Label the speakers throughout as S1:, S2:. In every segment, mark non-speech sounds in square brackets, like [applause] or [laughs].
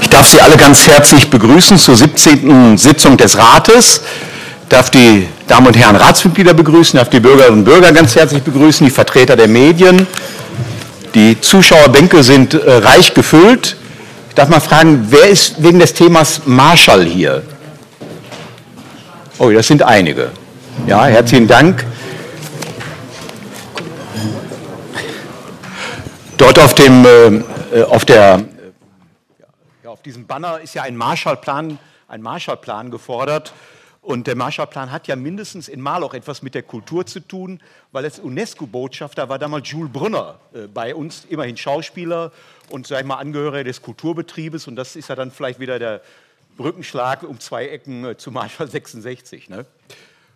S1: Ich darf Sie alle ganz herzlich begrüßen zur 17. Sitzung des Rates. Ich darf die Damen und Herren Ratsmitglieder begrüßen, darf die Bürgerinnen und Bürger ganz herzlich begrüßen, die Vertreter der Medien. Die Zuschauerbänke sind äh, reich gefüllt. Ich darf mal fragen, wer ist wegen des Themas Marschall hier? Oh, das sind einige. Ja, herzlichen Dank. Dort auf dem, äh, auf der, diesem Banner ist ja ein Marshallplan, ein Marshallplan gefordert. Und der Marshallplan hat ja mindestens in Mal auch etwas mit der Kultur zu tun, weil als UNESCO-Botschafter war damals Jules Brunner äh, bei uns, immerhin Schauspieler und sag ich mal Angehöriger des Kulturbetriebes. Und das ist ja dann vielleicht wieder der Brückenschlag um zwei Ecken äh, zu Marshall 66. Ne?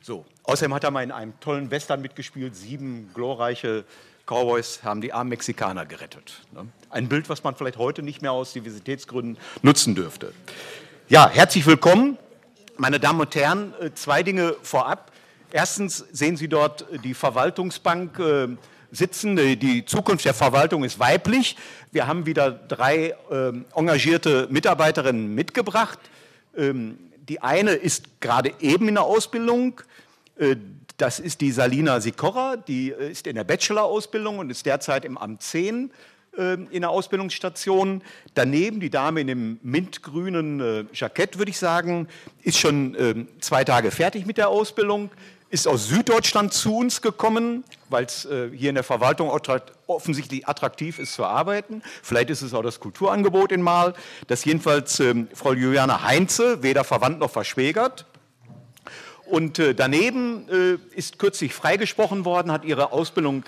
S1: So. Außerdem hat er mal in einem tollen Western mitgespielt. Sieben glorreiche Cowboys haben die armen Mexikaner gerettet. Ne? Ein Bild, was man vielleicht heute nicht mehr aus Diversitätsgründen nutzen dürfte. Ja, herzlich willkommen. Meine Damen und Herren, äh, zwei Dinge vorab. Erstens sehen Sie dort die Verwaltungsbank äh, sitzen. Die Zukunft der Verwaltung ist weiblich. Wir haben wieder drei ähm, engagierte Mitarbeiterinnen mitgebracht. Ähm, die eine ist gerade eben in der Ausbildung. Äh, das ist die Salina Sikora, die ist in der Bachelor-Ausbildung und ist derzeit im Amt 10 ähm, in der Ausbildungsstation. Daneben die Dame in dem mintgrünen äh, Jackett, würde ich sagen, ist schon ähm, zwei Tage fertig mit der Ausbildung, ist aus Süddeutschland zu uns gekommen, weil es äh, hier in der Verwaltung offensichtlich attraktiv ist zu arbeiten. Vielleicht ist es auch das Kulturangebot in Mal. Das jedenfalls ähm, Frau Juliane Heinze, weder verwandt noch verschwägert. Und äh, daneben ist kürzlich freigesprochen worden, hat ihre Ausbildung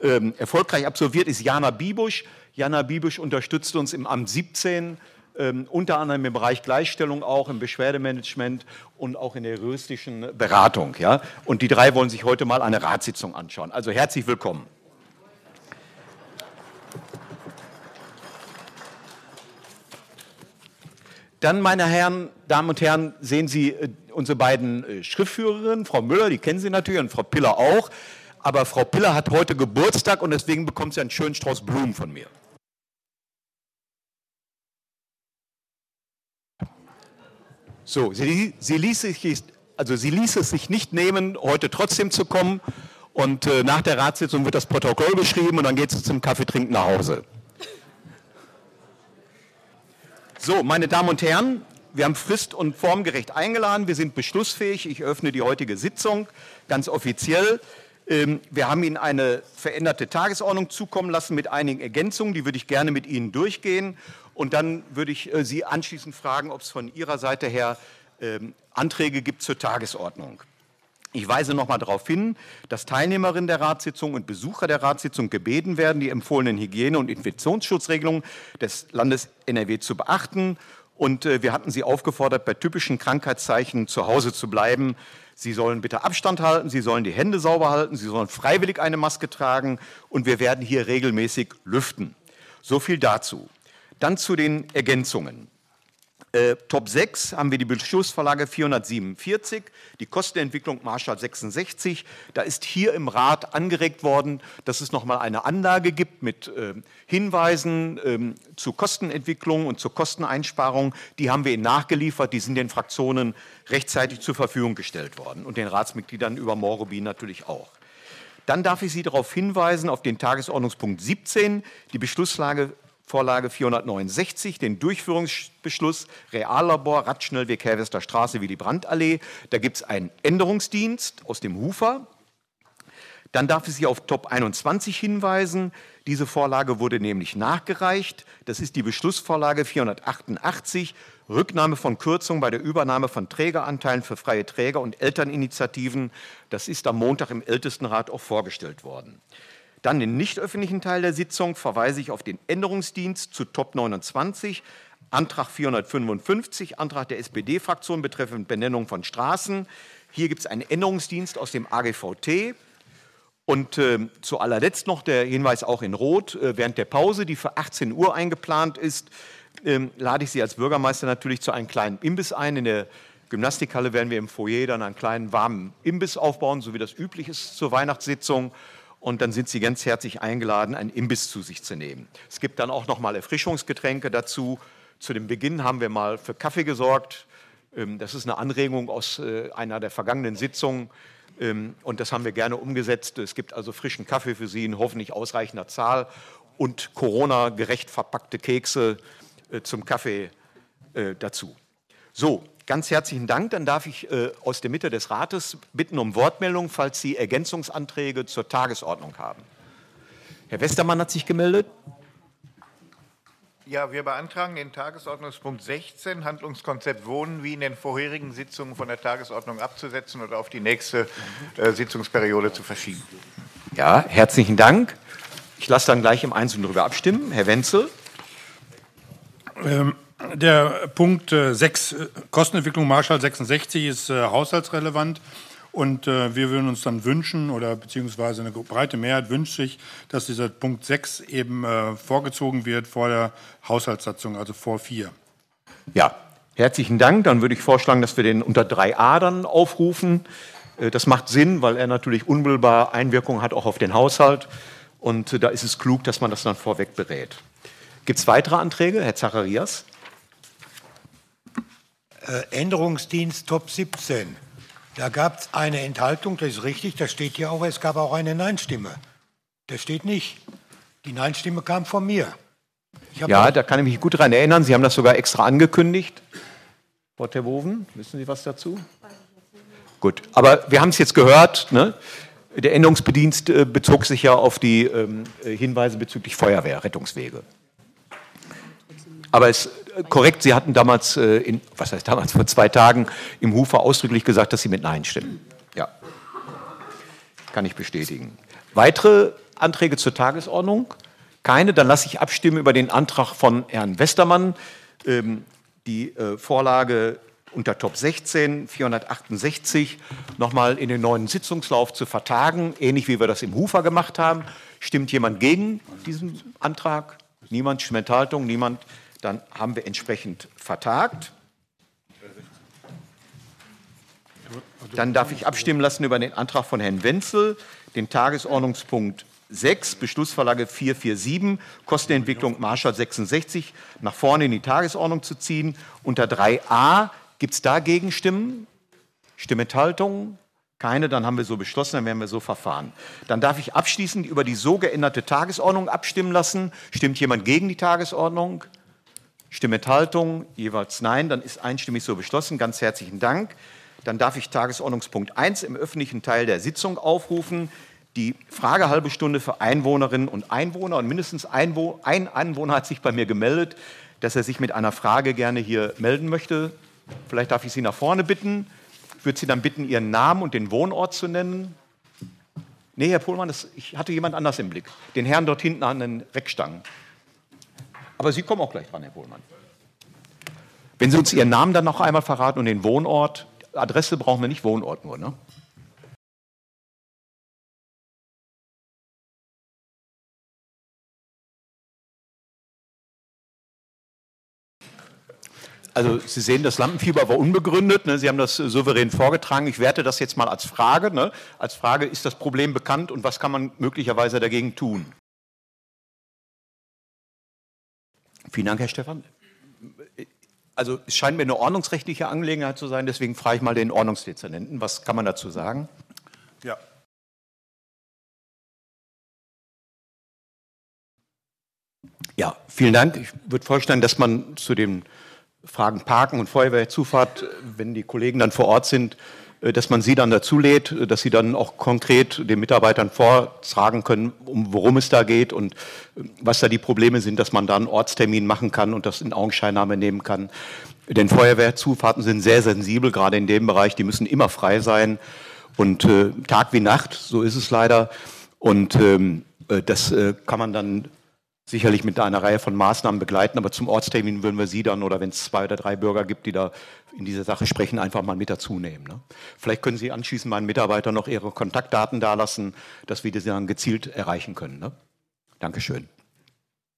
S1: ähm, erfolgreich absolviert, ist Jana Bibusch. Jana Bibusch unterstützt uns im Amt 17, ähm, unter anderem im Bereich Gleichstellung auch, im Beschwerdemanagement und auch in der juristischen Beratung. Ja? Und die drei wollen sich heute mal eine Ratssitzung anschauen. Also herzlich willkommen. Dann, meine Herren, Damen und Herren, sehen Sie äh, unsere beiden äh, Schriftführerinnen, Frau Müller, die kennen Sie natürlich, und Frau Piller auch aber Frau Piller hat heute Geburtstag und deswegen bekommt sie einen schönen Strauß Blumen von mir. So, sie, sie, ließ sich, also sie ließ es sich nicht nehmen, heute trotzdem zu kommen. Und äh, nach der Ratssitzung wird das Protokoll beschrieben und dann geht es zum Kaffeetrinken nach Hause. So, meine Damen und Herren, wir haben frist- und formgerecht eingeladen. Wir sind beschlussfähig. Ich öffne die heutige Sitzung ganz offiziell. Ähm, wir haben Ihnen eine veränderte Tagesordnung zukommen lassen mit einigen Ergänzungen, die würde ich gerne mit Ihnen durchgehen. Und dann würde ich äh, Sie anschließend fragen, ob es von Ihrer Seite her ähm, Anträge gibt zur Tagesordnung. Ich weise noch mal darauf hin, dass Teilnehmerinnen der Ratssitzung und Besucher der Ratssitzung gebeten werden, die empfohlenen Hygiene- und Infektionsschutzregelungen des Landes NRW zu beachten. Und äh, wir hatten Sie aufgefordert, bei typischen Krankheitszeichen zu Hause zu bleiben. Sie sollen bitte Abstand halten, Sie sollen die Hände sauber halten, Sie sollen freiwillig eine Maske tragen und wir werden hier regelmäßig lüften. So viel dazu. Dann zu den Ergänzungen. Äh, Top 6 haben wir die Beschlussvorlage 447, die Kostenentwicklung Marschall 66. Da ist hier im Rat angeregt worden, dass es nochmal eine Anlage gibt mit äh, Hinweisen ähm, zu Kostenentwicklung und zur Kosteneinsparung. Die haben wir Ihnen nachgeliefert, die sind den Fraktionen rechtzeitig zur Verfügung gestellt worden und den Ratsmitgliedern über Morobin natürlich auch. Dann darf ich Sie darauf hinweisen, auf den Tagesordnungspunkt 17, die Beschlusslage Vorlage 469, den Durchführungsbeschluss Reallabor Radschnellweg Herwester Straße Willy Brandt-Allee. Da gibt es einen Änderungsdienst aus dem Hufer. Dann darf ich Sie auf Top 21 hinweisen. Diese Vorlage wurde nämlich nachgereicht. Das ist die Beschlussvorlage 488, Rücknahme von Kürzungen bei der Übernahme von Trägeranteilen für freie Träger und Elterninitiativen. Das ist am Montag im Ältestenrat auch vorgestellt worden. Dann den nicht öffentlichen Teil der Sitzung verweise ich auf den Änderungsdienst zu Top 29, Antrag 455, Antrag der SPD-Fraktion betreffend Benennung von Straßen. Hier gibt es einen Änderungsdienst aus dem AGVT. Und äh, zu allerletzt noch der Hinweis auch in Rot, äh, während der Pause, die für 18 Uhr eingeplant ist, äh, lade ich Sie als Bürgermeister natürlich zu einem kleinen Imbiss ein. In der Gymnastikhalle werden wir im Foyer dann einen kleinen warmen Imbiss aufbauen, so wie das üblich ist zur Weihnachtssitzung. Und dann sind Sie ganz herzlich eingeladen, einen Imbiss zu sich zu nehmen. Es gibt dann auch noch mal Erfrischungsgetränke dazu. Zu dem Beginn haben wir mal für Kaffee gesorgt. Ähm, das ist eine Anregung aus äh, einer der vergangenen Sitzungen ähm, und das haben wir gerne umgesetzt. Es gibt also frischen Kaffee für Sie in hoffentlich ausreichender Zahl und Corona-gerecht verpackte Kekse äh, zum Kaffee äh, dazu. So, ganz herzlichen Dank. Dann darf ich aus der Mitte des Rates bitten um Wortmeldung, falls Sie Ergänzungsanträge zur Tagesordnung haben. Herr Westermann hat sich gemeldet.
S2: Ja, wir beantragen den Tagesordnungspunkt 16, Handlungskonzept Wohnen, wie in den vorherigen Sitzungen von der Tagesordnung abzusetzen oder auf die nächste äh, Sitzungsperiode zu verschieben.
S1: Ja, herzlichen Dank. Ich lasse dann gleich im Einzelnen darüber abstimmen. Herr Wenzel.
S3: Ähm, der Punkt äh, 6, Kostenentwicklung Marschall 66, ist äh, haushaltsrelevant. Und äh, wir würden uns dann wünschen, oder beziehungsweise eine breite Mehrheit wünscht sich, dass dieser Punkt 6 eben äh, vorgezogen wird vor der Haushaltssatzung, also vor 4.
S1: Ja, herzlichen Dank. Dann würde ich vorschlagen, dass wir den unter 3a dann aufrufen. Äh, das macht Sinn, weil er natürlich unmittelbar Einwirkungen hat auch auf den Haushalt. Und äh, da ist es klug, dass man das dann vorweg berät. Gibt es weitere Anträge? Herr Zacharias?
S4: Äh, Änderungsdienst Top 17. Da gab es eine Enthaltung, das ist richtig, das steht hier auch, es gab auch eine Nein-Stimme. Das steht nicht. Die Nein-Stimme kam von mir.
S1: Ja, da kann ich mich gut daran erinnern. Sie haben das sogar extra angekündigt. Frau Terwoven, wissen Sie was dazu? Gut, aber wir haben es jetzt gehört. Ne? Der Änderungsbedienst äh, bezog sich ja auf die ähm, Hinweise bezüglich Feuerwehr, Rettungswege. Aber es korrekt, Sie hatten damals, äh, in, was heißt damals, vor zwei Tagen im Hufer ausdrücklich gesagt, dass Sie mit Nein stimmen. Ja, kann ich bestätigen. Weitere Anträge zur Tagesordnung? Keine. Dann lasse ich abstimmen über den Antrag von Herrn Westermann, ähm, die äh, Vorlage unter Top 16 468 nochmal in den neuen Sitzungslauf zu vertagen, ähnlich wie wir das im Hufer gemacht haben. Stimmt jemand gegen diesen Antrag? Niemand? Stimmenthaltung? Niemand? Dann haben wir entsprechend vertagt. Dann darf ich abstimmen lassen über den Antrag von Herrn Wenzel, den Tagesordnungspunkt 6, Beschlussverlage 447, Kostenentwicklung Marschall 66, nach vorne in die Tagesordnung zu ziehen. Unter 3a gibt es da Gegenstimmen? Stimmenthaltungen? Keine, dann haben wir so beschlossen, dann werden wir so verfahren. Dann darf ich abschließend über die so geänderte Tagesordnung abstimmen lassen. Stimmt jemand gegen die Tagesordnung? Stimmenthaltung, jeweils Nein, dann ist einstimmig so beschlossen. Ganz herzlichen Dank. Dann darf ich Tagesordnungspunkt 1 im öffentlichen Teil der Sitzung aufrufen. Die Fragehalbe Stunde für Einwohnerinnen und Einwohner. Und mindestens ein Anwohner hat sich bei mir gemeldet, dass er sich mit einer Frage gerne hier melden möchte. Vielleicht darf ich Sie nach vorne bitten. Ich würde Sie dann bitten, Ihren Namen und den Wohnort zu nennen. Nee, Herr Pohlmann, das, ich hatte jemand anders im Blick. Den Herrn dort hinten an den Reckstangen. Aber Sie kommen auch gleich dran, Herr Pohlmann. Wenn Sie uns Ihren Namen dann noch einmal verraten und den Wohnort, Adresse brauchen wir nicht, Wohnort nur, ne? Also Sie sehen, das Lampenfieber war unbegründet. Ne? Sie haben das souverän vorgetragen. Ich werte das jetzt mal als Frage. Ne? Als Frage, ist das Problem bekannt und was kann man möglicherweise dagegen tun? Vielen Dank, Herr Stefan. Also es scheint mir eine ordnungsrechtliche Angelegenheit zu sein, deswegen frage ich mal den Ordnungsdezernenten. Was kann man dazu sagen?
S3: Ja.
S1: Ja, vielen Dank. Ich würde vorstellen, dass man zu den Fragen Parken und Feuerwehrzufahrt, wenn die Kollegen dann vor Ort sind, dass man sie dann dazu lädt, äh, dass sie dann auch konkret den Mitarbeitern vortragen können, um worum es da geht und äh, was da die Probleme sind, dass man da einen Ortstermin machen kann und das in Augenscheinnahme nehmen kann. Denn Feuerwehrzufahrten sind sehr sensibel, gerade in dem Bereich. Die müssen immer frei sein und äh, Tag wie Nacht, so ist es leider. Und ähm, das äh, kann man dann sicherlich mit einer Reihe von Maßnahmen begleiten, aber zum Ortstermin würden wir Sie dann oder wenn es zwei oder drei Bürger gibt, die da in dieser Sache sprechen, einfach mal mit dazu nehmen. Ne? Vielleicht können Sie anschließend meinen Mitarbeitern noch Ihre Kontaktdaten dalassen, dass wir diese dann gezielt erreichen können. Ne? Dankeschön.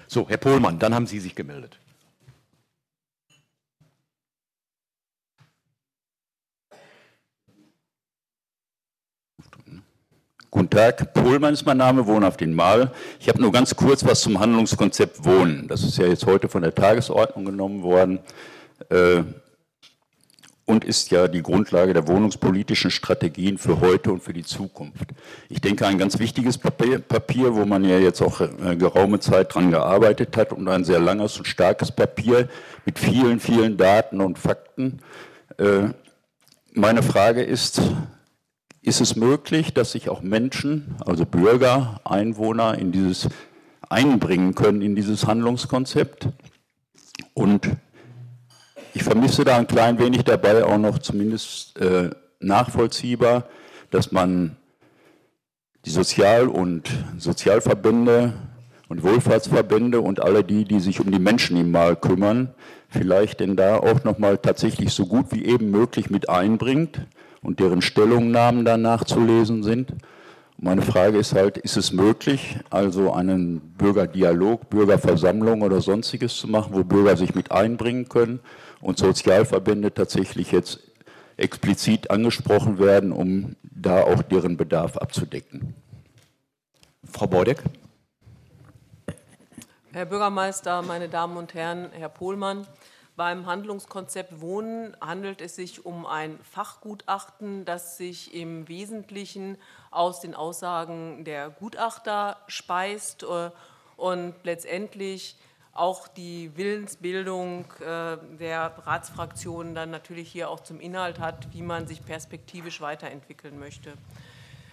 S1: So, Herr Pohlmann, dann haben Sie sich gemeldet.
S5: Guten Tag, Pohlmann ist mein Name, wohnhaft in Mahl. Ich habe nur ganz kurz was zum Handlungskonzept Wohnen. Das ist ja jetzt heute von der Tagesordnung genommen worden äh, und ist ja die Grundlage der wohnungspolitischen Strategien für heute und für die Zukunft. Ich denke, ein ganz wichtiges Papier, Papier wo man ja jetzt auch äh, geraume Zeit dran gearbeitet hat und ein sehr langes und starkes Papier mit vielen, vielen Daten und Fakten. Äh, meine Frage ist, ist es möglich, dass sich auch Menschen, also Bürger, Einwohner in dieses einbringen können in dieses Handlungskonzept. Und ich vermisse da ein klein wenig dabei auch noch zumindest äh, nachvollziehbar, dass man die Sozial- und Sozialverbände und Wohlfahrtsverbände und alle die, die sich um die Menschen im Mal kümmern, vielleicht denn da auch nochmal tatsächlich so gut wie eben möglich mit einbringt und deren Stellungnahmen dann nachzulesen sind. Meine Frage ist halt, ist es möglich, also einen Bürgerdialog, Bürgerversammlung oder sonstiges zu machen, wo Bürger sich mit einbringen können und Sozialverbände tatsächlich jetzt explizit angesprochen werden, um da auch deren Bedarf abzudecken?
S1: Frau Baudeck.
S6: Herr Bürgermeister, meine Damen und Herren, Herr Pohlmann, beim Handlungskonzept Wohnen handelt es sich um ein Fachgutachten, das sich im Wesentlichen aus den Aussagen der Gutachter speist äh, und letztendlich auch die Willensbildung äh, der Ratsfraktionen dann natürlich hier auch zum Inhalt hat, wie man sich perspektivisch weiterentwickeln möchte.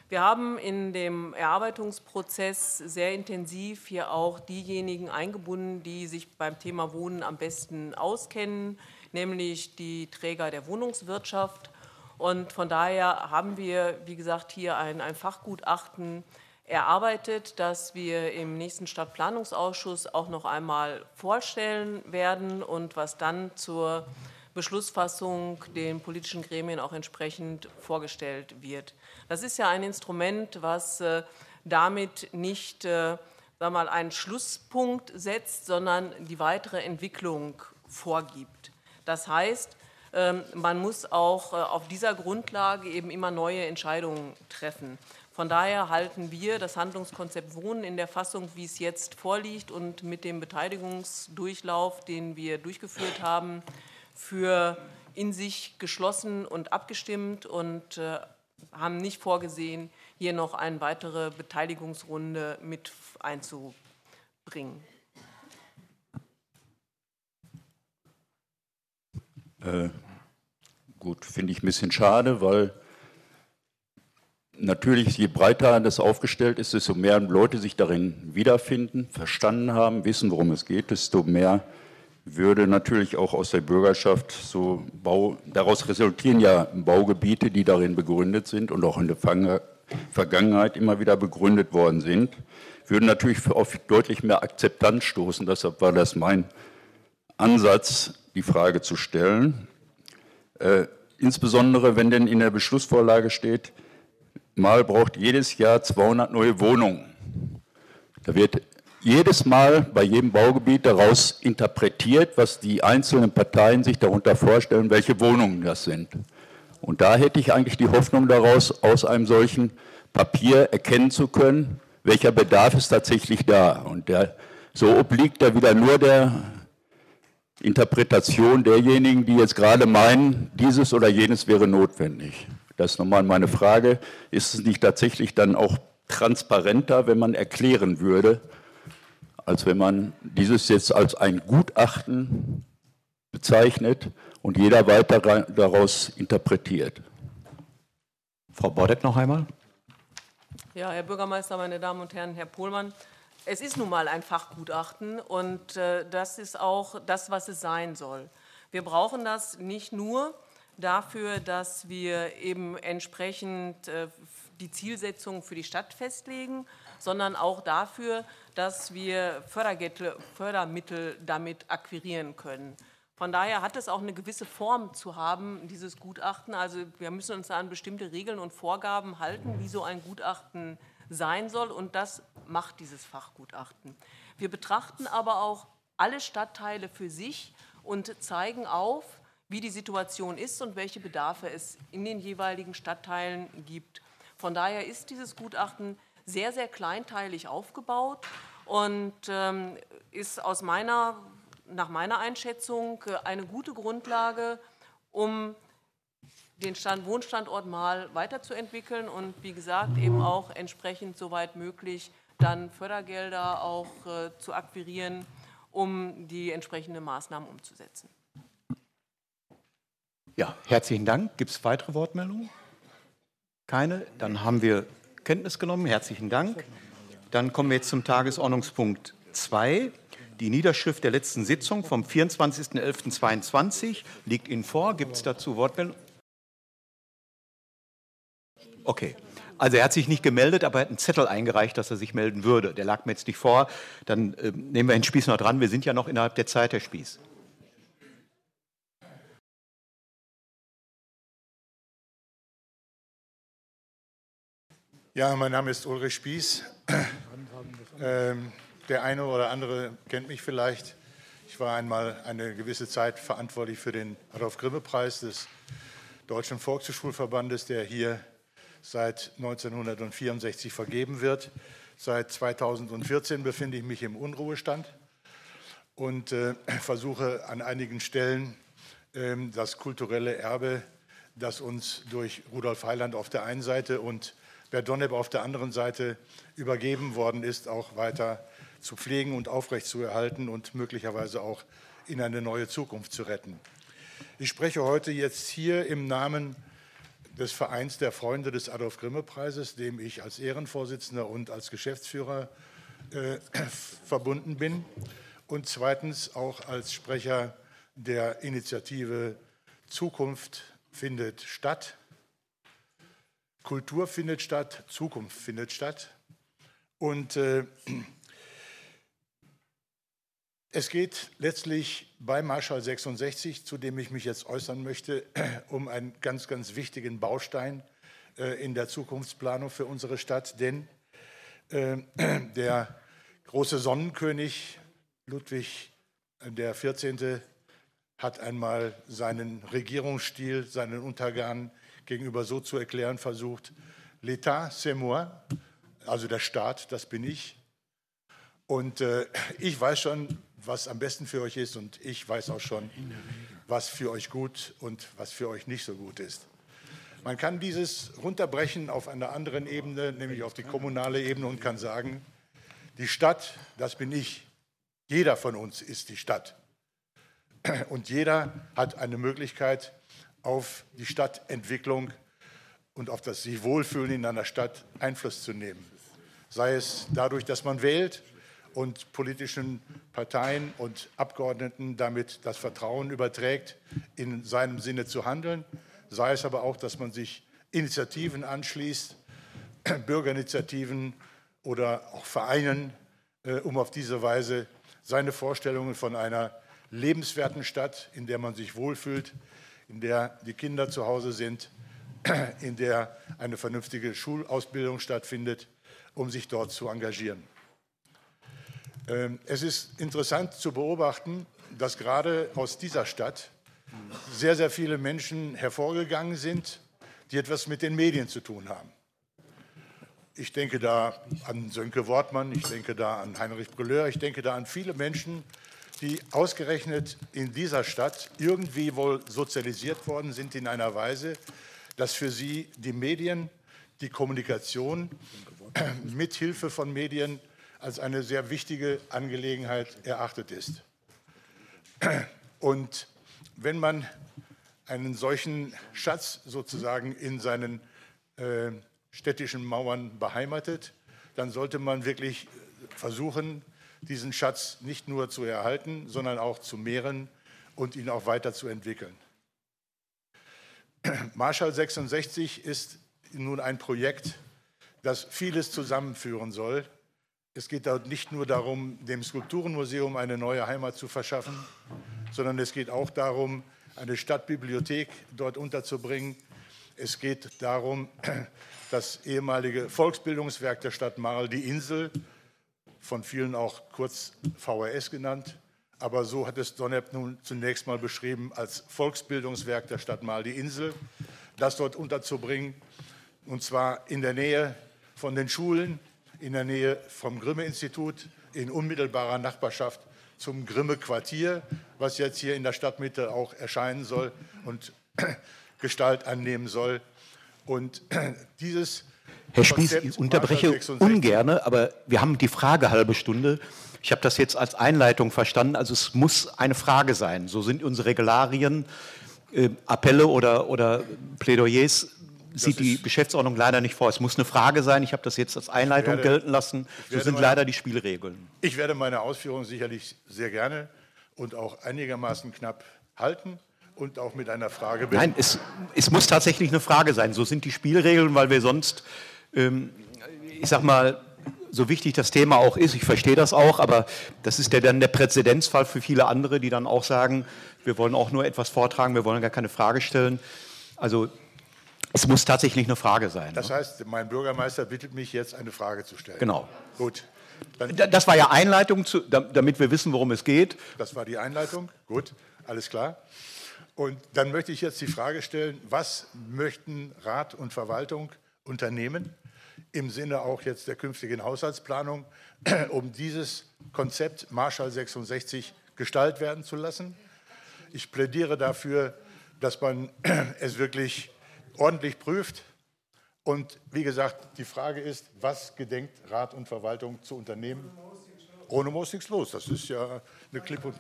S6: Wir haben in dem Erarbeitungsprozess sehr intensiv hier auch diejenigen eingebunden, die sich beim Thema Wohnen am besten auskennen, nämlich die Träger der Wohnungswirtschaft. Und von daher haben wir, wie gesagt, hier ein, ein Fachgutachten erarbeitet, das wir im nächsten Stadtplanungsausschuss auch noch einmal vorstellen werden und was dann zur Beschlussfassung den politischen Gremien auch entsprechend vorgestellt wird. Das ist ja ein Instrument, was äh, damit nicht äh, sag mal, einen Schlusspunkt setzt, sondern die weitere Entwicklung vorgibt. Das heißt, ähm, man muss auch äh, auf dieser Grundlage eben immer neue Entscheidungen treffen. Von daher halten wir das Handlungskonzept Wohnen in der Fassung, wie es jetzt vorliegt und mit dem Beteiligungsdurchlauf, den wir durchgeführt haben, für in sich geschlossen und abgestimmt und haben nicht vorgesehen, hier noch eine weitere Beteiligungsrunde mit einzubringen.
S5: Äh, gut, finde ich ein bisschen schade, weil natürlich, je breiter das aufgestellt ist, desto mehr Leute sich darin wiederfinden, verstanden haben, wissen, worum es geht, desto mehr würde natürlich auch aus der Bürgerschaft so Bau, daraus resultieren ja Baugebiete, die darin begründet sind und auch in der Vergangenheit immer wieder begründet worden sind, würden natürlich auf deutlich mehr Akzeptanz stoßen. Deshalb war das mein Ansatz, die Frage zu stellen. Äh, insbesondere, wenn denn in der Beschlussvorlage steht, Mal braucht jedes Jahr 200 neue Wohnungen. Da wird jedes Mal bei jedem Baugebiet daraus interpretiert, was die einzelnen Parteien sich darunter vorstellen, welche Wohnungen das sind. Und da hätte ich eigentlich die Hoffnung daraus, aus einem solchen Papier erkennen zu können, welcher Bedarf ist tatsächlich da. Und der, so obliegt da wieder nur der Interpretation derjenigen, die jetzt gerade meinen, dieses oder jenes wäre notwendig. Das ist nochmal meine Frage. Ist es nicht tatsächlich dann auch transparenter, wenn man erklären würde, als wenn man dieses jetzt als ein Gutachten bezeichnet und jeder weiter daraus interpretiert.
S1: Frau Bordeck noch einmal.
S6: Ja, Herr Bürgermeister, meine Damen und Herren, Herr Pohlmann, es ist nun mal ein Fachgutachten und äh, das ist auch das, was es sein soll. Wir brauchen das nicht nur dafür, dass wir eben entsprechend äh, die Zielsetzung für die Stadt festlegen, sondern auch dafür, dass wir Fördermittel damit akquirieren können. Von daher hat es auch eine gewisse Form zu haben, dieses Gutachten. Also wir müssen uns an bestimmte Regeln und Vorgaben halten, wie so ein Gutachten sein soll. Und das macht dieses Fachgutachten. Wir betrachten aber auch alle Stadtteile für sich und zeigen auf, wie die Situation ist und welche Bedarfe es in den jeweiligen Stadtteilen gibt. Von daher ist dieses Gutachten sehr, sehr kleinteilig aufgebaut und ähm, ist aus meiner, nach meiner Einschätzung äh, eine gute Grundlage, um den Stand, Wohnstandort mal weiterzuentwickeln und wie gesagt eben auch entsprechend soweit möglich dann Fördergelder auch äh, zu akquirieren, um die entsprechenden Maßnahmen umzusetzen.
S1: Ja, herzlichen Dank. Gibt es weitere Wortmeldungen? Keine? Dann haben wir Kenntnis genommen. Herzlichen Dank. Dann kommen wir jetzt zum Tagesordnungspunkt 2. Die Niederschrift der letzten Sitzung vom 24.11.22 liegt Ihnen vor. Gibt es dazu Wortmeldungen? Okay. Also er hat sich nicht gemeldet, aber er hat einen Zettel eingereicht, dass er sich melden würde. Der lag mir jetzt nicht vor. Dann äh, nehmen wir den Spieß noch dran. Wir sind ja noch innerhalb der Zeit, Herr Spieß.
S7: Ja, mein Name ist Ulrich Spieß. [clears throat] Ähm, der eine oder andere kennt mich vielleicht. Ich war einmal eine gewisse Zeit verantwortlich für den Adolf-Grimme-Preis des Deutschen Volkshochschulverbandes, der hier seit 1964 vergeben wird. Seit 2014 befinde ich mich im Unruhestand und äh, [clears throat] versuche an einigen Stellen äh, das kulturelle Erbe, das uns durch Rudolf Heiland auf der einen Seite und Bert Donneb auf der anderen Seite übergeben worden ist, auch weiter zu pflegen und aufrechtzuerhalten und möglicherweise auch in eine neue Zukunft zu retten. Ich spreche heute jetzt hier im Namen des Vereins der Freunde des Adolf-Grimme-Preises, dem ich als Ehrenvorsitzender und als Geschäftsführer äh, [clears throat] verbunden bin. Und zweitens auch als Sprecher der Initiative Zukunft findet statt. Kultur findet statt, Zukunft findet statt. Und äh, [clears throat] es geht letztlich bei Marschall 66, zu dem ich mich jetzt äußern möchte, [clears throat] um einen ganz, ganz wichtigen Baustein äh, in der Zukunftsplanung für unsere Stadt. Denn äh, [clears throat] der große Sonnenkönig Ludwig XIV. hat einmal seinen Regierungsstil, seinen Untergang gegenüber so zu erklären versucht, L'État, c'est moi, also der Staat, das bin ich. Und äh, ich weiß schon, was am besten für euch ist und ich weiß auch schon, was für euch gut und was für euch nicht so gut ist. Man kann dieses runterbrechen auf einer anderen Ebene, nämlich auf die kommunale Ebene und kann sagen, die Stadt, das bin ich. Jeder von uns ist die Stadt. Und jeder hat eine Möglichkeit, auf die Stadtentwicklung und auf das sich Wohlfühlen in einer Stadt Einfluss zu nehmen. Sei es dadurch, dass man wählt, und politischen Parteien und Abgeordneten damit das Vertrauen überträgt, in seinem Sinne zu handeln, sei es aber auch, dass man sich Initiativen anschließt, [clears throat] Bürgerinitiativen oder auch Vereinen, äh, um auf diese Weise seine Vorstellungen von einer lebenswerten Stadt, in der man sich wohlfühlt, in der die Kinder zu Hause sind, [clears throat] in der eine vernünftige Schulausbildung stattfindet, um sich dort zu engagieren. Ähm, es ist interessant zu beobachten, dass gerade aus dieser Stadt sehr, sehr viele Menschen hervorgegangen sind, die etwas mit den Medien zu tun haben. Ich denke da an Sönke Wortmann, ich denke da an Heinrich Brülleur, ich denke da an viele Menschen, die ausgerechnet in dieser Stadt irgendwie wohl sozialisiert worden sind in einer Weise, dass für sie die Medien, die Kommunikation [clears throat] mit Hilfe von Medien als eine sehr wichtige Angelegenheit erachtet ist. Und wenn man einen solchen Schatz sozusagen in seinen äh, städtischen Mauern beheimatet, dann sollte man wirklich versuchen, diesen Schatz nicht nur zu erhalten, sondern auch zu mehren und ihn auch weiterzuentwickeln. [clears throat] Marshall 66 ist nun ein Projekt, das vieles zusammenführen soll es geht dort nicht nur darum, dem Skulpturenmuseum eine neue Heimat zu verschaffen, sondern es geht auch darum, eine Stadtbibliothek dort unterzubringen. Es geht darum, [clears throat] das ehemalige Volksbildungswerk der Stadt Marl, die Insel, von vielen auch kurz VRS genannt, aber so hat es Donnep nun zunächst mal beschrieben als Volksbildungswerk der Stadt Marl, die Insel, das dort unterzubringen. und zwar in der Nähe von den Schulen, in der Nähe vom Grimme-Institut, in unmittelbarer Nachbarschaft zum Grimme-Quartier, was jetzt hier in der Stadtmitte auch erscheinen soll und [clears throat] Gestalt annehmen soll. Und [clears throat] dieses
S1: Herr Spieß, ich unterbreche ungern, aber wir haben die Frage halbe Stunde. Ich habe das jetzt als Einleitung verstanden. Also es muss eine Frage sein. So sind unsere Regularien. Äh, Appelle oder, oder Plädoyers sieht die Geschäftsordnung leider nicht vor. Es muss eine Frage sein. Ich habe das jetzt als Einleitung werde, gelten lassen. So sind meine, leider die Spielregeln.
S7: Ich werde meine Ausführungen sicherlich sehr gerne und auch einigermaßen knapp halten und auch mit einer Frage
S1: beginnen. Nein, es, es, muss tatsächlich eine Frage sein. So sind die Spielregeln, weil wir sonst, ich sag mal, so wichtig das Thema auch ist, ich verstehe das auch, aber das ist ja dann der Präzedenzfall für viele andere, die dann auch sagen, wir wollen auch nur etwas vortragen, wir wollen gar keine Frage stellen. Also es muss tatsächlich eine Frage sein.
S7: Das ne? heißt, mein Bürgermeister bittet mich jetzt, eine Frage zu stellen.
S1: Genau.
S7: Gut.
S1: Dann das war ja Einleitung, zu, damit wir wissen, worum es geht.
S7: Das war die Einleitung. Gut, alles klar. Und dann möchte ich jetzt die Frage stellen, was möchten Rat und Verwaltung unternehmen, im Sinne auch jetzt der künftigen Haushaltsplanung, [clears throat] um dieses Konzept Marschall 66 Gestalt werden zu lassen? Ich plädiere dafür, dass man [clears throat] es wirklich ordentlich prüft. Und wie gesagt, die Frage ist, was gedenkt Rat und Verwaltung zu unternehmen? Ohne Moos nichts los. Das ist ja eine klipp und,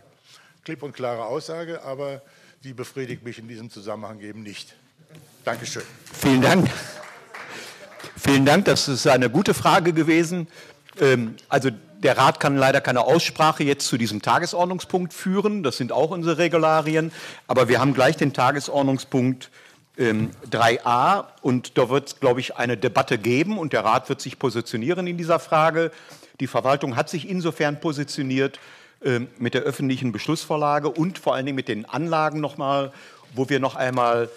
S7: klipp und klare Aussage, aber die befriedigt mich in diesem Zusammenhang eben nicht. Dankeschön.
S1: Vielen Dank. Vielen Dank, das ist eine gute Frage gewesen. Ähm, also der Rat kann leider keine Aussprache jetzt zu diesem Tagesordnungspunkt führen. Das sind auch unsere Regularien. Aber wir haben gleich den Tagesordnungspunkt 3a ähm, und da wird es, glaube ich, eine Debatte geben und der Rat wird sich positionieren in dieser Frage. Die Verwaltung hat sich insofern positioniert ähm, mit der öffentlichen Beschlussvorlage und vor allen Dingen mit den Anlagen nochmal, wo wir noch einmal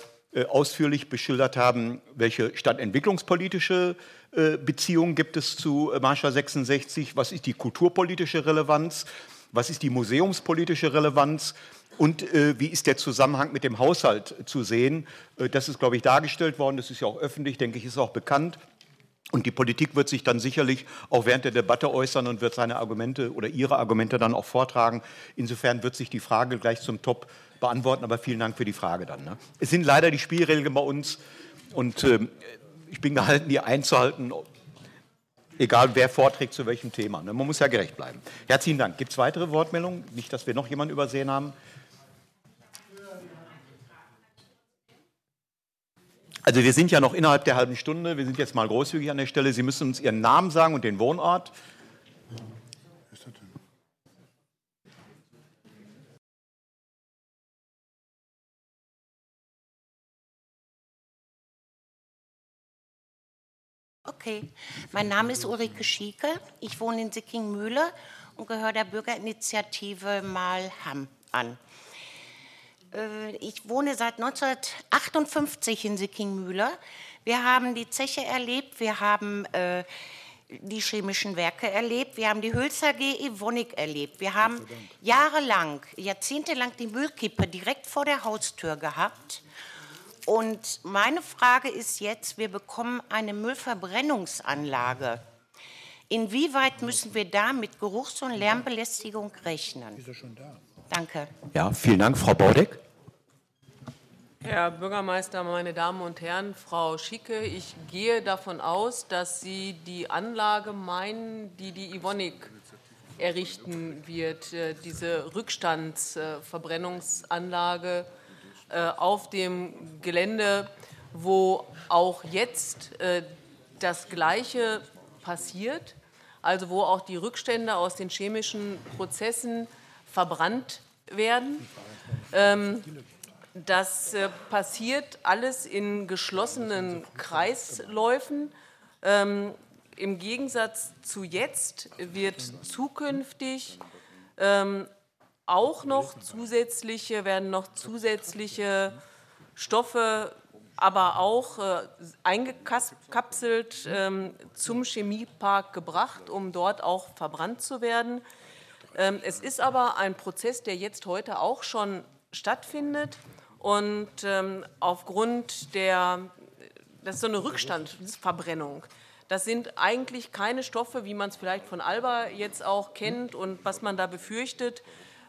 S1: ausführlich beschildert haben, welche stadtentwicklungspolitische äh, Beziehungen gibt es zu äh, Marschall 66, was ist die kulturpolitische Relevanz, was ist die museumspolitische Relevanz und äh, wie ist der Zusammenhang mit dem Haushalt zu sehen? Äh, das ist, glaube ich, dargestellt worden. Das ist ja auch öffentlich, denke ich, ist auch bekannt. Und die Politik wird sich dann sicherlich auch während der Debatte äußern und wird seine Argumente oder ihre Argumente dann auch vortragen. Insofern wird sich die Frage gleich zum Top beantworten. Aber vielen Dank für die Frage dann. Ne? Es sind leider die Spielregeln bei uns und äh, ich bin gehalten, die einzuhalten, egal wer vorträgt zu welchem Thema. Ne? Man muss ja gerecht bleiben. Herzlichen Dank. Gibt es weitere Wortmeldungen? Nicht, dass wir noch jemanden übersehen haben. Also wir sind ja noch innerhalb der halben Stunde. Wir sind jetzt mal großzügig an der Stelle. Sie müssen uns Ihren Namen sagen und den Wohnort.
S8: Okay, mein Name ist Ulrike Schieke. Ich wohne in Sickingmühle und gehöre der Bürgerinitiative Malham an. Äh, ich wohne seit 1958 in Sickingmühle. Wir haben die Zeche erlebt, wir haben äh, die chemischen Werke erlebt, wir haben die Hülser G. Evonik erlebt, wir haben jahrelang, jahrzehntelang die Müllkippe direkt vor der Haustür gehabt. Und meine Frage ist jetzt, wir bekommen eine Müllverbrennungsanlage. Inwieweit müssen wir da mit Geruchs- und Lärmbelästigung rechnen? Ist er schon da? Danke.
S1: Ja, vielen Dank, Frau Baudeck.
S6: Herr Bürgermeister, meine Damen und Herren, Frau Schicke, ich gehe davon aus, dass Sie die Anlage meinen, die die Ivonik errichten wird, äh, diese Rückstandsverbrennungsanlage äh, auf dem Gelände, wo auch jetzt äh, das Gleiche passiert, also wo auch die Rückstände aus den chemischen Prozessen verbrannt werden. Ähm, das äh, passiert alles in geschlossenen Kreisläufen. Ähm, Im Gegensatz zu jetzt wird zukünftig ähm, auch noch zusätzliche, werden noch zusätzliche Stoffe, aber auch äh, eingekapselt ähm, zum Chemiepark gebracht, um dort auch verbrannt zu werden. Ähm, es ist aber ein Prozess, der jetzt heute auch schon stattfindet. Und ähm, aufgrund der das ist so eine Rückstandsverbrennung. Das sind eigentlich keine Stoffe, wie man es vielleicht von Alba jetzt auch kennt und was man da befürchtet,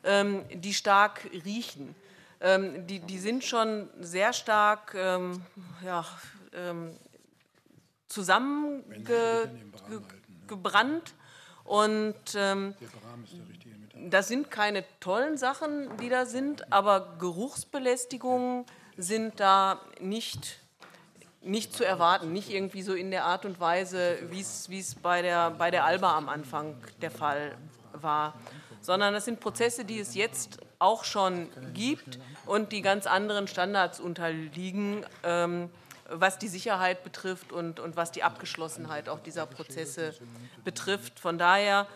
S6: ähm, die stark riechen. Ähm, die, die sind schon sehr stark ähm, ja, ähm, zusammengebrannt und ähm, das sind keine tollen Sachen, die da sind, aber Geruchsbelästigungen sind da nicht nicht zu erwarten, nicht irgendwie so in der Art und Weise, wie es bei der, bei der Alba am Anfang der Fall war, sondern das sind Prozesse, die es jetzt auch schon gibt und die ganz anderen Standards unterliegen, ähm, was die Sicherheit betrifft und, und was die Abgeschlossenheit auch dieser Prozesse betrifft. Von daher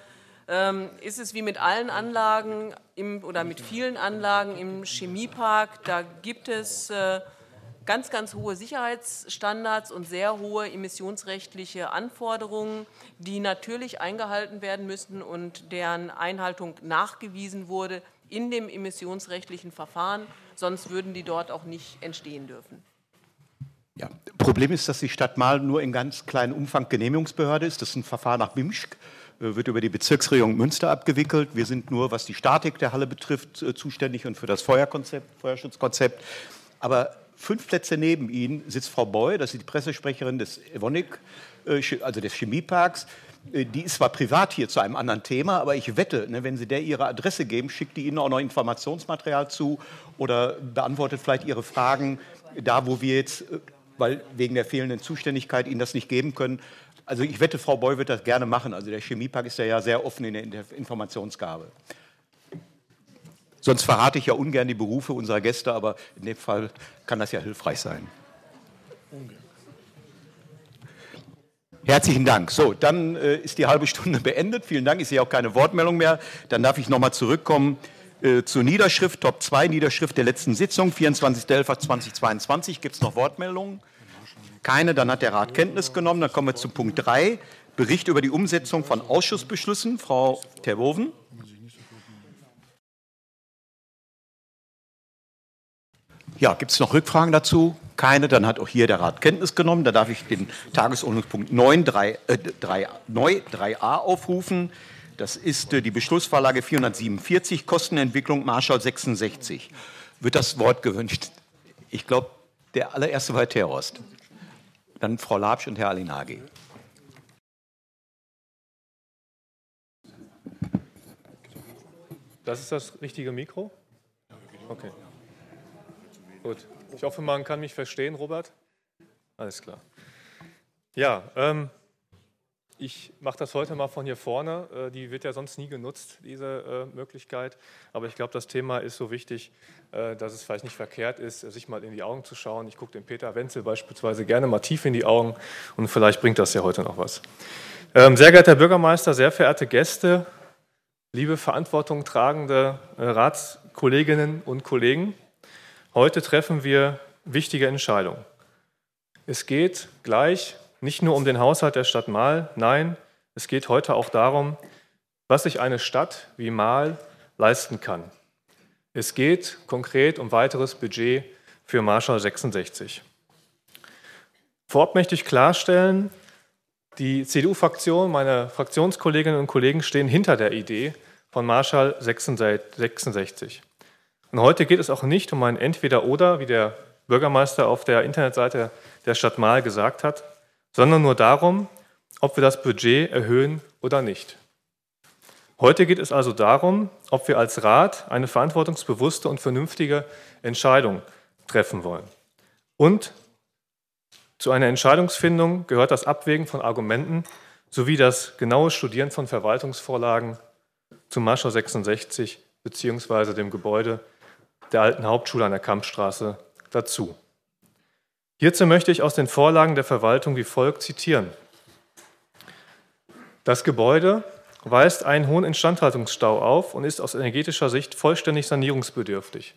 S6: ähm, ist es wie mit allen Anlagen im, oder mit vielen Anlagen im Chemiepark, da gibt es äh, ganz, ganz hohe Sicherheitsstandards und sehr hohe emissionsrechtliche Anforderungen, die natürlich eingehalten werden müssen und deren Einhaltung nachgewiesen wurde in dem emissionsrechtlichen Verfahren. Sonst würden die dort auch nicht entstehen dürfen.
S1: Ja, Problem ist, dass die Stadt Mal nur in ganz kleinem Umfang Genehmigungsbehörde ist. Das ist ein Verfahren nach BIMSCH, äh, wird über die Bezirksregierung Münster abgewickelt. Wir sind nur, was die Statik der Halle betrifft, äh, zuständig und für das Feuerkonzept, Feuerschutzkonzept. Aber Fünf Plätze neben Ihnen sitzt Frau Boy, das ist die Pressesprecherin des Evonik, äh, also des Chemieparks. Äh, die ist zwar privat hier zu einem anderen Thema, aber ich wette, ne, wenn Sie der Ihre Adresse geben, schickt die Ihnen auch noch Informationsmaterial zu oder beantwortet vielleicht Ihre Fragen da, wo wir jetzt, äh, weil wegen der fehlenden Zuständigkeit Ihnen das nicht geben können. Also ich wette, Frau Boy wird das gerne machen. Also der Chemiepark ist ja sehr offen in der Informationsgabe. Sonst verrate ich ja ungern die Berufe unserer Gäste, aber in dem Fall kann das ja hilfreich sein. Herzlichen Dank. So, dann äh, ist die halbe Stunde beendet. Vielen Dank. Ich sehe auch keine Wortmeldung mehr. Dann darf ich nochmal zurückkommen äh, zur Niederschrift, Top 2, Niederschrift der letzten Sitzung, 24.11.2022. Gibt es noch Wortmeldungen? Keine. Dann hat der Rat Kenntnis genommen. Dann kommen wir zu Punkt 3, Bericht über die Umsetzung von Ausschussbeschlüssen. Frau Terwoven. Ja, gibt es noch Rückfragen dazu? Keine, dann hat auch hier der Rat Kenntnis genommen. Da darf ich den Tagesordnungspunkt 9, 3, äh, 3, neu 3a aufrufen. Das ist äh, die Beschlussvorlage 447, Kostenentwicklung Marschall 66. Wird das Wort gewünscht? Ich glaube, der allererste war Herr Terhorst. Dann Frau Labsch und Herr Alinagi.
S9: Das ist das richtige Mikro? Okay. Gut. Ich hoffe, man kann mich verstehen, Robert. Alles klar. Ja, ähm, ich mache das heute mal von hier vorne. Äh, die wird ja sonst nie genutzt, diese äh, Möglichkeit. Aber ich glaube, das Thema ist so wichtig, äh, dass es vielleicht nicht verkehrt ist, sich mal in die Augen zu schauen. Ich gucke dem Peter Wenzel beispielsweise gerne mal tief in die Augen und vielleicht bringt das ja heute noch was. Ähm, sehr geehrter Bürgermeister, sehr verehrte Gäste, liebe Verantwortung tragende äh, Ratskolleginnen und Kollegen. Heute treffen wir wichtige Entscheidungen. Es geht gleich nicht nur um den Haushalt der Stadt Mahl, nein, es geht heute auch darum, was sich eine Stadt wie Mahl leisten kann. Es geht konkret um weiteres Budget für Marschall 66. Vorab möchte ich klarstellen, die CDU-Fraktion, meine Fraktionskolleginnen und Kollegen stehen hinter der Idee von Marschall 66. Und heute geht es auch nicht um ein Entweder-Oder, wie der Bürgermeister auf der Internetseite der Stadt Mahl gesagt hat, sondern nur darum, ob wir das Budget erhöhen oder nicht. Heute geht es also darum, ob wir als Rat eine verantwortungsbewusste und vernünftige Entscheidung treffen wollen. Und zu einer Entscheidungsfindung gehört das Abwägen von Argumenten sowie das genaue Studieren von Verwaltungsvorlagen zum Marschau 66 bzw. dem Gebäude der alten Hauptschule an der Kampfstraße dazu. Hierzu möchte ich aus den Vorlagen der Verwaltung wie folgt zitieren. Das Gebäude weist einen hohen Instandhaltungsstau auf und ist aus energetischer Sicht vollständig sanierungsbedürftig.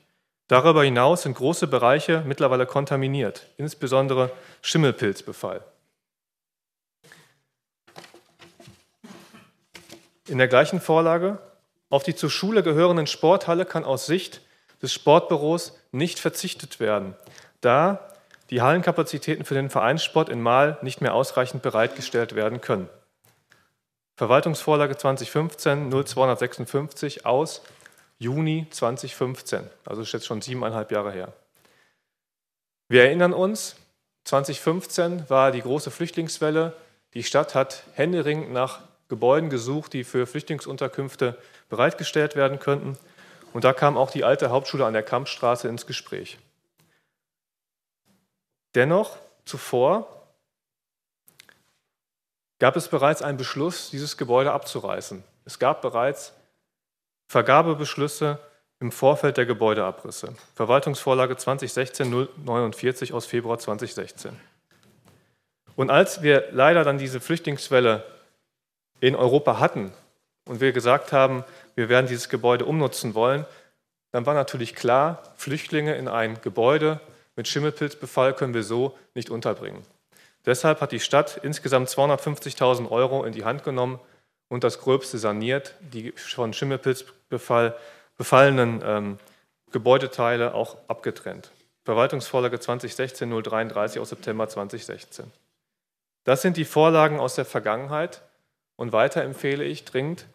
S9: Darüber hinaus sind große Bereiche mittlerweile kontaminiert, insbesondere Schimmelpilzbefall. In der gleichen Vorlage, auf die zur Schule gehörenden Sporthalle kann aus Sicht des Sportbüros nicht verzichtet werden, da die Hallenkapazitäten für den Vereinssport in Mahl nicht mehr ausreichend bereitgestellt werden können. Verwaltungsvorlage 2015 0256 aus Juni 2015, also ist jetzt schon siebeneinhalb Jahre her. Wir erinnern uns, 2015 war die große Flüchtlingswelle. Die Stadt hat händeringend nach Gebäuden gesucht, die für Flüchtlingsunterkünfte bereitgestellt werden könnten. Und da kam auch die alte Hauptschule an der Kampfstraße ins Gespräch. Dennoch, zuvor gab es bereits einen Beschluss, dieses Gebäude abzureißen. Es gab bereits Vergabebeschlüsse im Vorfeld der Gebäudeabrisse. Verwaltungsvorlage 2016-049 aus Februar 2016. Und als wir leider dann diese Flüchtlingswelle in Europa hatten und wir gesagt haben, wir werden dieses Gebäude umnutzen wollen, dann war natürlich klar, Flüchtlinge in ein Gebäude mit Schimmelpilzbefall können wir so nicht unterbringen. Deshalb hat die Stadt insgesamt 250.000 Euro in die Hand genommen und das Gröbste saniert, die von Schimmelpilzbefall befallenen ähm, Gebäudeteile auch abgetrennt. Verwaltungsvorlage 2016-033 aus September 2016. Das sind die Vorlagen aus der Vergangenheit und weiter empfehle ich dringend,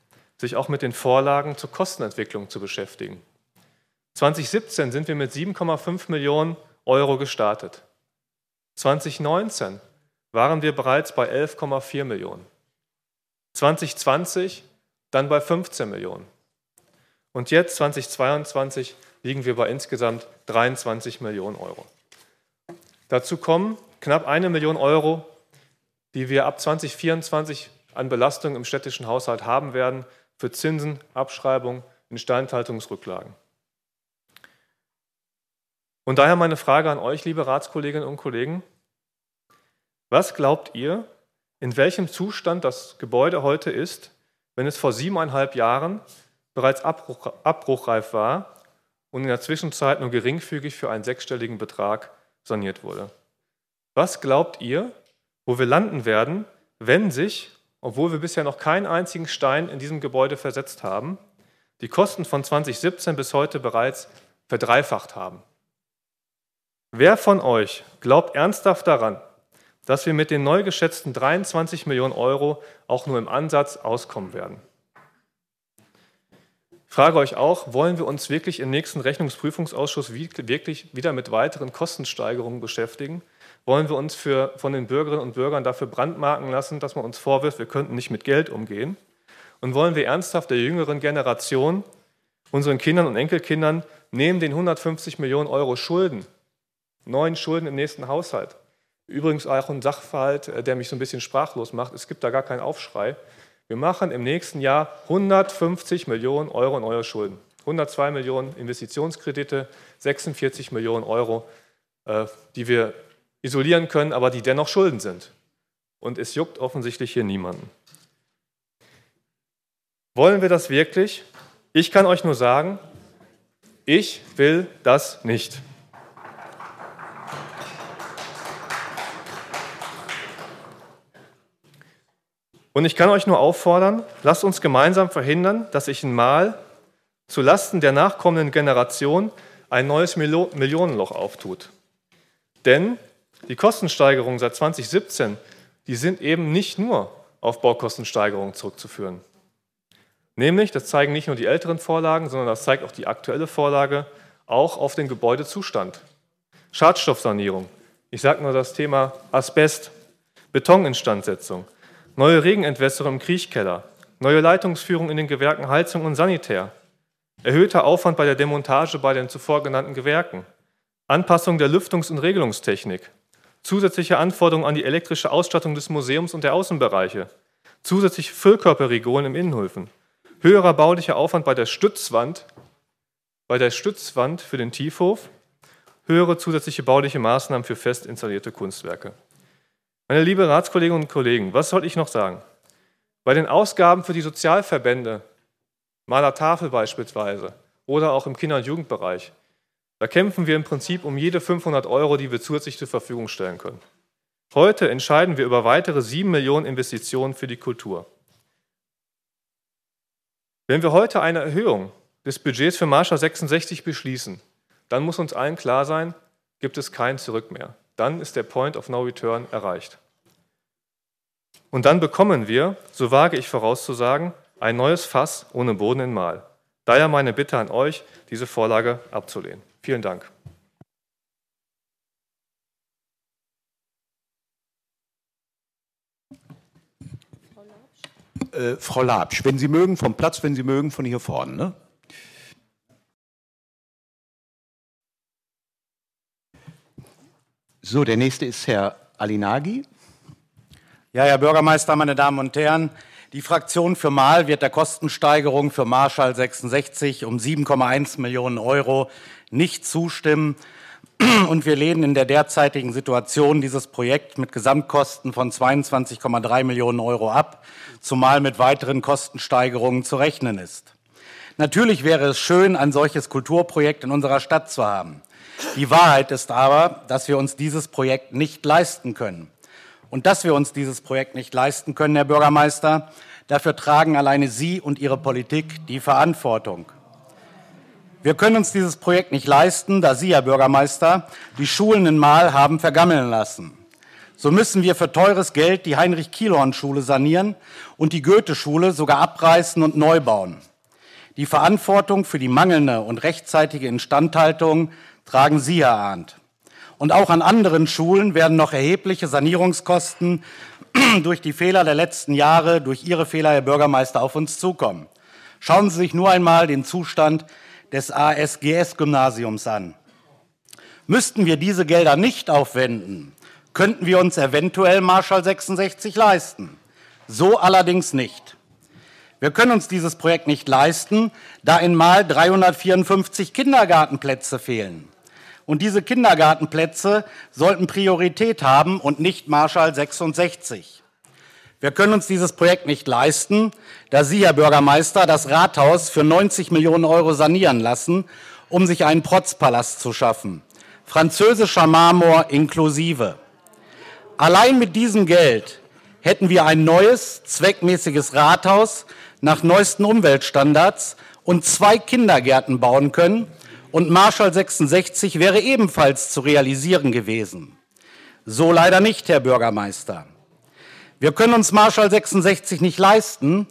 S9: sich auch mit den Vorlagen zur Kostenentwicklung zu beschäftigen. 2017 sind wir mit 7,5 Millionen Euro gestartet. 2019 waren wir bereits bei 11,4 Millionen. 2020 dann bei 15 Millionen. Und jetzt 2022 liegen wir bei insgesamt 23 Millionen Euro. Dazu kommen knapp eine Million Euro, die wir ab 2024 an Belastung im städtischen Haushalt haben werden für Zinsen, Abschreibung, Instandhaltungsrücklagen. Und daher meine Frage an euch, liebe Ratskolleginnen und Kollegen. Was glaubt ihr, in welchem Zustand das Gebäude heute ist, wenn es vor siebeneinhalb Jahren bereits abbruch, abbruchreif war und in der Zwischenzeit nur geringfügig für einen sechsstelligen Betrag saniert wurde? Was glaubt ihr, wo wir landen werden, wenn sich, obwohl wir bisher noch keinen einzigen Stein in diesem Gebäude versetzt haben, die Kosten von 2017 bis heute bereits verdreifacht haben? Wer von euch glaubt ernsthaft daran, dass wir mit den neu geschätzten 23 Millionen Euro auch nur im Ansatz auskommen werden? Ich frage euch auch, wollen wir uns wirklich im nächsten Rechnungsprüfungsausschuss wirklich wieder mit weiteren Kostensteigerungen beschäftigen? Wollen wir uns für, von den Bürgerinnen und Bürgern dafür brandmarken lassen, dass man uns vorwirft, wir könnten nicht mit Geld umgehen? Und wollen wir ernsthaft der jüngeren Generation, unseren Kindern und Enkelkindern, neben den 150 Millionen Euro Schulden, neuen Schulden im nächsten Haushalt. Übrigens auch ein Sachverhalt, äh, der mich so ein bisschen sprachlos macht. Es gibt da gar keinen Aufschrei. Wir machen im nächsten Jahr 150 Millionen Euro neue Schulden. 102 Millionen Investitionskredite, 46 Millionen Euro, äh, die wir isolieren können, aber die dennoch Schulden sind. Und es juckt offensichtlich hier niemanden. Wollen wir das wirklich? Ich kann euch nur sagen, ich will das nicht. Und ich kann euch nur auffordern, lasst uns gemeinsam verhindern, dass sich ein Mal zu Lasten der nachkommenden Generation ein neues Millionenloch auftut. Denn die Kostensteigerungen seit 2017, die sind eben nicht nur auf Baukostensteigerungen zurückzuführen. Nämlich, das zeigen nicht nur die älteren Vorlagen, sondern das zeigt auch die aktuelle Vorlage, auch auf den Gebäudezustand. Schadstoffsanierung. Ich sage nur das Thema Asbest, Betoninstandsetzung, neue Regenentwässerung im Kriechkeller, neue Leitungsführung in den Gewerken Heizung und Sanitär, erhöhter Aufwand bei der Demontage bei den zuvor genannten Gewerken, Anpassung der Lüftungs- und Regelungstechnik, zusätzliche Anforderungen an die elektrische Ausstattung des Museums und der Außenbereiche, zusätzliche Füllkörperregolen im Innenhöfen, höherer baulicher Aufwand bei der Stützwand, bei der Stützwand für den Tiefhof, höhere zusätzliche bauliche Maßnahmen für fest installierte Kunstwerke. Meine liebe Ratskolleginnen und Kollegen, was soll ich noch sagen? Bei den Ausgaben für die Sozialverbände, Maler Tafel beispielsweise oder auch im Kinder- und Jugendbereich, da kämpfen wir im Prinzip um jede 500 Euro, die wir zusätzlich zur Verfügung stellen können. Heute entscheiden wir über weitere 7 Millionen Investitionen für die Kultur. Wenn wir heute eine Erhöhung des Budgets für Marschall 66 beschließen, dann muss uns allen klar sein, gibt es kein Zurück mehr dann ist der Point of No Return erreicht. Und dann bekommen wir, so wage ich vorauszusagen, ein neues Fass ohne Boden in Mal. Daher meine Bitte an euch, diese Vorlage abzulehnen. Vielen Dank.
S1: Äh, Frau Labsch, wenn Sie mögen, vom Platz, wenn Sie mögen, von hier vorne. Ne? So, der nächste ist Herr Alinagi.
S10: Ja, Herr Bürgermeister, meine Damen und Herren, die Fraktion für Mal wird der Kostensteigerung für Marschall 66 um 7,1 Millionen Euro nicht zustimmen. Und wir lehnen in der derzeitigen Situation dieses Projekt mit Gesamtkosten von 22,3 Millionen Euro ab, zumal mit weiteren Kostensteigerungen zu rechnen ist. Natürlich wäre es schön, ein solches Kulturprojekt in unserer Stadt zu haben. Die Wahrheit ist aber, dass wir uns dieses Projekt nicht leisten können. Und dass wir uns dieses Projekt nicht leisten können, Herr Bürgermeister, dafür tragen alleine Sie und Ihre Politik die Verantwortung. Wir können uns dieses Projekt nicht leisten, da Sie, Herr Bürgermeister, die Schulen in Mahl haben vergammeln lassen. So müssen wir für teures Geld die Heinrich-Kielhorn-Schule sanieren und die Goethe-Schule sogar abreißen und neu bauen. Die Verantwortung für die mangelnde und rechtzeitige Instandhaltung tragen Sie, Herr Arndt. Und auch an anderen Schulen werden noch erhebliche Sanierungskosten [clears throat] durch die Fehler der letzten Jahre, durch Ihre Fehler, Herr Bürgermeister, auf uns zukommen. Schauen Sie sich nur einmal den Zustand des ASGS-Gymnasiums an. Müssten wir diese Gelder nicht aufwenden, könnten wir uns eventuell Marschall 66 leisten. So allerdings nicht. Wir können uns dieses Projekt nicht leisten, da in Mal 354 Kindergartenplätze fehlen. Und diese Kindergartenplätze sollten Priorität haben und nicht Marschall 66. Wir können uns dieses Projekt nicht leisten, da Sie, Herr Bürgermeister, das Rathaus für 90 Millionen Euro sanieren lassen, um sich einen Protzpalast zu schaffen. Französischer Marmor inklusive. Allein mit diesem Geld hätten wir ein neues, zweckmäßiges Rathaus nach neuesten Umweltstandards und zwei Kindergärten bauen können, und Marschall 66 wäre ebenfalls zu realisieren gewesen. So leider nicht, Herr Bürgermeister. Wir können uns Marschall 66 nicht leisten,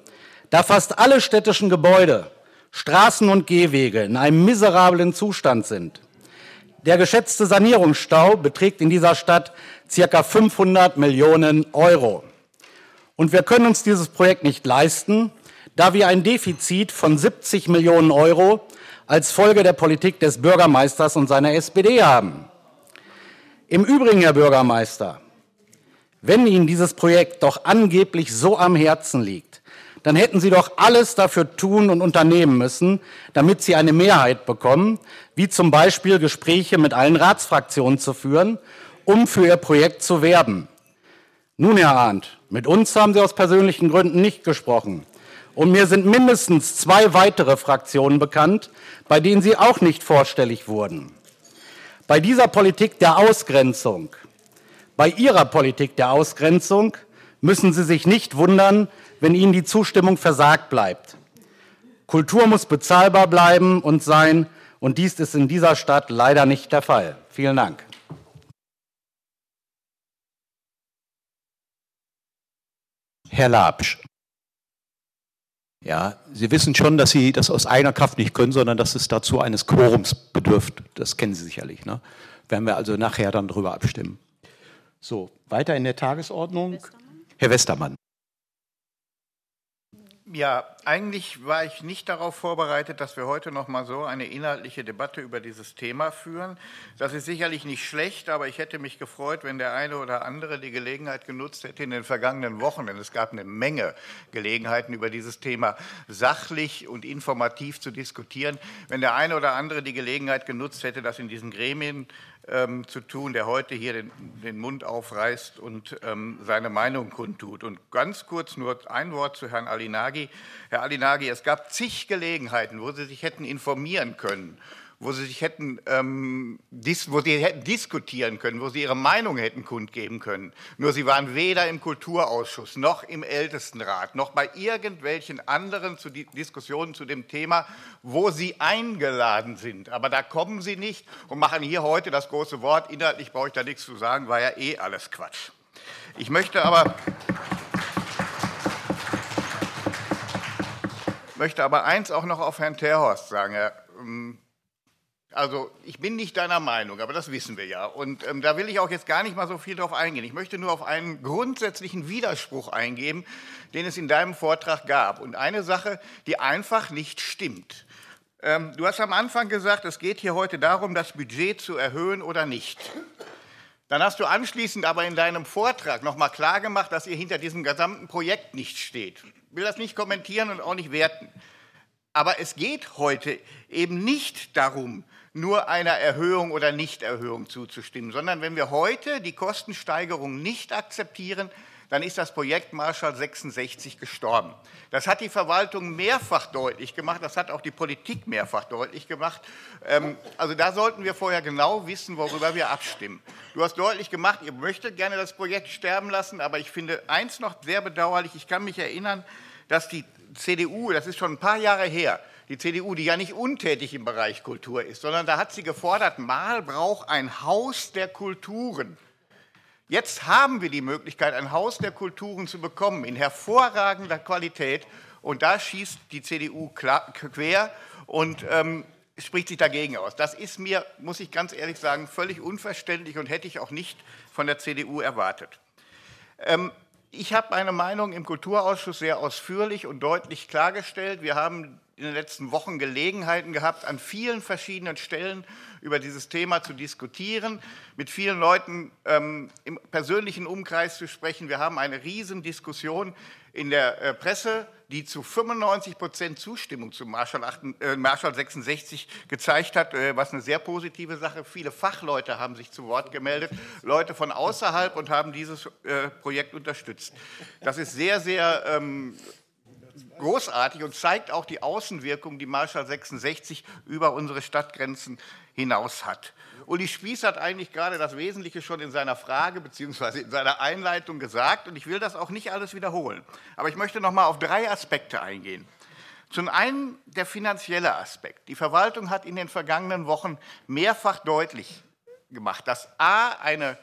S10: da fast alle städtischen Gebäude, Straßen und Gehwege in einem miserablen Zustand sind. Der geschätzte Sanierungsstau beträgt in dieser Stadt circa 500 Millionen Euro. Und wir können uns dieses Projekt nicht leisten, da wir ein Defizit von 70 Millionen Euro als Folge der Politik des Bürgermeisters und seiner SPD haben. Im Übrigen, Herr Bürgermeister, wenn Ihnen dieses Projekt doch angeblich so am Herzen liegt, dann hätten Sie doch alles dafür tun und unternehmen müssen, damit Sie eine Mehrheit bekommen, wie zum Beispiel Gespräche mit allen Ratsfraktionen zu führen, um für Ihr Projekt zu werben. Nun, Herr Arndt, mit uns haben Sie aus persönlichen Gründen nicht gesprochen. Und mir sind mindestens zwei weitere Fraktionen bekannt, bei denen Sie auch nicht vorstellig wurden. Bei dieser Politik der Ausgrenzung, bei Ihrer Politik der Ausgrenzung müssen Sie sich nicht wundern, wenn Ihnen die Zustimmung versagt bleibt. Kultur muss bezahlbar bleiben und sein, und dies ist in dieser Stadt leider nicht der Fall. Vielen Dank.
S1: Herr Labsch. Ja, Sie wissen schon, dass Sie das aus eigener Kraft nicht können, sondern dass es dazu eines Quorums bedürft. Das kennen Sie sicherlich. Ne? Werden wir also nachher dann darüber abstimmen. So, weiter in der Tagesordnung. Westermann? Herr Westermann.
S2: Ja, eigentlich war ich nicht darauf vorbereitet, dass wir heute noch mal so eine inhaltliche Debatte über dieses Thema führen. Das ist sicherlich nicht schlecht, aber ich hätte mich gefreut, wenn der eine oder andere die Gelegenheit genutzt hätte in den vergangenen Wochen, denn es gab eine Menge Gelegenheiten über dieses Thema sachlich und informativ zu diskutieren, wenn der eine oder andere die Gelegenheit genutzt hätte, das in diesen Gremien ähm, zu tun, der heute hier den, den Mund aufreißt und ähm, seine Meinung kundtut. Und ganz kurz nur ein Wort zu Herrn Alinagi. Herr Alinagi, es gab zig Gelegenheiten, wo Sie sich hätten informieren können wo sie sich hätten, ähm, dis, wo sie hätten diskutieren können, wo sie ihre Meinung hätten kundgeben können. Nur sie waren weder im Kulturausschuss noch im Ältestenrat noch bei irgendwelchen anderen zu Diskussionen zu dem Thema, wo sie eingeladen sind. Aber da kommen sie nicht und machen hier heute das große Wort. Inhaltlich brauche ich da nichts zu sagen, war ja eh alles Quatsch. Ich möchte aber möchte aber eins auch noch auf Herrn Terhorst sagen. Herr, ähm, also ich bin nicht deiner Meinung, aber das wissen wir ja. Und ähm, da will ich auch jetzt gar nicht mal so viel drauf eingehen. Ich möchte nur auf einen grundsätzlichen Widerspruch eingehen, den es in deinem Vortrag gab. Und eine Sache, die einfach nicht stimmt. Ähm, du hast am Anfang gesagt, es geht hier heute darum, das Budget zu erhöhen oder nicht. Dann hast du anschließend aber in deinem Vortrag nochmal klargemacht, dass ihr hinter diesem gesamten Projekt nicht steht will das nicht kommentieren und auch nicht werten. Aber es geht heute eben nicht darum, nur einer Erhöhung oder Nichterhöhung zuzustimmen, sondern wenn wir heute die Kostensteigerung nicht akzeptieren, dann ist das Projekt Marshall 66 gestorben. Das hat die Verwaltung mehrfach deutlich gemacht, das hat auch die Politik mehrfach deutlich gemacht. Ähm, also da sollten wir vorher genau wissen, worüber wir abstimmen. Du hast deutlich gemacht, ihr möchtet gerne das Projekt sterben lassen, aber ich finde eins noch sehr bedauerlich, ich kann mich erinnern, dass die CDU, das ist schon ein paar Jahre her, die CDU, die ja nicht untätig im Bereich Kultur ist, sondern da hat sie gefordert, Mal braucht ein Haus der Kulturen. Jetzt haben wir die Möglichkeit, ein Haus der Kulturen zu bekommen, in hervorragender Qualität. Und da schießt die CDU quer und ähm, spricht sich dagegen aus. Das ist mir, muss ich ganz ehrlich sagen, völlig unverständlich und hätte ich auch nicht von der CDU erwartet. Ähm, ich habe meine Meinung im Kulturausschuss sehr ausführlich und deutlich klargestellt. Wir haben in den letzten Wochen Gelegenheiten gehabt, an vielen verschiedenen Stellen über dieses Thema zu diskutieren, mit vielen Leuten ähm, im persönlichen Umkreis zu sprechen. Wir haben eine Riesendiskussion in der äh, Presse, die zu 95 Prozent Zustimmung zu Marshall, 8, äh, Marshall 66 gezeigt hat, äh, was eine sehr positive Sache. Viele Fachleute haben sich zu Wort gemeldet, Leute von außerhalb und haben dieses äh, Projekt unterstützt. Das ist sehr, sehr ähm, großartig und zeigt auch die Außenwirkung, die Marshall 66 über unsere Stadtgrenzen hinaus hat. Uli Spieß hat eigentlich gerade das Wesentliche schon in seiner Frage bzw. in seiner Einleitung gesagt und ich will das auch nicht alles wiederholen. Aber ich möchte noch mal auf drei Aspekte eingehen. Zum einen der finanzielle Aspekt. Die Verwaltung hat in den vergangenen Wochen mehrfach deutlich gemacht, dass A eine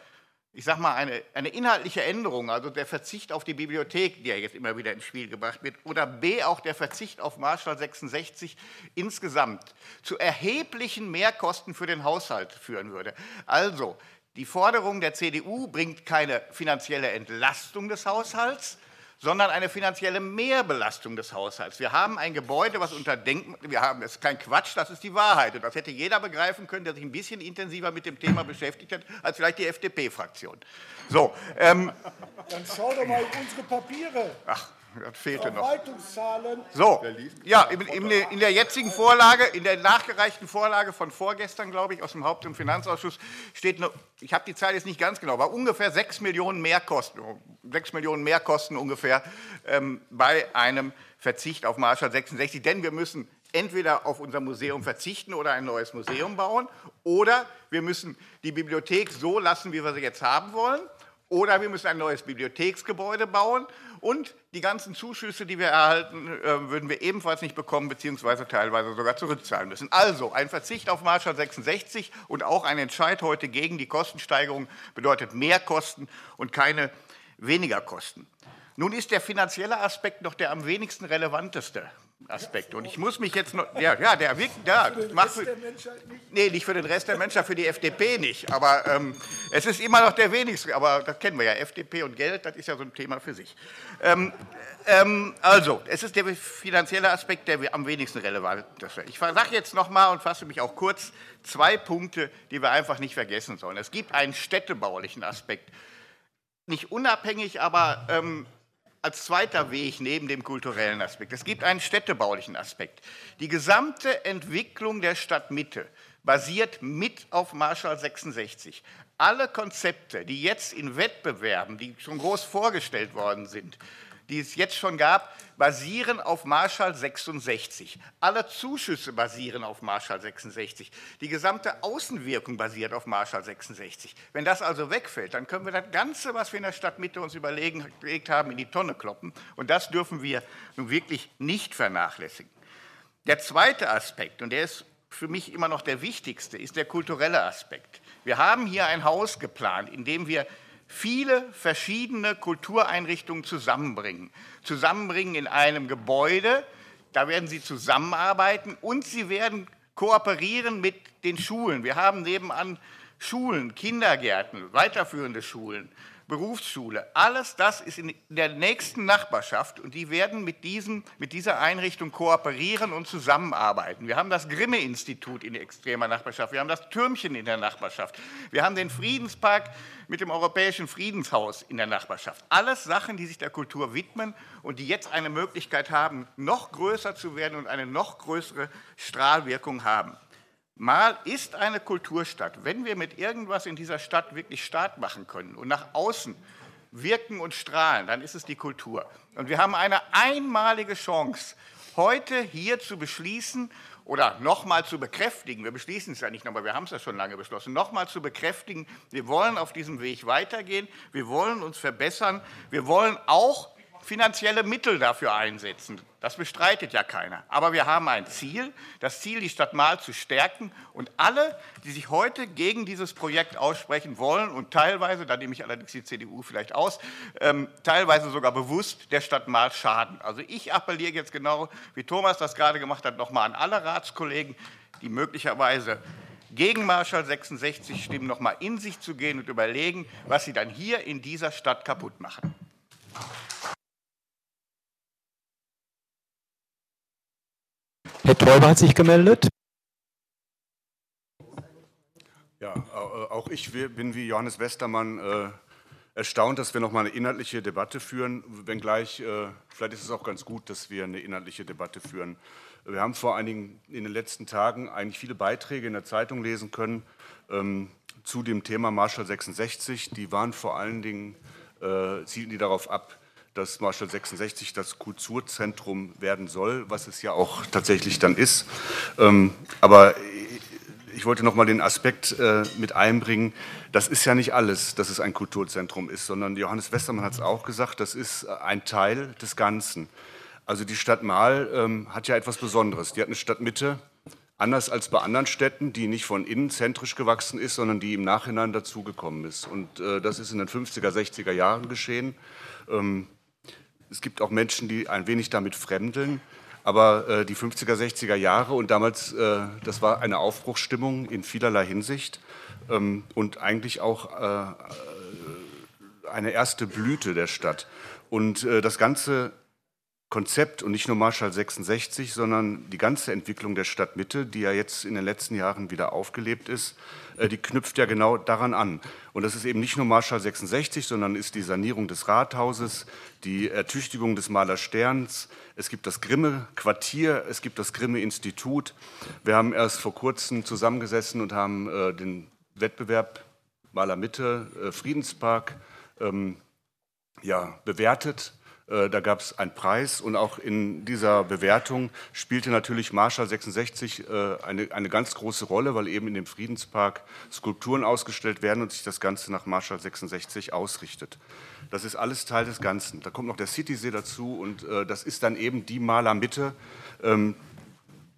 S2: ich sage mal, eine, eine inhaltliche Änderung, also der Verzicht auf die Bibliothek, die ja jetzt immer wieder ins Spiel gebracht wird, oder B, auch der Verzicht auf Marschall 66 insgesamt zu erheblichen Mehrkosten für den Haushalt führen würde. Also, die Forderung der CDU bringt keine finanzielle Entlastung des Haushalts, sondern eine finanzielle Mehrbelastung des Haushalts. Wir haben ein Gebäude, was unter Denkmal, wir haben, das ist kein Quatsch, das ist die Wahrheit. Und das hätte jeder begreifen können, der sich ein bisschen intensiver mit dem Thema beschäftigt hat, als vielleicht die FDP-Fraktion. So, ähm,
S11: Dann schau doch mal in unsere Papiere.
S2: Ach, das fehlte noch. So, ja, in, in, in, der jetzigen Vorlage, in der nachgereichten Vorlage von vorgestern, glaube ich, aus dem Haupt- und Finanzausschuss steht, noch, ich habe die Zahl jetzt nicht ganz genau, aber ungefähr 6 Millionen Mehrkosten, 6 Millionen Mehrkosten ungefähr ähm, bei einem Verzicht auf Marshall 66, denn wir müssen entweder auf unser Museum verzichten oder ein neues Museum bauen oder wir müssen die Bibliothek so lassen, wie wir sie jetzt haben wollen oder wir müssen ein neues Bibliotheksgebäude bauen und die ganzen Zuschüsse, die wir erhalten, äh, würden wir ebenfalls nicht bekommen, beziehungsweise teilweise sogar zurückzahlen müssen. Also ein Verzicht auf Marschall 66 und auch ein Entscheid heute gegen die Kostensteigerung bedeutet mehr Kosten und keine weniger Kosten. Nun ist der finanzielle Aspekt noch der am wenigsten relevanteste Aspekt. Und ich muss mich jetzt noch, ja, ja der wirkt, ja, für, nee, nicht für den Rest der Menschheit, für die FDP nicht. Aber ähm, es ist immer noch der wenigste, aber das kennen wir ja, FDP und Geld, das ist ja so ein Thema für sich. Ähm, ähm, also, es ist der finanzielle Aspekt, der am wenigsten relevant ist. Ich sage jetzt nochmal und fasse mich auch kurz zwei Punkte, die wir einfach nicht vergessen sollen. Es gibt einen städtebaulichen Aspekt. Nicht unabhängig, aber ähm, als zweiter Weg neben dem kulturellen Aspekt. Es gibt einen städtebaulichen Aspekt. Die gesamte Entwicklung der Stadtmitte basiert mit auf Marschall 66. Alle Konzepte, die jetzt in Wettbewerben, die schon groß vorgestellt worden sind, die es jetzt schon gab, basieren auf Marschall 66. Alle Zuschüsse basieren auf Marschall 66. Die gesamte Außenwirkung basiert auf Marschall 66. Wenn das also wegfällt, dann können wir das Ganze, was wir in der Stadtmitte uns überlegt haben, in die Tonne kloppen. Und das dürfen wir nun wirklich nicht vernachlässigen. Der zweite Aspekt, und der ist für mich immer noch der wichtigste, ist der kulturelle Aspekt. Wir haben hier ein Haus geplant, in dem wir viele verschiedene Kultureinrichtungen zusammenbringen. Zusammenbringen in einem Gebäude, da werden sie zusammenarbeiten und sie werden kooperieren mit den Schulen. Wir haben nebenan Schulen, Kindergärten, weiterführende Schulen. Berufsschule, alles das ist in der nächsten Nachbarschaft und die werden mit, diesem, mit dieser Einrichtung kooperieren und zusammenarbeiten. Wir haben das Grimme-Institut in extremer Nachbarschaft, wir haben das Türmchen in der Nachbarschaft, wir haben den Friedenspark mit dem Europäischen Friedenshaus in der Nachbarschaft. Alles Sachen, die sich der Kultur widmen und die jetzt eine Möglichkeit haben, noch größer zu werden und eine noch größere Strahlwirkung haben. Mal ist eine Kulturstadt. Wenn wir mit irgendwas in dieser Stadt wirklich Start machen können und nach außen wirken und strahlen, dann ist es die Kultur. Und wir haben eine einmalige Chance, heute hier zu beschließen oder nochmal zu bekräftigen, wir beschließen es ja nicht nochmal, wir haben es ja schon lange beschlossen, nochmal zu bekräftigen, wir wollen auf diesem Weg weitergehen, wir wollen uns verbessern, wir wollen auch finanzielle Mittel dafür einsetzen. Das bestreitet ja keiner. Aber wir haben ein Ziel, das Ziel, die Stadt Mahl zu stärken. Und alle, die sich heute gegen dieses Projekt aussprechen wollen und teilweise, da nehme ich allerdings die CDU vielleicht aus, ähm, teilweise sogar bewusst der Stadt Mahl schaden. Also ich appelliere jetzt genau, wie Thomas das gerade gemacht hat, nochmal an alle Ratskollegen, die möglicherweise gegen Marschall 66 stimmen, nochmal in sich zu gehen und überlegen, was sie dann hier in dieser Stadt kaputt machen.
S1: Herr Teuber hat sich gemeldet.
S12: Ja, auch ich bin wie Johannes Westermann äh, erstaunt, dass wir noch mal eine inhaltliche Debatte führen, wenngleich äh, vielleicht ist es auch ganz gut, dass wir eine inhaltliche Debatte führen. Wir haben vor einigen in den letzten Tagen eigentlich viele Beiträge in der Zeitung lesen können ähm, zu dem Thema Marshall 66. Die waren vor allen Dingen äh, zielten die darauf ab, dass Marshall 66 das Kulturzentrum werden soll, was es ja auch tatsächlich dann ist. Ähm, aber ich wollte noch mal den Aspekt äh, mit einbringen. Das ist ja nicht alles, dass es ein Kulturzentrum ist, sondern Johannes Westermann hat es auch gesagt, das ist ein Teil des Ganzen. Also die Stadt Mahl ähm, hat ja etwas Besonderes. Die hat eine Stadtmitte, anders als bei anderen Städten, die nicht von innen zentrisch gewachsen ist, sondern die im Nachhinein dazugekommen ist. Und äh, das ist in den 50er, 60er Jahren geschehen. Ähm, es gibt auch Menschen, die ein wenig damit fremdeln. Aber äh, die 50er, 60er Jahre und damals, äh, das war eine Aufbruchsstimmung in vielerlei Hinsicht ähm, und eigentlich auch äh, eine erste Blüte der Stadt. Und äh, das ganze Konzept und nicht nur Marschall 66, sondern die ganze Entwicklung der Stadtmitte, die ja jetzt in den letzten Jahren wieder aufgelebt ist, äh, die knüpft ja genau daran an. Und das ist eben nicht nur Marschall 66, sondern ist die Sanierung des Rathauses, die Ertüchtigung des Malersterns. Es gibt das Grimme-Quartier, es gibt das Grimme-Institut. Wir haben erst vor kurzem zusammengesessen und haben äh, den Wettbewerb Maler Mitte, äh, Friedenspark, ähm, ja, bewertet da gab es einen Preis und auch in dieser Bewertung spielte natürlich Marshall 66 äh, eine, eine ganz große Rolle, weil eben in dem Friedenspark Skulpturen ausgestellt werden und sich das Ganze nach Marshall 66 ausrichtet. Das ist alles Teil des Ganzen. Da kommt noch der Citysee dazu und äh, das ist dann eben die Malermitte, ähm,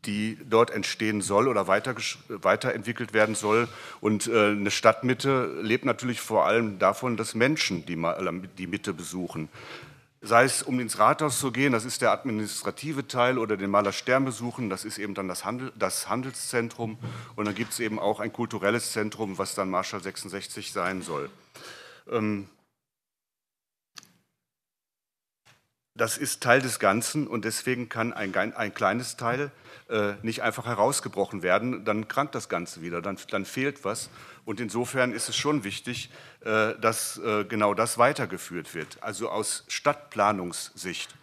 S12: die dort entstehen soll oder weiter, weiterentwickelt werden soll. Und äh, eine Stadtmitte lebt natürlich vor allem davon, dass Menschen die, die Mitte besuchen sei es um ins Rathaus zu gehen, das ist der administrative Teil, oder den Maler Stern besuchen, das ist eben dann das, Handel, das Handelszentrum. Und dann gibt es eben auch ein kulturelles Zentrum, was dann Marschall 66 sein soll. Ähm, das ist Teil des Ganzen und deswegen kann ein, ein kleines Teil äh, nicht einfach herausgebrochen werden. Dann krankt das Ganze wieder, dann, dann fehlt was. Und insofern ist es schon wichtig, äh, dass äh, genau das weitergeführt wird, also aus Stadtplanungssicht.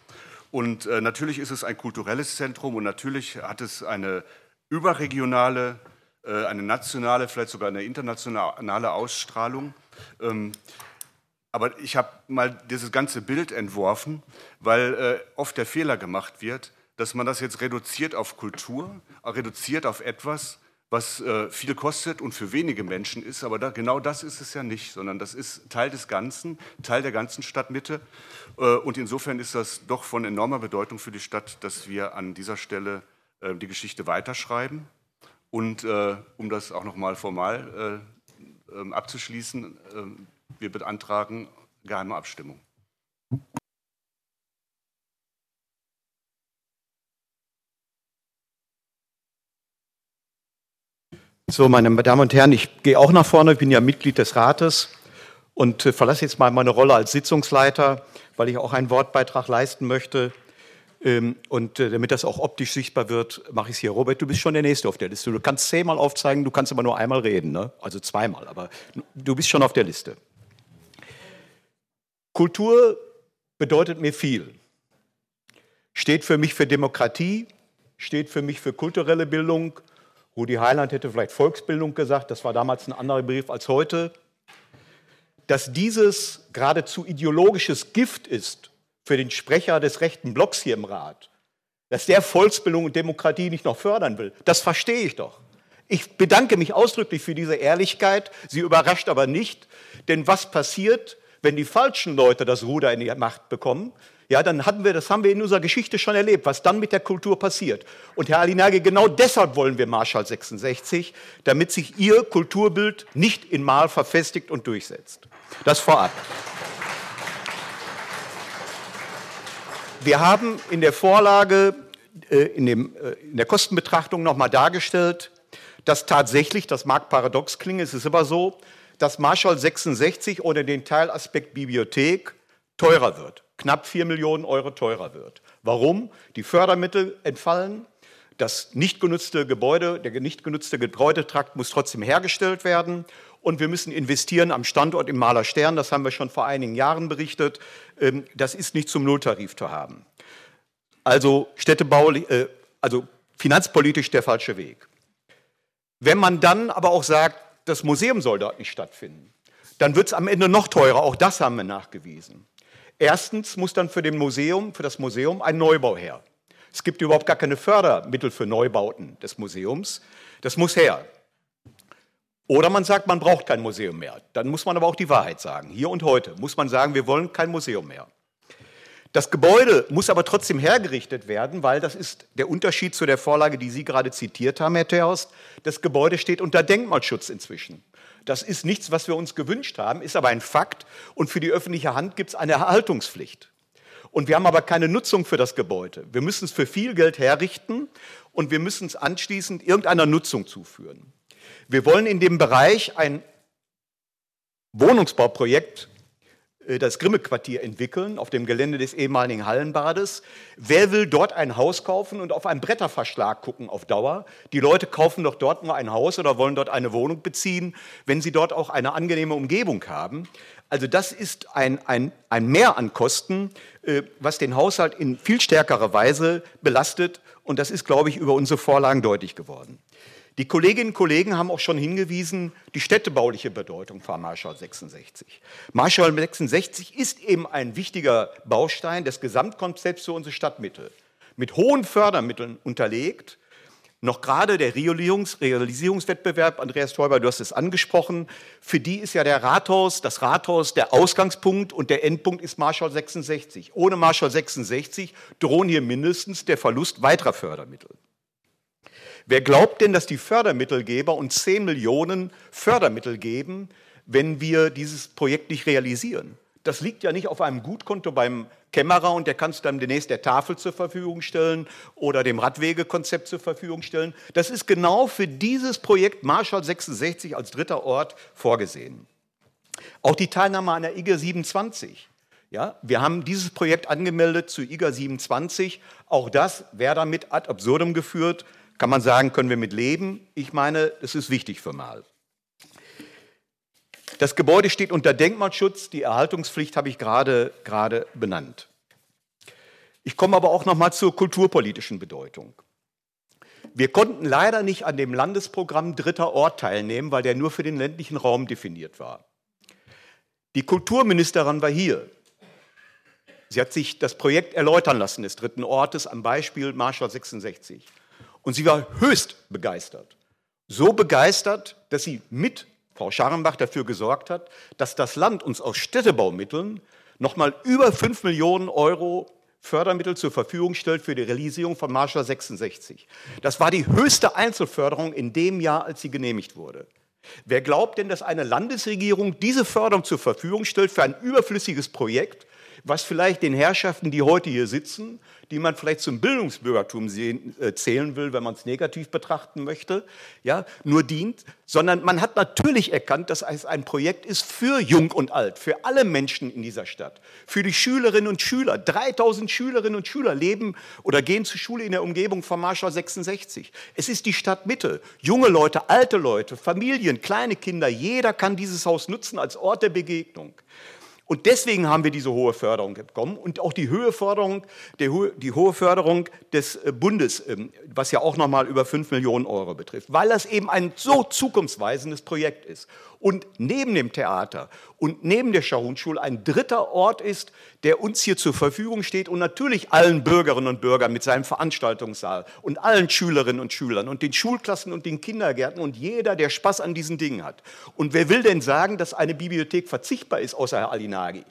S12: Und äh, natürlich ist es ein kulturelles Zentrum und natürlich hat es eine überregionale, eine nationale, vielleicht sogar eine internationale Ausstrahlung. Ähm, Aber ich habe mal dieses ganze Bild entworfen, weil äh, oft der Fehler gemacht wird, dass man das jetzt reduziert auf Kultur, reduziert auf etwas, was äh, viel kostet und für wenige Menschen ist. Aber da, genau das ist es ja nicht, sondern das ist Teil des Ganzen, Teil der ganzen Stadtmitte. Äh, und insofern ist das doch von enormer Bedeutung für die Stadt, dass wir an dieser Stelle äh, die Geschichte weiterschreiben. Und äh, um das auch nochmal formal äh, ähm, abzuschließen, ähm, wir beantragen geheime Abstimmung.
S1: So, meine Damen und Herren, ich gehe auch nach vorne, ich bin ja Mitglied des Rates und äh, verlasse jetzt mal meine Rolle als Sitzungsleiter, weil ich auch einen Wortbeitrag leisten möchte. Ähm, und äh, damit das auch optisch sichtbar wird, mache ich es hier. Robert, du bist schon der Nächste auf der Liste. Du kannst zehnmal aufzeigen, du kannst aber nur einmal reden, ne? also zweimal, aber du bist schon auf der Liste. Kultur bedeutet mir viel. Steht für mich für Demokratie, steht für mich für kulturelle Bildung, Rudi Heiland hätte vielleicht Volksbildung gesagt, das war damals ein anderer Begriff als heute. Dass dieses geradezu ideologisches Gift ist für den Sprecher des rechten Blocks hier im Rat, dass der Volksbildung und Demokratie nicht noch fördern will, das verstehe ich doch. Ich bedanke mich ausdrücklich für diese Ehrlichkeit. Sie überrascht aber nicht, denn was passiert, wenn die falschen Leute das Ruder in die Macht bekommen? ja, dann hatten wir, das haben wir in unserer Geschichte schon erlebt, was dann mit der Kultur passiert. Und Herr Alinage, genau deshalb wollen wir Marschall 66, damit sich Ihr Kulturbild nicht in Mal verfestigt und durchsetzt. Das vorab. Wir haben in der Vorlage, äh, in, dem, äh, in der Kostenbetrachtung nochmal dargestellt, dass tatsächlich, das mag paradox klingen, es ist aber so, dass Marschall 66 ohne den Teilaspekt Bibliothek teurer wird knapp 4 Millionen Euro teurer wird. Warum? Die Fördermittel entfallen. Das nicht genutzte Gebäude, der nicht genutzte Gebäudetrakt muss trotzdem hergestellt werden. Und wir müssen investieren am Standort im Maler Stern. Das haben wir schon vor einigen Jahren berichtet. Ähm, das ist nicht zum Nulltarif zu haben. Also Städtebau, äh, also finanzpolitisch der falsche Weg. Wenn man dann aber auch sagt, das Museum soll dort nicht stattfinden, dann wird es am Ende noch teurer. Auch das haben wir nachgewiesen. Erstens muss dann für, den Museum, für das Museum ein Neubau her. Es gibt überhaupt gar keine Fördermittel für Neubauten des Museums. Das muss her. Oder man sagt, man braucht kein Museum mehr. Dann muss man aber auch die Wahrheit sagen. Hier und heute muss man sagen, wir wollen kein Museum mehr. Das Gebäude muss aber trotzdem hergerichtet werden, weil das ist der Unterschied zu der Vorlage, die Sie gerade zitiert haben, Herr Terhorst. Das Gebäude steht unter Denkmalschutz inzwischen. Das ist nichts, was wir uns gewünscht haben, ist aber ein Fakt. Und für die öffentliche Hand gibt es eine Erhaltungspflicht. Und wir haben aber keine Nutzung für das Gebäude. Wir müssen es für viel Geld herrichten und wir müssen es anschließend irgendeiner Nutzung zuführen. Wir wollen in dem Bereich ein Wohnungsbauprojekt das Grimme-Quartier entwickeln, auf dem Gelände des ehemaligen Hallenbades. Wer will dort ein Haus kaufen und auf einen Bretterverschlag gucken auf Dauer? Die Leute kaufen doch dort nur ein Haus oder wollen dort eine Wohnung beziehen, wenn sie dort auch eine angenehme Umgebung haben. Also das ist ein, ein, ein Mehr an Kosten, äh, was den Haushalt in viel stärkerer Weise belastet. Und das ist, glaube ich, über unsere Vorlagen deutlich geworden. Die Kolleginnen und Kollegen haben auch schon hingewiesen, die städtebauliche Bedeutung von Marschall 66. Marschall 66 ist eben ein wichtiger Baustein des Gesamtkonzepts für unsere Stadtmitte. Mit hohen Fördermitteln unterlegt, noch gerade der Realisierungs Realisierungswettbewerb, Andreas Teuber, du hast es angesprochen, für die ist ja der Rathaus, das Rathaus der Ausgangspunkt und der Endpunkt ist Marschall 66. Ohne Marschall 66 drohen hier mindestens der Verlust weiterer Fördermittel. Wer glaubt denn, dass die Fördermittelgeber uns 10 Millionen Fördermittel geben, wenn wir dieses Projekt nicht realisieren? Das liegt ja nicht auf einem Gutkonto beim Kämmerer und der kann es dann demnächst der Tafel zur Verfügung stellen oder dem Radwegekonzept zur Verfügung stellen. Das ist genau für dieses Projekt Marschall 66 als dritter Ort vorgesehen. Auch die Teilnahme an der IGA 27. Ja, wir haben dieses Projekt angemeldet zu IGA 27. Auch das wäre damit ad absurdum geführt, kann man sagen, können wir mit leben? Ich meine, es ist wichtig für mal. Das Gebäude steht unter Denkmalschutz, die Erhaltungspflicht habe ich gerade, gerade benannt. Ich komme aber auch noch mal zur kulturpolitischen Bedeutung. Wir konnten leider nicht an dem Landesprogramm Dritter Ort teilnehmen, weil der nur für den ländlichen Raum definiert war. Die Kulturministerin war hier. Sie hat sich das Projekt erläutern lassen des dritten Ortes am Beispiel Marschall 66. Und sie war höchst begeistert. So begeistert, dass sie mit Frau Scharrenbach dafür gesorgt hat, dass das Land uns aus Städtebaumitteln nochmal über 5 Millionen Euro Fördermittel zur Verfügung stellt für die Realisierung von Marschall 66. Das war die höchste Einzelförderung in dem Jahr, als sie genehmigt wurde. Wer glaubt denn, dass eine Landesregierung diese Förderung zur Verfügung stellt für ein überflüssiges Projekt, was vielleicht den Herrschaften, die heute hier sitzen, die man vielleicht zum Bildungsbürgertum sehen, äh, zählen will, wenn man es negativ betrachten möchte, ja, nur dient, sondern man hat natürlich erkannt, dass es ein Projekt ist für Jung und Alt, für alle Menschen in dieser Stadt, für die Schülerinnen und Schüler. 3000 Schülerinnen und Schüler leben oder gehen zur Schule in der Umgebung von Marschall 66. Es ist die Stadtmitte. Junge Leute, alte Leute, Familien, kleine Kinder, jeder kann dieses Haus nutzen als Ort der Begegnung. Und deswegen haben wir diese hohe Förderung bekommen und auch die, Höhe Förderung, die, hohe Förderung des äh, Bundes, ähm, was ja auch nochmal über 5 Millionen Euro betrifft, weil das eben ein so zukunftsweisendes Projekt ist und neben dem Theater und neben der Schauhunschule ein dritter Ort ist, der uns hier zur Verfügung steht und natürlich allen Bürgerinnen und Bürgern mit seinem Veranstaltungssaal und allen Schülerinnen und Schülern und den Schulklassen und den Kindergärten und jeder, der Spaß an diesen Dingen hat. Und wer will denn sagen, dass eine Bibliothek verzichtbar ist, außer Herr Alinagi?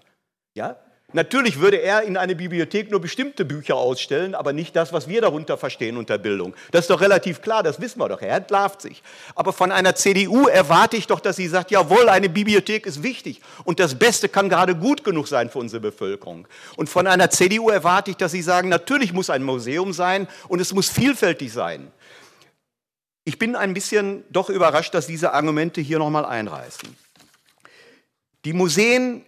S1: Ja? Natürlich würde er in eine Bibliothek nur bestimmte Bücher ausstellen, aber nicht das, was wir darunter verstehen unter Bildung. Das ist doch relativ klar, das wissen wir doch. Er entlarvt sich. Aber von einer CDU erwarte ich doch, dass sie sagt, jawohl, eine Bibliothek ist wichtig und das Beste kann gerade gut genug sein für unsere Bevölkerung. Und von einer CDU erwarte ich, dass sie sagen, natürlich muss ein Museum sein und es muss vielfältig sein. Ich bin ein bisschen doch überrascht, dass diese Argumente hier nochmal einreißen. Die Museen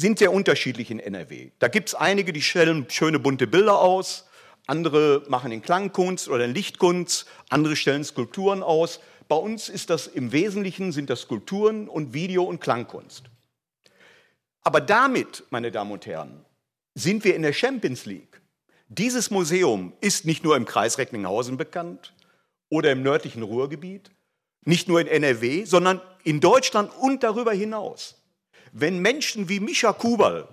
S1: sind sehr unterschiedlich in NRW. Da gibt es einige, die stellen schöne bunte Bilder aus, andere machen in Klangkunst oder in Lichtkunst, andere stellen Skulpturen aus. Bei uns ist das im Wesentlichen sind das Skulpturen und Video- und Klangkunst. Aber damit, meine Damen und Herren, sind wir in der Champions League. Dieses Museum ist nicht nur im Kreis Recklinghausen bekannt oder im nördlichen Ruhrgebiet, nicht nur in NRW, sondern in Deutschland und darüber hinaus. Wenn Menschen wie Micha Kubal,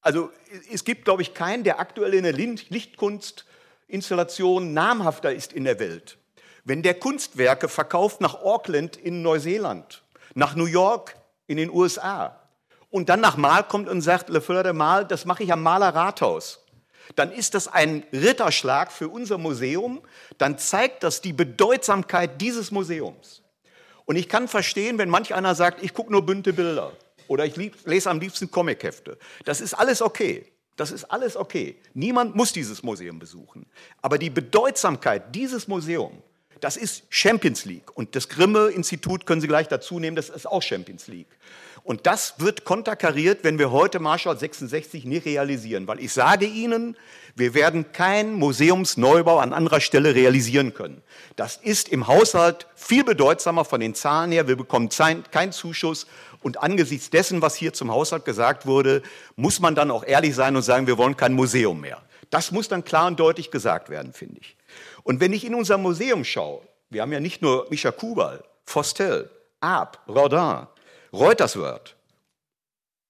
S1: also es gibt, glaube ich, keinen, der aktuell in der Lichtkunstinstallation namhafter ist in der Welt. Wenn der Kunstwerke verkauft nach Auckland in Neuseeland, nach New York in den USA und dann nach Mal kommt und sagt, Le Fleur de Mal, das mache ich am Maler Rathaus, dann ist das ein Ritterschlag für unser Museum, dann zeigt das die Bedeutsamkeit dieses Museums. Und ich kann verstehen, wenn manch einer sagt, ich gucke nur bunte Bilder. Oder ich lese am liebsten Comichefte. Das ist alles okay. Das ist alles okay. Niemand muss dieses Museum besuchen. Aber die Bedeutsamkeit dieses Museums, das ist Champions League. Und das Grimme-Institut können Sie gleich dazu nehmen, das ist auch Champions League. Und das wird konterkariert, wenn wir heute Marshall 66 nicht realisieren. Weil ich sage Ihnen, wir werden keinen Museumsneubau an anderer Stelle realisieren können. Das ist im Haushalt viel bedeutsamer von den Zahlen her. Wir bekommen keinen Zuschuss und angesichts dessen, was hier zum Haushalt gesagt wurde, muss man dann auch ehrlich sein und sagen, wir wollen kein Museum mehr. Das muss dann klar und deutlich gesagt werden, finde ich. Und wenn ich in unser Museum schaue, wir haben ja nicht nur Micha Kubal, Fostel, Arp, Rodin, Reuterswörth,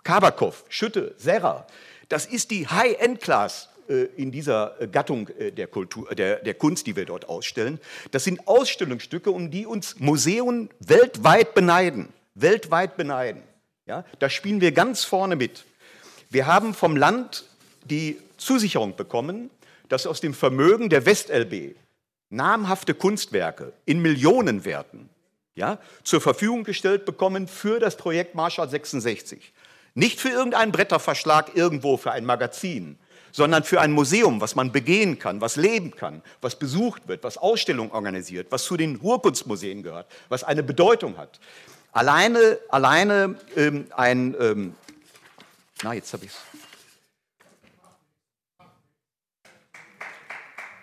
S1: Kabakov, Schütte, Serra. Das ist die High-End-Class äh, in dieser äh, Gattung äh, der, Kultur, der, der Kunst, die wir dort ausstellen. Das sind Ausstellungsstücke, um die uns Museen weltweit beneiden weltweit beneiden. Ja, da spielen wir ganz vorne mit. Wir haben vom Land die Zusicherung bekommen, dass aus dem Vermögen der WestLB namhafte Kunstwerke in Millionenwerten ja, zur Verfügung gestellt bekommen für das Projekt Marshall 66. Nicht für irgendeinen Bretterverschlag irgendwo für ein Magazin, sondern für ein Museum, was man begehen kann, was leben kann, was besucht wird, was Ausstellungen organisiert, was zu den Urkunstmuseen gehört, was eine Bedeutung hat. Alleine, alleine ähm, ein, ähm, na jetzt habe ich.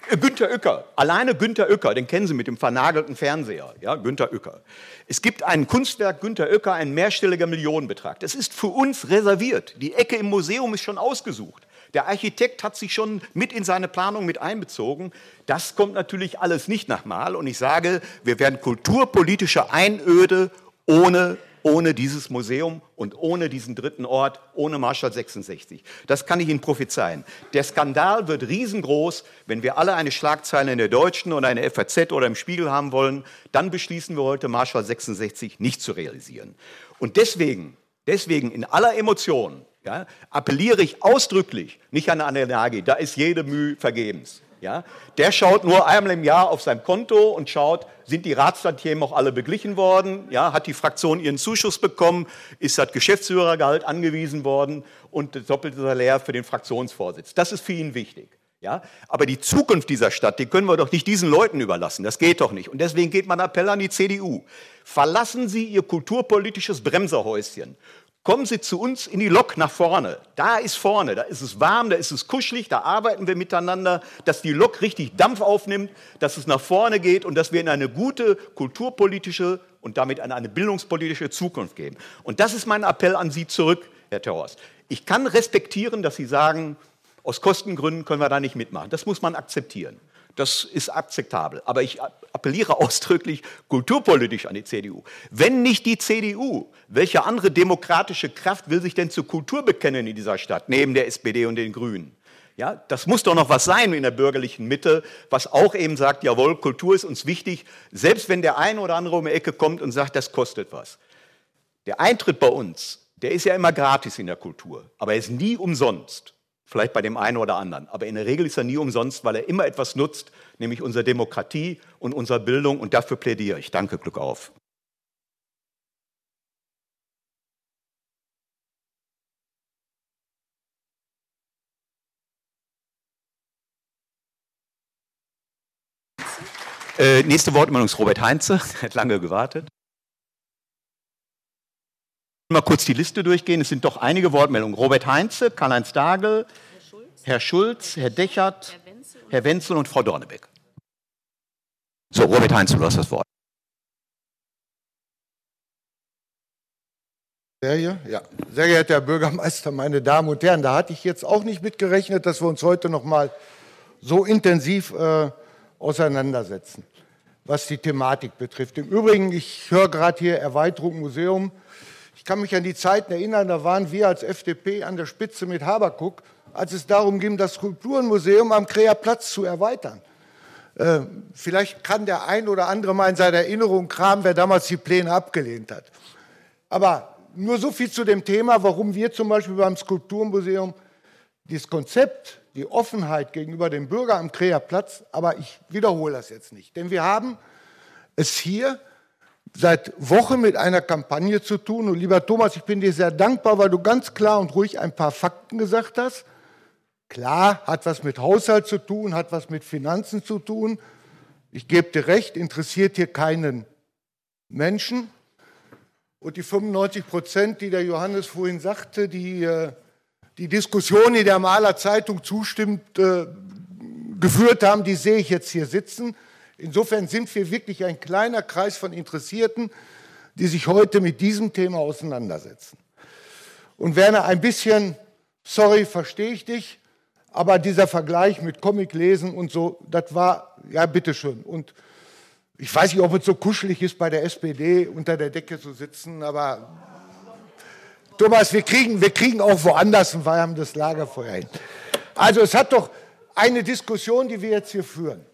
S1: Äh, Günter Uecker, alleine Günter Uecker, den kennen Sie mit dem vernagelten Fernseher, ja, Günter Uecker. Es gibt ein Kunstwerk Günter Uecker, ein mehrstelliger Millionenbetrag. Das ist für uns reserviert. Die Ecke im Museum ist schon ausgesucht. Der Architekt hat sich schon mit in seine Planung mit einbezogen. Das kommt natürlich alles nicht nach Mal. Und ich sage, wir werden kulturpolitische Einöde ohne ohne dieses Museum und ohne diesen dritten Ort, ohne Marschall 66. Das kann ich Ihnen prophezeien. Der Skandal wird riesengroß, wenn wir alle eine Schlagzeile in der Deutschen oder eine FAZ oder im Spiegel haben wollen, dann beschließen wir heute Marschall 66 nicht zu realisieren. Und deswegen, deswegen in aller Emotion ja, appelliere ich ausdrücklich nicht an Anne Nagy, da ist jede Mühe vergebens. Ja? Der schaut nur einmal im Jahr auf sein Konto und schaut, sind die Ratstantiemen auch alle beglichen worden? Ja? Hat die Fraktion ihren Zuschuss bekommen? Ist das Geschäftsführergehalt angewiesen worden? Und das doppelte Salär für den Fraktionsvorsitz. Das ist für ihn wichtig. Ja? Aber die Zukunft dieser Stadt, die können wir doch nicht diesen Leuten überlassen. Das geht doch nicht. Und deswegen geht mein Appell an die CDU. Verlassen Sie Ihr kulturpolitisches Bremserhäuschen Kommen Sie zu uns in die Lok nach vorne. Da ist vorne, da ist es warm, da ist es kuschelig, da arbeiten wir miteinander, dass die Lok richtig Dampf aufnimmt, dass es nach vorne geht und dass wir in eine gute kulturpolitische und damit in eine bildungspolitische Zukunft gehen. Und das ist mein Appell an Sie zurück, Herr Terhorst. Ich kann respektieren, dass Sie sagen, aus Kostengründen können wir da nicht mitmachen. Das muss man akzeptieren. Das ist akzeptabel. Aber ich appelliere [laughs] ausdrücklich kulturpolitisch an die CDU. Wenn nicht die CDU, welche andere demokratische Kraft will sich denn zur Kultur bekennen in dieser Stadt, neben der SPD und den Grünen? Ja, das muss doch noch was sein in der bürgerlichen Mitte, was auch eben sagt, jawohl, Kultur ist uns wichtig, selbst wenn der eine oder andere um die Ecke kommt und sagt, das kostet was. Der Eintritt bei uns, der ist ja immer gratis in der Kultur, aber er ist nie umsonst. Vielleicht bei dem einen oder anderen. Aber in der Regel ist er nie umsonst, weil er immer etwas nutzt, nämlich unsere Demokratie und unsere Bildung. Und dafür plädiere ich. Danke, Glück auf. Äh, nächste Wortmeldung ist Robert Heinze, [laughs] hat lange gewartet. Mal kurz die Liste durchgehen. Es sind doch einige Wortmeldungen. Robert Heinze, Karl-Heinz Dagel, Herr Schulz, Herr Dechert, Herr Wenzel und Frau Dornebeck. So, Robert Heinze, du hast das Wort.
S7: Serie? Ja. Sehr geehrter Herr Bürgermeister, meine Damen und Herren, da hatte ich jetzt auch nicht mitgerechnet, dass wir uns heute noch mal so intensiv äh, auseinandersetzen, was die Thematik betrifft. Im Übrigen, ich höre gerade hier Erweiterung Museum. Ich kann mich an die Zeiten erinnern, da waren wir als FDP an der Spitze mit Habakuk, als es darum ging, das Kulturmuseum am Kreher Platz zu erweitern. Äh, vielleicht kann der ein oder andere mal in seiner Erinnerung kramen, wer damals die Pläne abgelehnt hat. Aber nur so viel zu dem Thema, warum wir zum Beispiel beim Skulpturmuseum dieses Konzept, die Offenheit gegenüber dem Bürger am Kreher Platz, aber ich wiederhole das jetzt nicht, denn wir haben es hier seit Wochen mit einer Kampagne zu tun. Und lieber Thomas, ich bin dir sehr dankbar, weil du ganz klar und ruhig ein paar Fakten gesagt hast. Klar, hat was mit Haushalt zu tun, hat was mit Finanzen zu tun. Ich gebe dir recht, interessiert hier keinen Menschen. Und die 95 Prozent, die der Johannes vorhin sagte, die äh, die Diskussion in der Maler Zeitung zustimmt, äh, geführt haben, die sehe ich jetzt hier sitzen. Insofern sind wir wirklich ein kleiner Kreis von Interessierten, die sich heute mit diesem Thema auseinandersetzen. Und Werner, ein bisschen, sorry, verstehe ich dich, aber dieser Vergleich mit Comic lesen und so, das war, ja, bitteschön. Und ich weiß nicht, ob es so kuschelig ist, bei der SPD unter der Decke zu sitzen, aber Thomas, wir kriegen, wir kriegen auch woanders ein warmes Lagerfeuer hin. Also es hat doch eine Diskussion, die wir jetzt hier führen.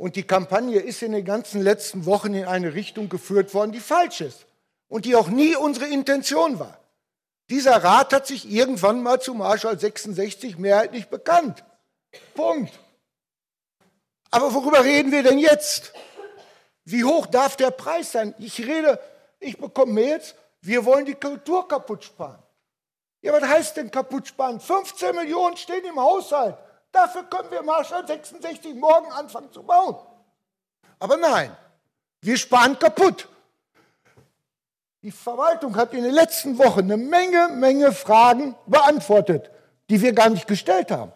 S7: Und die Kampagne ist in den ganzen letzten Wochen in eine Richtung geführt worden, die falsch ist und die auch nie unsere Intention war. Dieser Rat hat sich irgendwann mal zu Marschall 66 mehrheitlich bekannt. Punkt. Aber worüber reden wir denn jetzt? Wie hoch darf der Preis sein? Ich rede, ich bekomme Mails, wir wollen die Kultur kaputt sparen. Ja, was heißt denn kaputt sparen? 15 Millionen stehen im Haushalt. Dafür können wir Marschall 66 morgen anfangen zu bauen. Aber nein, wir sparen kaputt. Die Verwaltung hat in den letzten Wochen eine Menge, Menge Fragen beantwortet, die wir gar nicht gestellt haben.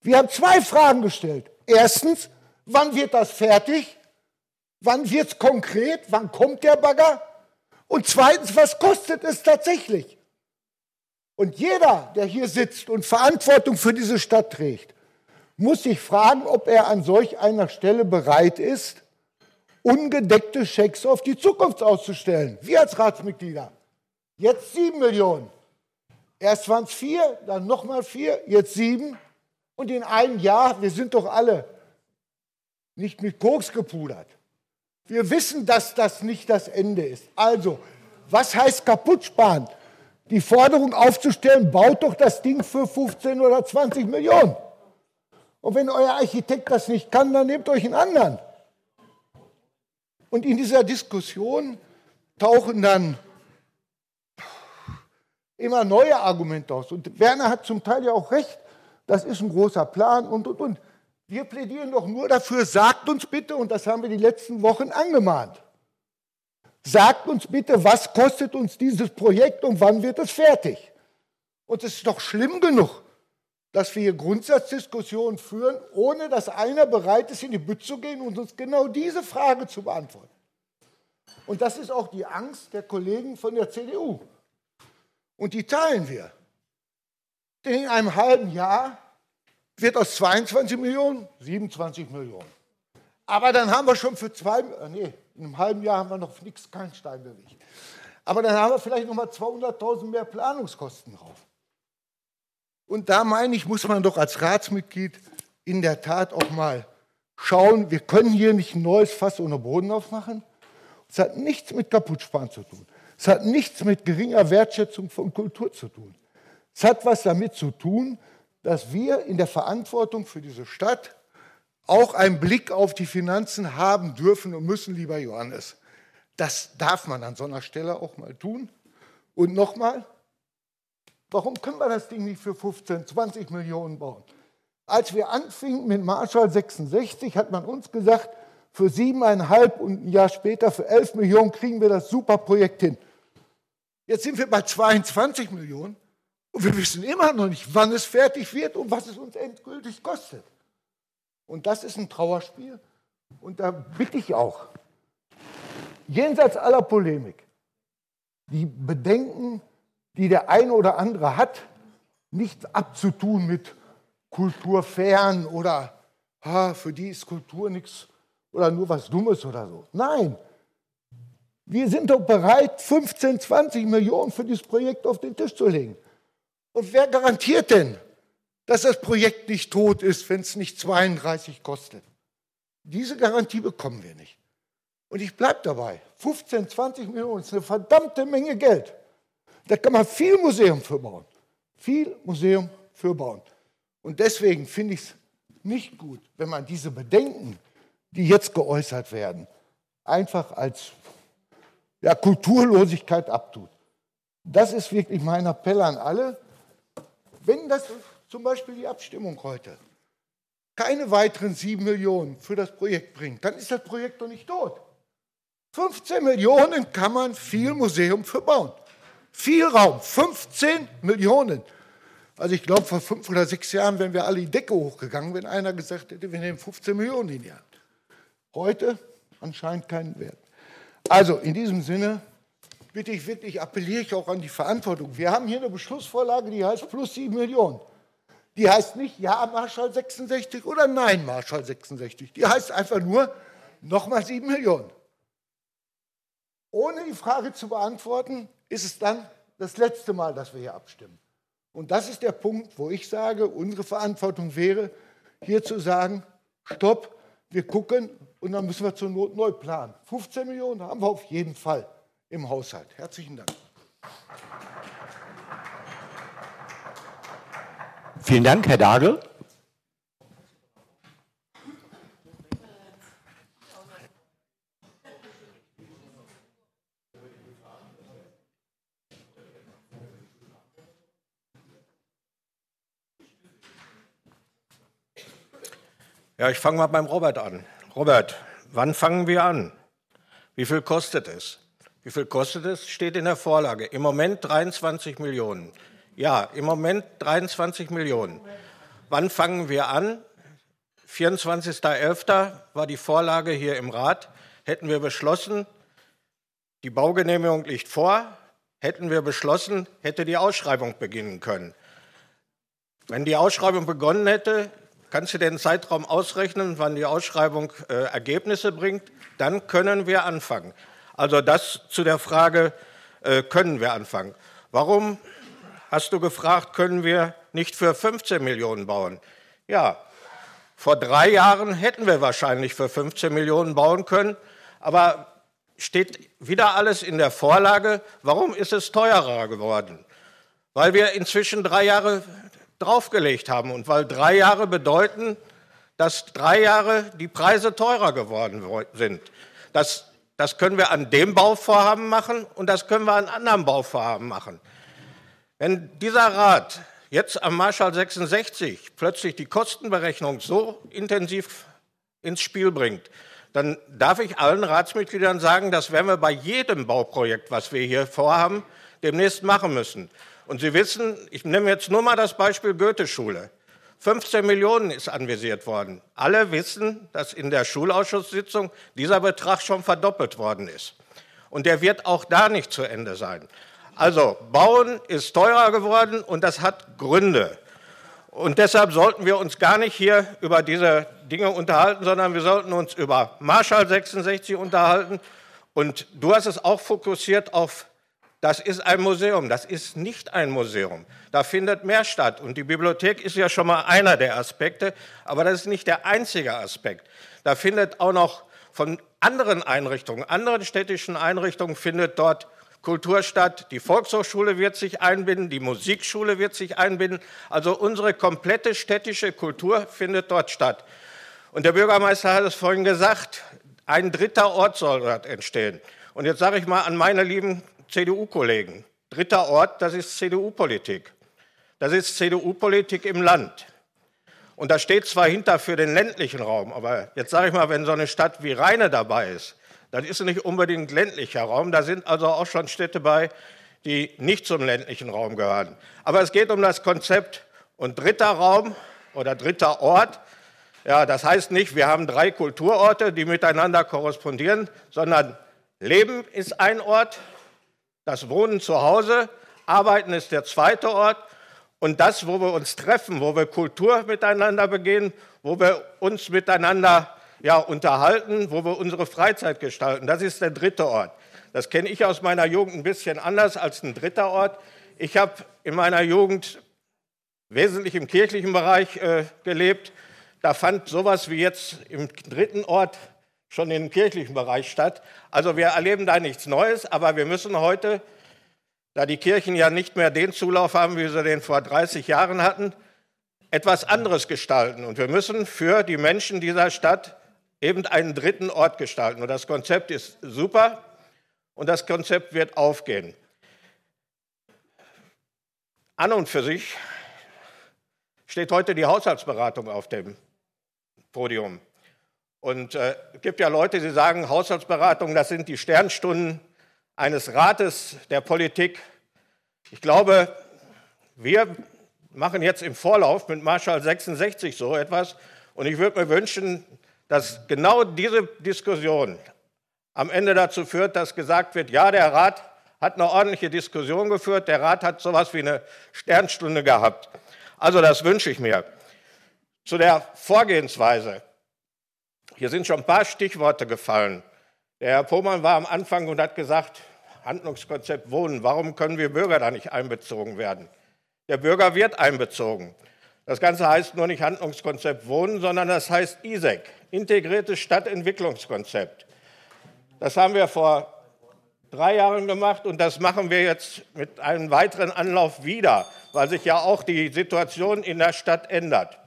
S7: Wir haben zwei Fragen gestellt. Erstens, wann wird das fertig? Wann wird es konkret? Wann kommt der Bagger? Und zweitens, was kostet es tatsächlich? Und jeder, der hier sitzt und Verantwortung für diese Stadt trägt, muss sich fragen, ob er an solch einer Stelle bereit ist, ungedeckte Schecks auf die Zukunft auszustellen. Wir als Ratsmitglieder. Jetzt sieben Millionen. Erst waren es vier, dann nochmal vier, jetzt sieben. Und in einem Jahr, wir sind doch alle nicht mit Koks gepudert. Wir wissen, dass das nicht das Ende ist. Also, was heißt kaputt sparen? Die Forderung aufzustellen, baut doch das Ding für 15 oder 20 Millionen. Und wenn euer Architekt das nicht kann, dann nehmt euch einen anderen. Und in dieser Diskussion tauchen dann immer neue Argumente aus. Und Werner hat zum Teil ja auch recht, das ist ein großer Plan und, und, und. Wir plädieren doch nur dafür, sagt uns bitte, und das haben wir die letzten Wochen angemahnt, sagt uns bitte, was kostet uns dieses Projekt und wann wird es fertig? Und es ist doch schlimm genug, dass wir hier Grundsatzdiskussionen führen, ohne dass einer bereit ist, in die Bütt zu gehen und uns genau diese Frage zu beantworten. Und das ist auch die Angst der Kollegen von der CDU. Und die teilen wir. Denn in einem halben Jahr wird aus 22 Millionen 27 Millionen. Aber dann haben wir schon für zwei, äh, nee, in einem halben Jahr haben wir noch nichts, keinen Stein bewegt. Aber dann haben wir vielleicht noch mal 200.000 mehr Planungskosten drauf. Und da meine ich, muss man doch als Ratsmitglied in der Tat auch mal schauen, wir können hier nicht ein neues Fass ohne Boden aufmachen. Es hat nichts mit Kaputtsparen zu tun. Es hat nichts mit geringer Wertschätzung von Kultur zu tun. Es hat was damit zu tun, dass wir in der Verantwortung für diese Stadt auch einen Blick auf die Finanzen haben dürfen und müssen, lieber Johannes. Das darf man an so einer Stelle auch mal tun. Und nochmal, warum können wir das Ding nicht für 15, 20 Millionen bauen? Als wir anfingen mit Marshall 66, hat man uns gesagt, für siebeneinhalb und ein Jahr später für 11 Millionen kriegen wir das super Projekt hin. Jetzt sind wir bei 22 Millionen. Und wir wissen immer noch nicht, wann es fertig wird und was es uns endgültig kostet. Und das ist ein Trauerspiel. Und da bitte ich auch, jenseits aller Polemik, die Bedenken, die der eine oder andere hat, nichts abzutun mit Kulturfern oder ha, für die ist Kultur nichts oder nur was Dummes oder so. Nein, wir sind doch bereit, 15, 20 Millionen für dieses Projekt auf den Tisch zu legen. Und wer garantiert denn, dass das Projekt nicht tot ist, wenn es nicht 32 kostet? Diese Garantie bekommen wir nicht. Und ich bleibe dabei. 15, 20 Millionen ist eine verdammte Menge Geld. Da kann man viel Museum für bauen. Viel Museum für bauen. Und deswegen finde ich es nicht gut, wenn man diese Bedenken, die jetzt geäußert werden, einfach als ja, Kulturlosigkeit abtut. Das ist wirklich mein Appell an alle. Wenn das zum Beispiel die Abstimmung heute keine weiteren sieben Millionen für das Projekt bringt, dann ist das Projekt doch nicht tot. 15 Millionen kann man viel Museum verbauen. Viel Raum, 15 Millionen. Also ich glaube, vor fünf oder sechs Jahren wären wir alle die Decke hochgegangen, wenn einer gesagt hätte, wir nehmen 15 Millionen in die Hand. Heute anscheinend keinen Wert. Also in diesem Sinne bitte ich wirklich, appelliere ich auch an die Verantwortung. Wir haben hier eine Beschlussvorlage, die heißt plus 7 Millionen. Die heißt nicht Ja Marschall 66 oder Nein Marschall 66. Die heißt einfach nur nochmal 7 Millionen. Ohne die Frage zu beantworten, ist es dann das letzte Mal, dass wir hier abstimmen. Und das ist der Punkt, wo ich sage, unsere Verantwortung wäre, hier zu sagen, stopp, wir gucken und dann müssen wir zur Not neu planen. 15 Millionen haben wir auf jeden Fall im Haushalt. Herzlichen Dank.
S13: Vielen Dank, Herr Dagel.
S14: Ja, ich fange mal beim Robert an. Robert, wann fangen wir an? Wie viel kostet es? Wie viel kostet es? Steht in der Vorlage. Im Moment 23 Millionen. Ja, im Moment 23 Millionen. Wann fangen wir an? 24.11. war die Vorlage hier im Rat. Hätten wir beschlossen, die Baugenehmigung liegt vor, hätten wir beschlossen, hätte die Ausschreibung beginnen können. Wenn die Ausschreibung begonnen hätte, kannst du den Zeitraum ausrechnen, wann die Ausschreibung äh, Ergebnisse bringt, dann können wir anfangen. Also das zu der Frage, äh, können wir anfangen. Warum hast du gefragt, können wir nicht für 15 Millionen bauen? Ja, vor drei Jahren hätten wir wahrscheinlich für 15 Millionen bauen können, aber steht wieder alles in der Vorlage. Warum ist es teurer geworden? Weil wir inzwischen drei Jahre draufgelegt haben und weil drei Jahre bedeuten, dass drei Jahre die Preise teurer geworden sind. Das, das können wir an dem Bauvorhaben machen und das können wir an anderen Bauvorhaben machen. Wenn dieser Rat jetzt am Marschall 66 plötzlich die Kostenberechnung so intensiv ins Spiel bringt, dann darf ich allen Ratsmitgliedern sagen, das werden wir bei jedem Bauprojekt, was wir hier vorhaben, demnächst machen müssen. Und Sie wissen, ich nehme jetzt nur mal das Beispiel Goethe-Schule. 15 Millionen ist anvisiert worden. Alle wissen, dass in der Schulausschusssitzung dieser Betrag schon verdoppelt worden ist. Und der wird auch da nicht zu Ende sein. Also Bauen ist teurer geworden und das hat Gründe. Und deshalb sollten wir uns gar nicht hier über diese Dinge unterhalten, sondern wir sollten uns über Marschall 66 unterhalten. Und du hast es auch fokussiert auf, das ist ein Museum. Das ist nicht ein Museum. Da findet mehr statt. Und die Bibliothek ist ja schon mal einer der Aspekte, aber das ist nicht der einzige Aspekt. Da findet auch noch von anderen Einrichtungen, anderen städtischen Einrichtungen findet dort Kultur statt. Die Volkshochschule wird sich einbinden, die Musikschule wird sich einbinden. Also unsere komplette städtische Kultur findet dort statt. Und der Bürgermeister hat es vorhin gesagt, ein dritter Ort soll dort entstehen. Und jetzt sage ich mal an meine lieben CDU-Kollegen, dritter Ort, das ist CDU-Politik. Das ist CDU-Politik im Land. Und da steht zwar hinter für den ländlichen Raum, aber jetzt sage ich mal, wenn so eine Stadt wie Rheine dabei ist, das ist nicht unbedingt ländlicher Raum. Da sind also auch schon Städte bei, die nicht zum ländlichen Raum gehören. Aber es geht um das Konzept. Und dritter Raum oder dritter Ort, ja, das heißt nicht, wir haben drei Kulturorte, die miteinander korrespondieren, sondern Leben ist ein Ort, das Wohnen zu Hause, Arbeiten ist der zweite Ort und das, wo wir uns treffen, wo wir Kultur miteinander begehen, wo wir uns miteinander ja, unterhalten, wo wir unsere Freizeit gestalten. Das ist der dritte Ort. Das kenne ich aus meiner Jugend ein bisschen anders als ein dritter Ort. Ich habe in meiner Jugend wesentlich im kirchlichen Bereich äh, gelebt. Da fand sowas wie jetzt im dritten Ort schon im kirchlichen Bereich statt. Also wir erleben da nichts Neues, aber wir müssen heute, da die Kirchen ja nicht mehr den Zulauf haben, wie sie den vor 30 Jahren hatten, etwas anderes gestalten. Und wir müssen für die Menschen dieser Stadt eben einen dritten Ort gestalten. Und das Konzept ist super und das Konzept wird aufgehen. An und für sich steht heute die Haushaltsberatung auf dem Podium. Und äh, es gibt ja Leute, die sagen, Haushaltsberatung, das sind die Sternstunden eines Rates der Politik. Ich glaube, wir machen jetzt im Vorlauf mit Marschall 66 so etwas. Und ich würde mir wünschen, dass genau diese Diskussion am Ende dazu führt, dass gesagt wird, ja, der Rat hat eine ordentliche Diskussion geführt, der Rat hat sowas wie eine Sternstunde gehabt. Also das wünsche ich mir. Zu der Vorgehensweise. Hier sind schon ein paar Stichworte gefallen. Der Herr Pohmann war am Anfang und hat gesagt, Handlungskonzept Wohnen, warum können wir Bürger da nicht einbezogen werden? Der Bürger wird einbezogen. Das Ganze heißt nur nicht Handlungskonzept Wohnen, sondern das heißt ISEC, Integriertes Stadtentwicklungskonzept. Das haben wir vor drei Jahren gemacht und das machen wir jetzt mit einem weiteren Anlauf wieder, weil sich ja auch die Situation in der Stadt ändert.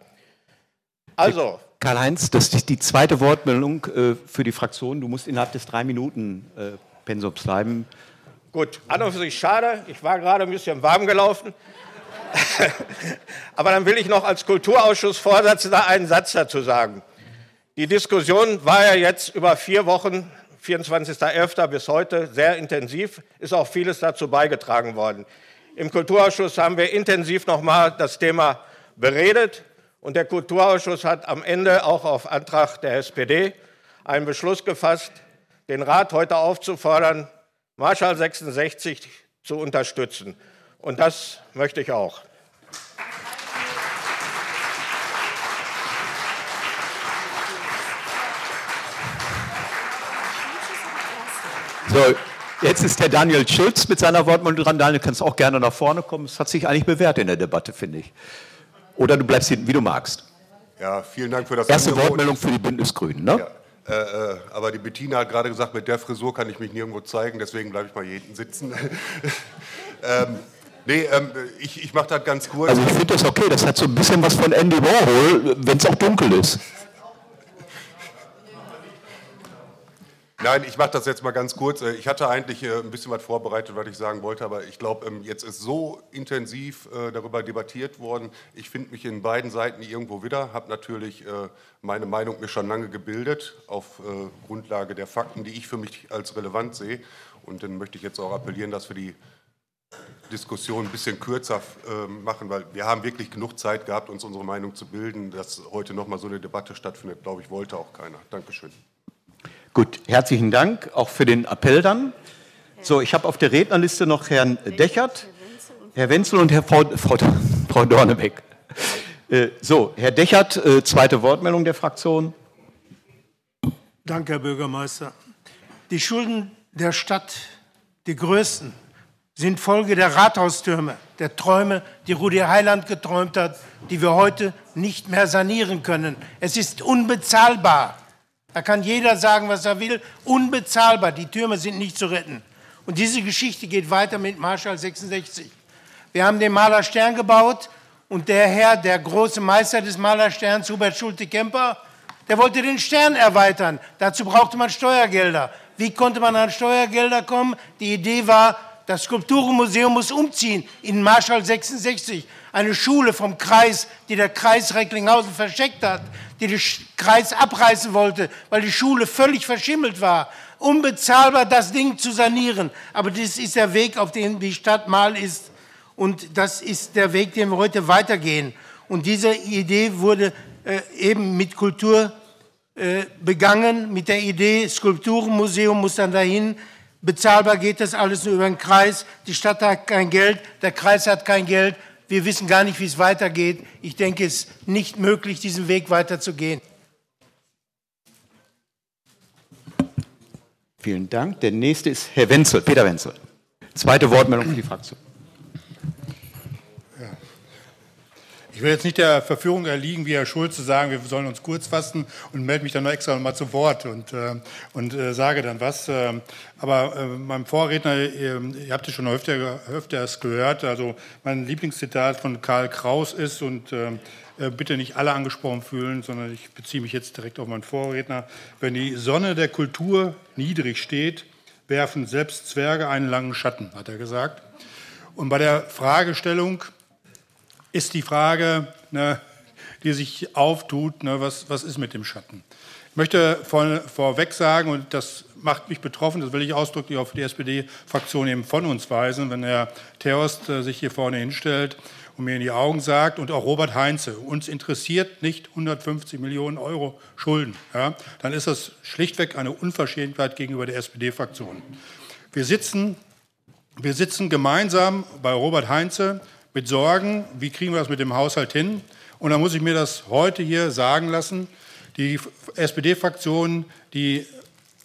S14: Also.
S1: Karl-Heinz, das ist die zweite Wortmeldung äh, für die Fraktion. Du musst innerhalb des drei Minuten äh, Pensums bleiben.
S14: Gut, an und für sich schade. Ich war gerade ein bisschen warm gelaufen. [laughs] Aber dann will ich noch als Kulturausschussvorsitzender einen Satz dazu sagen. Die Diskussion war ja jetzt über vier Wochen, 24.11. bis heute, sehr intensiv, ist auch vieles dazu beigetragen worden. Im Kulturausschuss haben wir intensiv nochmal das Thema beredet und der Kulturausschuss hat am Ende auch auf Antrag der SPD einen Beschluss gefasst, den Rat heute aufzufordern, Marschall 66 zu unterstützen. Und das möchte ich auch.
S1: So, jetzt ist der Daniel Schulz mit seiner Wortmeldung dran. Daniel, kannst auch gerne nach vorne kommen. Es hat sich eigentlich bewährt in der Debatte, finde ich. Oder du bleibst hinten, wie du magst.
S15: Ja, vielen Dank für das
S1: Erste
S15: Angebot.
S1: Wortmeldung für die Bündnisgrünen, ne?
S15: Ja. Äh, äh, aber die Bettina hat gerade gesagt, mit der Frisur kann ich mich nirgendwo zeigen, deswegen bleibe ich mal jeden sitzen. [laughs] ähm, nee, ähm, ich, ich mache das ganz kurz.
S1: Also ich finde das okay, das hat so ein bisschen was von Andy Warhol, wenn es auch dunkel ist.
S15: Nein, ich mache das jetzt mal ganz kurz. Äh, Ich hatte eigentlich äh, ein bisschen was vorbereitet, was ich sagen wollte, aber ich glaube, ähm, jetzt ist so intensiv äh, darüber debattiert worden. Ich finde mich in beiden Seiten irgendwo wieder, habe natürlich meine Meinung mir schon lange gebildet auf Grundlage der Fakten, die ich für mich als relevant sehe. Und dann möchte ich jetzt auch appellieren, dass wir die Diskussion ein bisschen kürzer machen, weil wir haben wirklich genug Zeit gehabt, uns unsere Meinung zu bilden. Dass heute noch mal so eine Debatte stattfindet, glaube ich, wollte auch keiner. Dankeschön.
S1: Gut, herzlichen Dank auch für den Appell dann. So, ich habe auf der Rednerliste noch Herrn Dechert, Herr Wenzel und Herr Frau, Frau, Frau Dornebeck. Äh, so, Herr Dechert, äh, zweite Wortmeldung der Fraktion.
S11: Danke, Herr Bürgermeister. Die Schulden der Stadt, die größten, sind Folge der Rathaustürme, der Träume, die Rudi Heiland geträumt hat, die wir heute nicht mehr sanieren können. Es ist unbezahlbar. Da kann jeder sagen, was er will. Unbezahlbar. Die Türme sind nicht zu retten. Und diese Geschichte geht weiter mit Marschall 66. Wir haben den Malerstern gebaut und der Herr, der große Meister des Malersterns, Hubert Schulte-Kemper, der wollte den Stern erweitern. Dazu brauchte man Steuergelder. Wie konnte man an Steuergelder kommen? Die Idee war, das Skulpturenmuseum muss umziehen in Marschall 66. Eine Schule vom Kreis, die der Kreis Recklinghausen versteckt hat, die den Kreis abreißen wollte, weil die Schule völlig verschimmelt war. Unbezahlbar, das Ding zu sanieren. Aber das ist der Weg, auf den die Stadt mal ist. Und das ist der Weg, den wir heute weitergehen. Und diese Idee wurde äh, eben mit Kultur äh, begangen, mit der Idee, Skulpturenmuseum muss dann dahin. Bezahlbar geht das alles nur über den Kreis. Die Stadt hat kein Geld, der Kreis hat kein Geld. Wir wissen gar nicht, wie es weitergeht. Ich denke, es ist nicht möglich, diesen Weg weiterzugehen.
S1: Vielen Dank. Der nächste ist Herr Wenzel, Peter Wenzel. Zweite Wortmeldung für die Fraktion.
S3: Ich will jetzt nicht der Verführung erliegen, wie Herr Schulz, zu sagen, wir sollen uns kurz fassen und melde mich dann noch extra noch mal zu Wort und, äh, und äh, sage dann was. Äh, aber äh, meinem Vorredner, ihr, ihr habt es schon öfter, öfters gehört, also mein Lieblingszitat von Karl Kraus ist und äh, äh, bitte nicht alle angesprochen fühlen, sondern ich beziehe mich jetzt direkt auf meinen Vorredner. Wenn die Sonne der Kultur niedrig steht, werfen selbst Zwerge einen langen Schatten, hat er gesagt. Und bei der Fragestellung, ist die Frage, ne, die sich auftut, ne, was, was ist mit dem Schatten? Ich möchte von, vorweg sagen, und das macht mich betroffen, das will ich ausdrücklich auf die SPD-Fraktion eben von uns weisen, wenn Herr Theost äh, sich hier vorne hinstellt und mir in die Augen sagt, und auch Robert Heinze, uns interessiert nicht 150 Millionen Euro Schulden, ja, dann ist das schlichtweg eine Unverschämtheit gegenüber der SPD-Fraktion. Wir sitzen, wir sitzen gemeinsam bei Robert Heinze mit Sorgen, wie kriegen wir das mit dem Haushalt hin? Und da muss ich mir das heute hier sagen lassen. Die SPD-Fraktion, die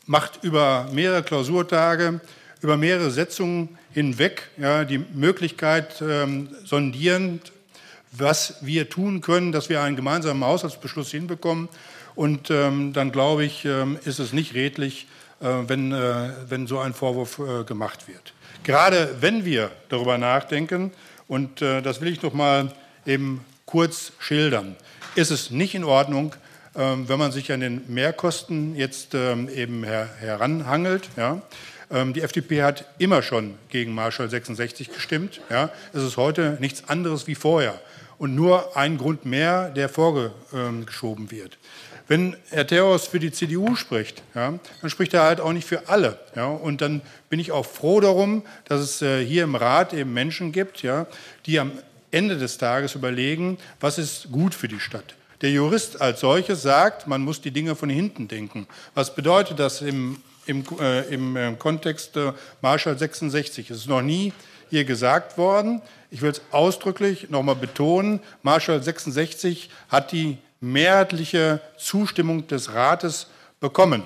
S3: macht über mehrere Klausurtage, über mehrere Sitzungen hinweg ja, die Möglichkeit ähm, sondierend, was wir tun können, dass wir einen gemeinsamen Haushaltsbeschluss hinbekommen. Und ähm, dann glaube ich, ähm, ist es nicht redlich, äh, wenn, äh, wenn so ein Vorwurf äh, gemacht wird. Gerade wenn wir darüber nachdenken, und äh, das will ich noch mal eben kurz schildern. Ist es nicht in Ordnung, ähm, wenn man sich an den Mehrkosten jetzt ähm, eben her heranhangelt? Ja? Ähm, die FDP hat immer schon gegen Marshall 66 gestimmt. Ja? Es ist heute nichts anderes wie vorher und nur ein Grund mehr, der vorgeschoben wird. Wenn Herr Theos für die CDU spricht, ja, dann spricht er halt auch nicht für alle. Ja, und dann bin ich auch froh darum, dass es äh, hier im Rat eben Menschen gibt, ja, die am Ende des Tages überlegen, was ist gut für die Stadt. Der Jurist als solches sagt, man muss die Dinge von hinten denken. Was bedeutet das im, im, äh, im äh, Kontext äh, Marshall 66? Es ist noch nie hier gesagt worden. Ich will es ausdrücklich nochmal betonen. Marshall 66 hat die mehrheitliche Zustimmung des Rates bekommen.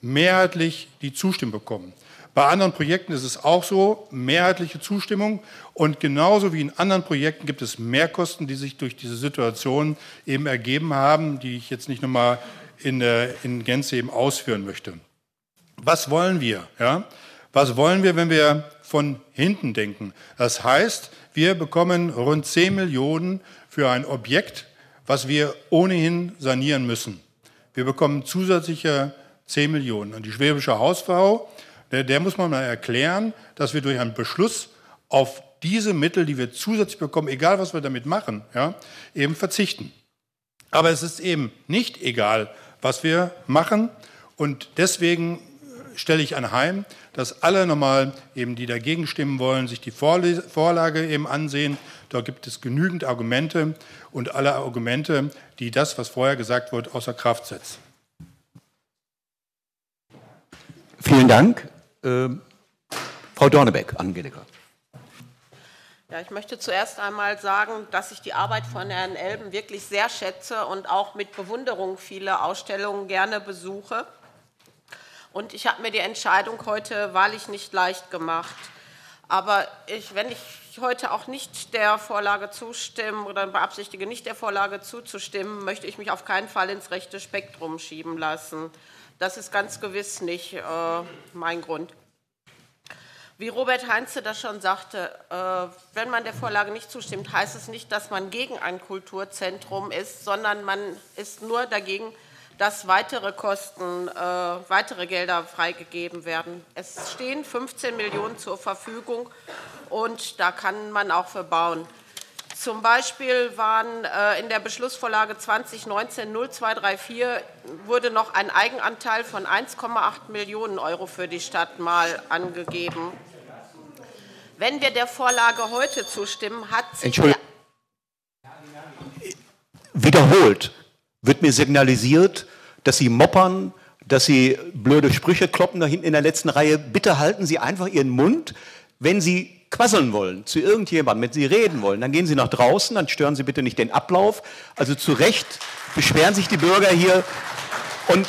S3: Mehrheitlich die Zustimmung bekommen. Bei anderen Projekten ist es auch so, mehrheitliche Zustimmung. Und genauso wie in anderen Projekten gibt es Mehrkosten, die sich durch diese Situation eben ergeben haben, die ich jetzt nicht nochmal in, in Gänze eben ausführen möchte. Was wollen wir? Ja? Was wollen wir, wenn wir von hinten denken? Das heißt, wir bekommen rund 10 Millionen für ein Objekt, was wir ohnehin sanieren müssen. Wir bekommen zusätzliche 10 Millionen. Und die schwäbische Hausfrau der, der muss man mal erklären, dass wir durch einen Beschluss auf diese Mittel, die wir zusätzlich bekommen, egal was wir damit machen, ja, eben verzichten. Aber es ist eben nicht egal, was wir machen. Und deswegen stelle ich anheim, dass alle nochmal eben, die dagegen stimmen wollen, sich die Vorlage eben ansehen. Da gibt es genügend Argumente und alle Argumente, die das, was vorher gesagt wird, außer Kraft setzen.
S1: Vielen Dank. Ähm, Frau Dornebeck, Angelika.
S16: Ja, ich möchte zuerst einmal sagen, dass ich die Arbeit von Herrn Elben wirklich sehr schätze und auch mit Bewunderung viele Ausstellungen gerne besuche. Und ich habe mir die Entscheidung heute wahrlich nicht leicht gemacht. Aber ich, wenn ich heute auch nicht der Vorlage zustimmen oder beabsichtige, nicht der Vorlage zuzustimmen, möchte ich mich auf keinen Fall ins rechte Spektrum schieben lassen. Das ist ganz gewiss nicht äh, mein Grund. Wie Robert Heinze das schon sagte, äh, wenn man der Vorlage nicht zustimmt, heißt es nicht, dass man gegen ein Kulturzentrum ist, sondern man ist nur dagegen, dass weitere Kosten, äh, weitere Gelder freigegeben werden. Es stehen 15 Millionen zur Verfügung und da kann man auch verbauen. Zum Beispiel waren äh, in der Beschlussvorlage 2019-0234 wurde noch ein Eigenanteil von 1,8 Millionen Euro für die Stadt mal angegeben. Wenn wir der Vorlage heute zustimmen, hat sich
S1: Entschuldigung. Wiederholt wird mir signalisiert, dass Sie moppern, dass Sie blöde Sprüche kloppen da hinten in der letzten Reihe. Bitte halten Sie einfach Ihren Mund. Wenn Sie quasseln wollen zu irgendjemandem, wenn Sie reden wollen, dann gehen Sie nach draußen, dann stören Sie bitte nicht den Ablauf. Also zu Recht beschweren sich die Bürger hier. Und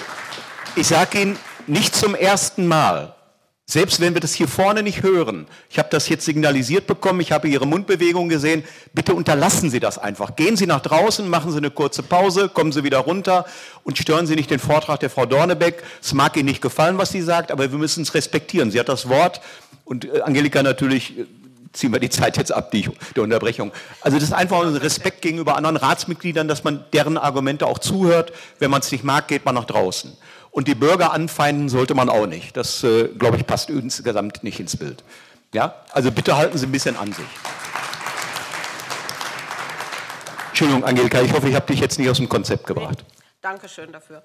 S1: ich sage Ihnen, nicht zum ersten Mal, selbst wenn wir das hier vorne nicht hören, ich habe das jetzt signalisiert bekommen, ich habe Ihre Mundbewegung gesehen, bitte unterlassen Sie das einfach. Gehen Sie nach draußen, machen Sie eine kurze Pause, kommen Sie wieder runter und stören Sie nicht den Vortrag der Frau Dornebeck. Es mag Ihnen nicht gefallen, was sie sagt, aber wir müssen es respektieren. Sie hat das Wort und äh, Angelika natürlich äh, ziehen wir die Zeit jetzt ab, die, der Unterbrechung. Also das ist einfach ein Respekt gegenüber anderen Ratsmitgliedern, dass man deren Argumente auch zuhört. Wenn man es nicht mag, geht man nach draußen. Und die Bürger anfeinden sollte man auch nicht. Das, äh, glaube ich, passt insgesamt nicht ins Bild. Ja? Also bitte halten Sie ein bisschen an sich. Entschuldigung, Angelika, ich hoffe, ich habe dich jetzt nicht aus dem Konzept gebracht.
S16: Dankeschön dafür.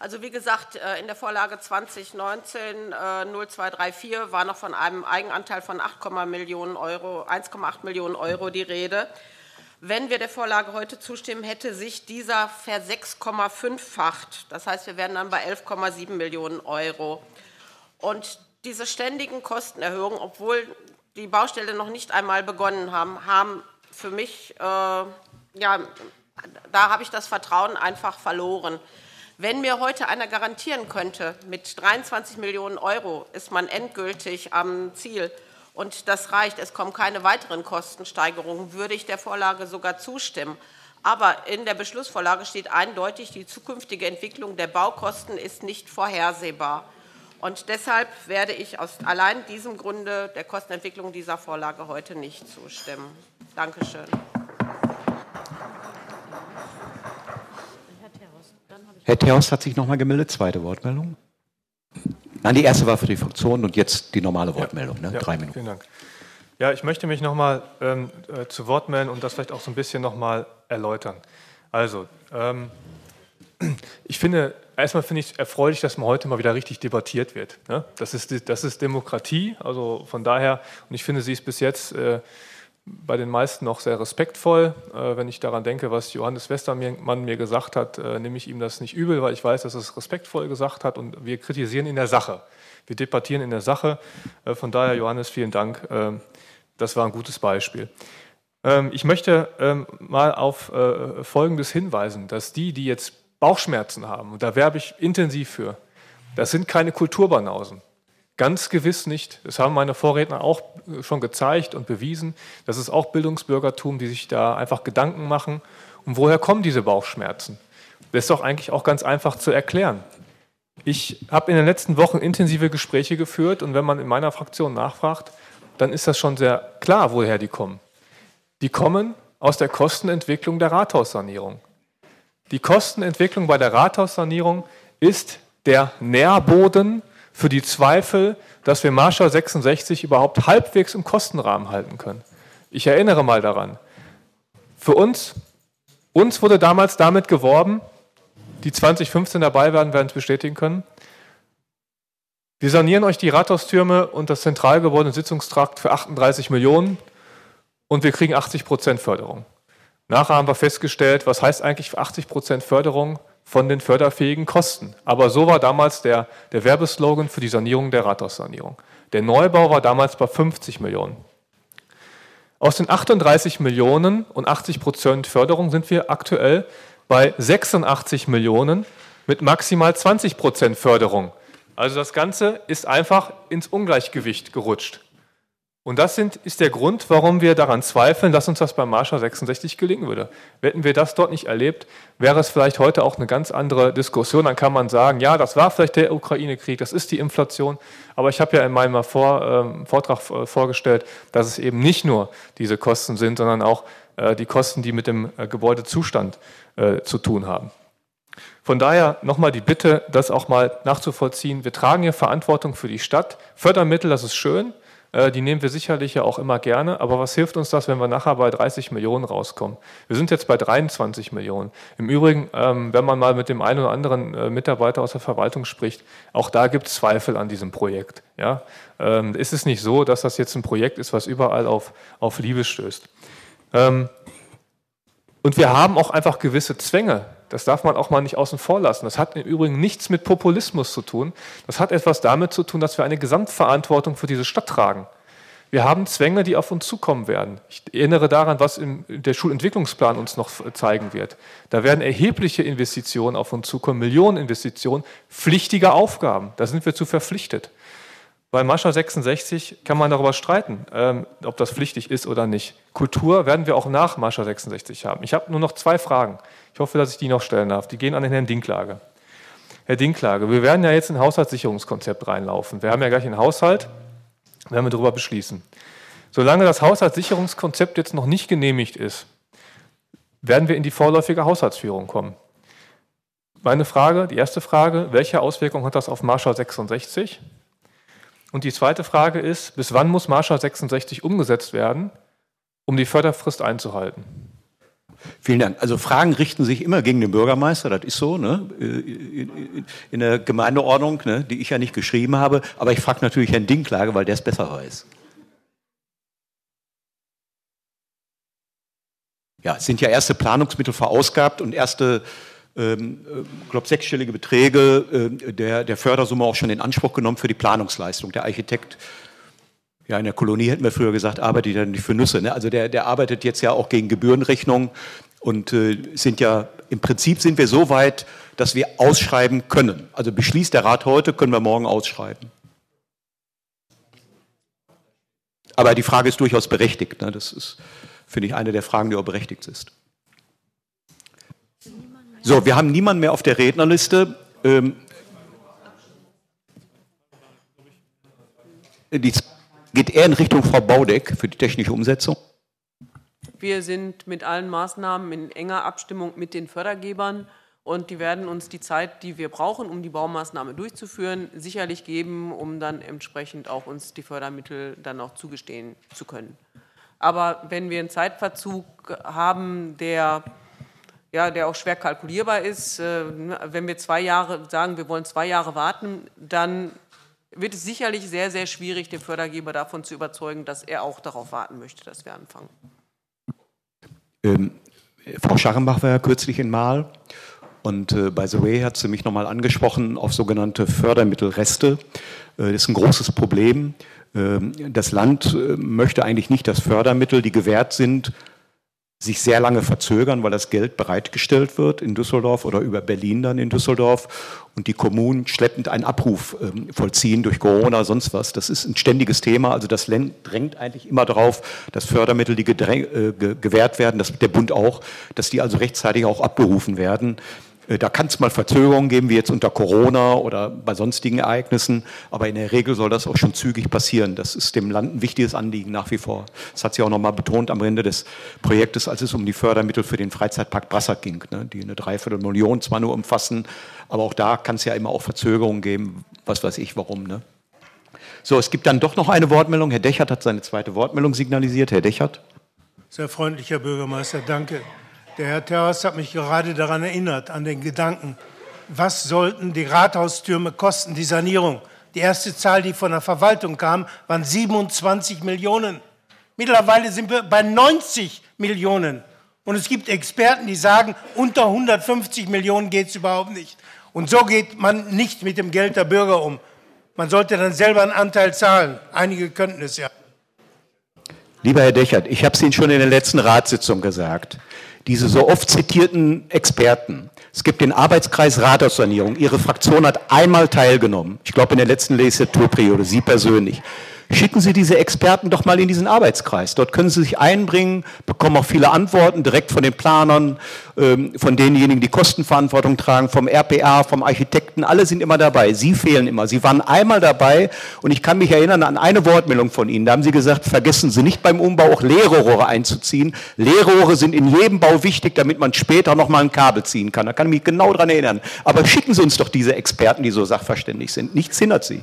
S16: Also wie gesagt, äh, in der Vorlage 2019 0234 äh, war noch von einem Eigenanteil von 8,8 Millionen Euro, 1,8 Millionen Euro die Rede. Wenn wir der Vorlage heute zustimmen, hätte sich dieser ver 6,5-facht. Das heißt, wir wären dann bei 11,7 Millionen Euro. Und diese ständigen Kostenerhöhungen, obwohl die Baustelle noch nicht einmal begonnen haben, haben für mich, äh, ja, da habe ich das Vertrauen einfach verloren. Wenn mir heute einer garantieren könnte, mit 23 Millionen Euro ist man endgültig am Ziel, und das reicht, es kommen keine weiteren Kostensteigerungen, würde ich der Vorlage sogar zustimmen. Aber in der Beschlussvorlage steht eindeutig, die zukünftige Entwicklung der Baukosten ist nicht vorhersehbar. Und deshalb werde ich aus allein diesem Grunde der Kostenentwicklung dieser Vorlage heute nicht zustimmen. Dankeschön.
S1: Herr Theos hat sich noch mal gemeldet. Zweite Wortmeldung. Nein, die erste war für die Fraktion und jetzt die normale Wortmeldung. Ne?
S9: Ja,
S1: Drei Minuten.
S9: Vielen Dank. Ja, ich möchte mich nochmal ähm, äh, zu Wort melden und das vielleicht auch so ein bisschen nochmal erläutern. Also, ähm, [clears throat] ich finde, erstmal finde ich erfreulich, dass man heute mal wieder richtig debattiert wird. Ne? Das, ist, das ist Demokratie, also von daher, und ich finde, sie ist bis jetzt äh, bei den meisten noch sehr respektvoll. Äh, wenn ich daran denke, was Johannes Westermann mir gesagt hat, äh, nehme ich ihm das nicht übel, weil ich weiß, dass er es respektvoll gesagt hat und wir kritisieren in der Sache. Wir debattieren in der Sache. Äh, von daher, Johannes, vielen Dank. Ähm, das war ein gutes Beispiel. Ähm, ich möchte ähm, mal auf Folgendes hinweisen, dass die, die jetzt Bauchschmerzen haben, und da werbe ich intensiv für, das sind keine Kulturbanausen. Ganz gewiss nicht. Das haben meine Vorredner auch schon gezeigt und bewiesen. Das ist auch Bildungsbürgertum, die sich da einfach Gedanken machen. Und woher kommen diese Bauchschmerzen? Das ist doch eigentlich auch ganz einfach zu erklären. Ich habe in den letzten Wochen intensive Gespräche geführt und wenn man in meiner Fraktion nachfragt, dann ist das schon sehr klar, woher die kommen. Die kommen aus der Kostenentwicklung der Rathaussanierung. Die Kostenentwicklung bei der Rathaussanierung ist der Nährboden für die Zweifel, dass wir Marschall 66 überhaupt halbwegs im Kostenrahmen halten können. Ich erinnere mal daran. Für uns, uns wurde damals damit geworben, die 2015 dabei werden, werden es bestätigen können. Wir sanieren euch die Rathaustürme und das Zentralgebäude und Sitzungstrakt für 38 Millionen und wir kriegen 80 Prozent Förderung. Nachher haben wir festgestellt, was heißt eigentlich 80 Prozent Förderung von den förderfähigen Kosten. Aber so war damals der, der Werbeslogan für die Sanierung der Rathaussanierung. Der Neubau war damals bei 50 Millionen. Aus den 38 Millionen und 80 Prozent Förderung sind wir aktuell bei 86 Millionen mit maximal 20 Prozent Förderung. Also das Ganze ist einfach ins Ungleichgewicht gerutscht. Und das sind, ist der Grund, warum wir daran zweifeln, dass uns das beim Marschall 66 gelingen würde. Hätten wir das dort nicht erlebt, wäre es vielleicht heute auch eine ganz andere Diskussion. Dann kann man sagen, ja, das war vielleicht der Ukraine-Krieg, das ist die Inflation. Aber ich habe ja in meinem Vor, äh, Vortrag äh, vorgestellt, dass es eben nicht nur diese Kosten sind, sondern auch äh, die Kosten, die mit dem äh, Gebäudezustand zu tun haben. Von daher nochmal die Bitte, das auch mal nachzuvollziehen. Wir tragen hier Verantwortung für die Stadt. Fördermittel, das ist schön. Äh, die nehmen wir sicherlich ja auch immer gerne. Aber was hilft uns das, wenn wir nachher bei 30 Millionen rauskommen? Wir sind jetzt bei 23 Millionen. Im Übrigen, ähm, wenn man mal mit dem einen oder anderen äh, Mitarbeiter aus der Verwaltung spricht, auch da gibt es Zweifel an diesem Projekt. Ja? Ähm, ist es nicht so, dass das jetzt ein Projekt ist, was überall auf, auf Liebe stößt? Ähm, und wir haben auch einfach gewisse Zwänge. Das darf man auch mal nicht außen vor lassen. Das hat im Übrigen nichts mit Populismus zu tun. Das hat etwas damit zu tun, dass wir eine Gesamtverantwortung für diese Stadt tragen. Wir haben Zwänge, die auf uns zukommen werden. Ich erinnere daran, was der Schulentwicklungsplan uns noch zeigen wird. Da werden erhebliche Investitionen auf uns zukommen, Millionen Investitionen, pflichtige Aufgaben. Da sind wir zu verpflichtet. Bei Mascha 66 kann man darüber streiten, ähm, ob das pflichtig ist oder nicht. Kultur werden wir auch nach Mascha 66 haben. Ich habe nur noch zwei Fragen. Ich hoffe, dass ich die noch stellen darf. Die gehen an den Herrn Dinklage. Herr Dinklage, wir werden ja jetzt in ein Haushaltssicherungskonzept reinlaufen. Wir haben ja gleich einen Haushalt, werden wir darüber beschließen. Solange das Haushaltssicherungskonzept jetzt noch nicht genehmigt ist, werden wir in die vorläufige Haushaltsführung kommen. Meine Frage, die erste Frage, welche Auswirkungen hat das auf Marschall 66? Und die zweite Frage ist, bis wann muss Marschall 66 umgesetzt werden, um die Förderfrist einzuhalten?
S1: Vielen Dank. Also Fragen richten sich immer gegen den Bürgermeister, das ist so, ne? in der Gemeindeordnung, ne? die ich ja nicht geschrieben habe. Aber ich frage natürlich Herrn Dinklage, weil der es besser weiß. Ja, es sind ja erste Planungsmittel verausgabt und erste ähm, äh, glaube sechsstellige Beträge äh, der, der Fördersumme auch schon in Anspruch genommen für die Planungsleistung. Der Architekt, ja in der Kolonie hätten wir früher gesagt, arbeitet ja nicht für Nüsse. Ne? Also der, der arbeitet jetzt ja auch gegen Gebührenrechnung und äh, sind ja, im Prinzip sind wir so weit, dass wir ausschreiben können. Also beschließt der Rat heute, können wir morgen ausschreiben. Aber die Frage ist durchaus berechtigt. Ne? Das ist, finde ich, eine der Fragen, die auch berechtigt ist. So, wir haben niemanden mehr auf der Rednerliste. Ähm, die geht eher in Richtung Frau Baudeck für die technische Umsetzung.
S6: Wir sind mit allen Maßnahmen in enger Abstimmung mit den Fördergebern und die werden uns die Zeit, die wir brauchen, um die Baumaßnahme durchzuführen, sicherlich geben, um dann entsprechend auch uns die Fördermittel dann auch zugestehen zu können. Aber wenn wir einen Zeitverzug haben, der ja, der auch schwer kalkulierbar ist. Äh, wenn wir zwei Jahre sagen, wir wollen zwei Jahre warten, dann wird es sicherlich sehr, sehr schwierig, den Fördergeber davon zu überzeugen, dass er auch darauf warten möchte, dass wir anfangen.
S1: Ähm, Frau Scharrenbach war ja kürzlich in Mahl und äh, by the way hat sie mich nochmal angesprochen auf sogenannte Fördermittelreste. Äh, das ist ein großes Problem. Ähm, das Land äh, möchte eigentlich nicht, dass Fördermittel, die gewährt sind, sich sehr lange verzögern, weil das Geld bereitgestellt wird in Düsseldorf oder über Berlin dann in Düsseldorf und die Kommunen schleppend einen Abruf ähm, vollziehen durch Corona, sonst was. Das ist ein ständiges Thema. Also das drängt eigentlich immer darauf, dass Fördermittel, die äh, gewährt werden, das der Bund auch, dass die also rechtzeitig auch abgerufen werden. Äh, da kann es mal Verzögerungen geben, wie jetzt unter Corona oder bei sonstigen Ereignissen, aber in der Regel soll das auch schon zügig passieren. Das ist dem Land ein wichtiges Anliegen nach wie vor. Das hat sie auch nochmal betont am Ende des Projektes, als es um die Fördermittel für den Freizeitpark Brassack ging, ne, die eine Dreiviertelmillion zwar nur umfassen, aber auch da kann es ja immer auch Verzögerungen geben, was weiß ich warum. Ne? So, es gibt dann doch noch eine Wortmeldung. Herr Dechert hat seine zweite Wortmeldung signalisiert. Herr Dechert.
S11: Sehr freundlicher Bürgermeister, danke. Der Herr Terras hat mich gerade daran erinnert, an den Gedanken, was sollten die Rathaustürme kosten, die Sanierung. Die erste Zahl, die von der Verwaltung kam, waren 27 Millionen. Mittlerweile sind wir bei 90 Millionen. Und es gibt Experten, die sagen, unter 150 Millionen geht es überhaupt nicht. Und so geht man nicht mit dem Geld der Bürger um. Man sollte dann selber einen Anteil zahlen. Einige könnten es ja.
S1: Lieber Herr Dechert, ich habe es Ihnen schon in der letzten Ratssitzung gesagt diese so oft zitierten Experten. Es gibt den Arbeitskreis Rathaussanierung. Ihre Fraktion hat einmal teilgenommen. Ich glaube in der letzten Legislaturperiode, Sie persönlich. Schicken Sie diese Experten doch mal in diesen Arbeitskreis. Dort können Sie sich einbringen, bekommen auch viele Antworten direkt von den Planern, ähm, von denjenigen, die Kostenverantwortung tragen, vom RPA, vom Architekten. Alle sind immer dabei. Sie fehlen immer. Sie waren einmal dabei und ich kann mich erinnern an eine Wortmeldung von Ihnen. Da haben Sie gesagt, vergessen Sie nicht beim Umbau auch Leerrohre einzuziehen. Leerrohre sind in jedem Bau wichtig, damit man später nochmal ein Kabel ziehen kann. Da kann ich mich genau daran erinnern. Aber schicken Sie uns doch diese Experten, die so sachverständig sind. Nichts hindert Sie.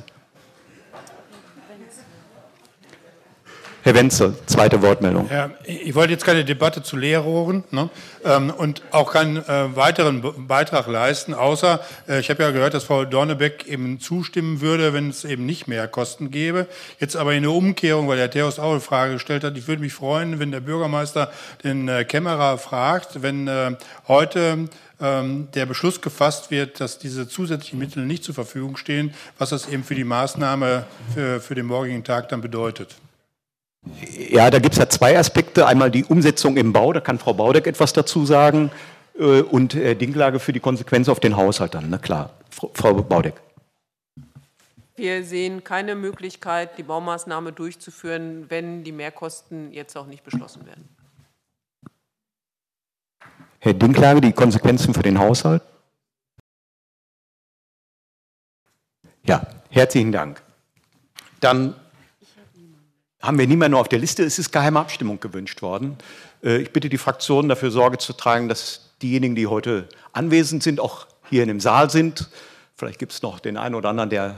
S1: Herr Wenzel, zweite Wortmeldung.
S3: Ja, ich wollte jetzt keine Debatte zu Leerrohren ne, ähm, und auch keinen äh, weiteren Beitrag leisten, außer äh, ich habe ja gehört, dass Frau Dornebeck eben zustimmen würde, wenn es eben nicht mehr Kosten gäbe. Jetzt aber in der Umkehrung, weil der Theos auch eine Frage gestellt hat, ich würde mich freuen, wenn der Bürgermeister den äh, Kämmerer fragt, wenn heute ähm, der Beschluss gefasst wird, dass diese zusätzlichen Mittel nicht zur Verfügung stehen, was das eben für die Maßnahme für, für den morgigen Tag dann bedeutet.
S1: Ja, da gibt es ja zwei Aspekte. Einmal die Umsetzung im Bau, da kann Frau Baudeck etwas dazu sagen. Äh, und äh, Dinklage für die Konsequenz auf den Haushalt dann, na klar. Frau Baudeck.
S6: Wir sehen keine Möglichkeit, die Baumaßnahme durchzuführen, wenn die Mehrkosten jetzt auch nicht beschlossen werden.
S1: Herr Dinklage, die Konsequenzen für den Haushalt? Ja, herzlichen Dank. Dann haben wir niemanden auf der Liste. Es ist geheime Abstimmung gewünscht worden. Äh, ich bitte die Fraktionen dafür Sorge zu tragen, dass diejenigen, die heute anwesend sind, auch hier in dem Saal sind. Vielleicht gibt es noch den einen oder anderen, der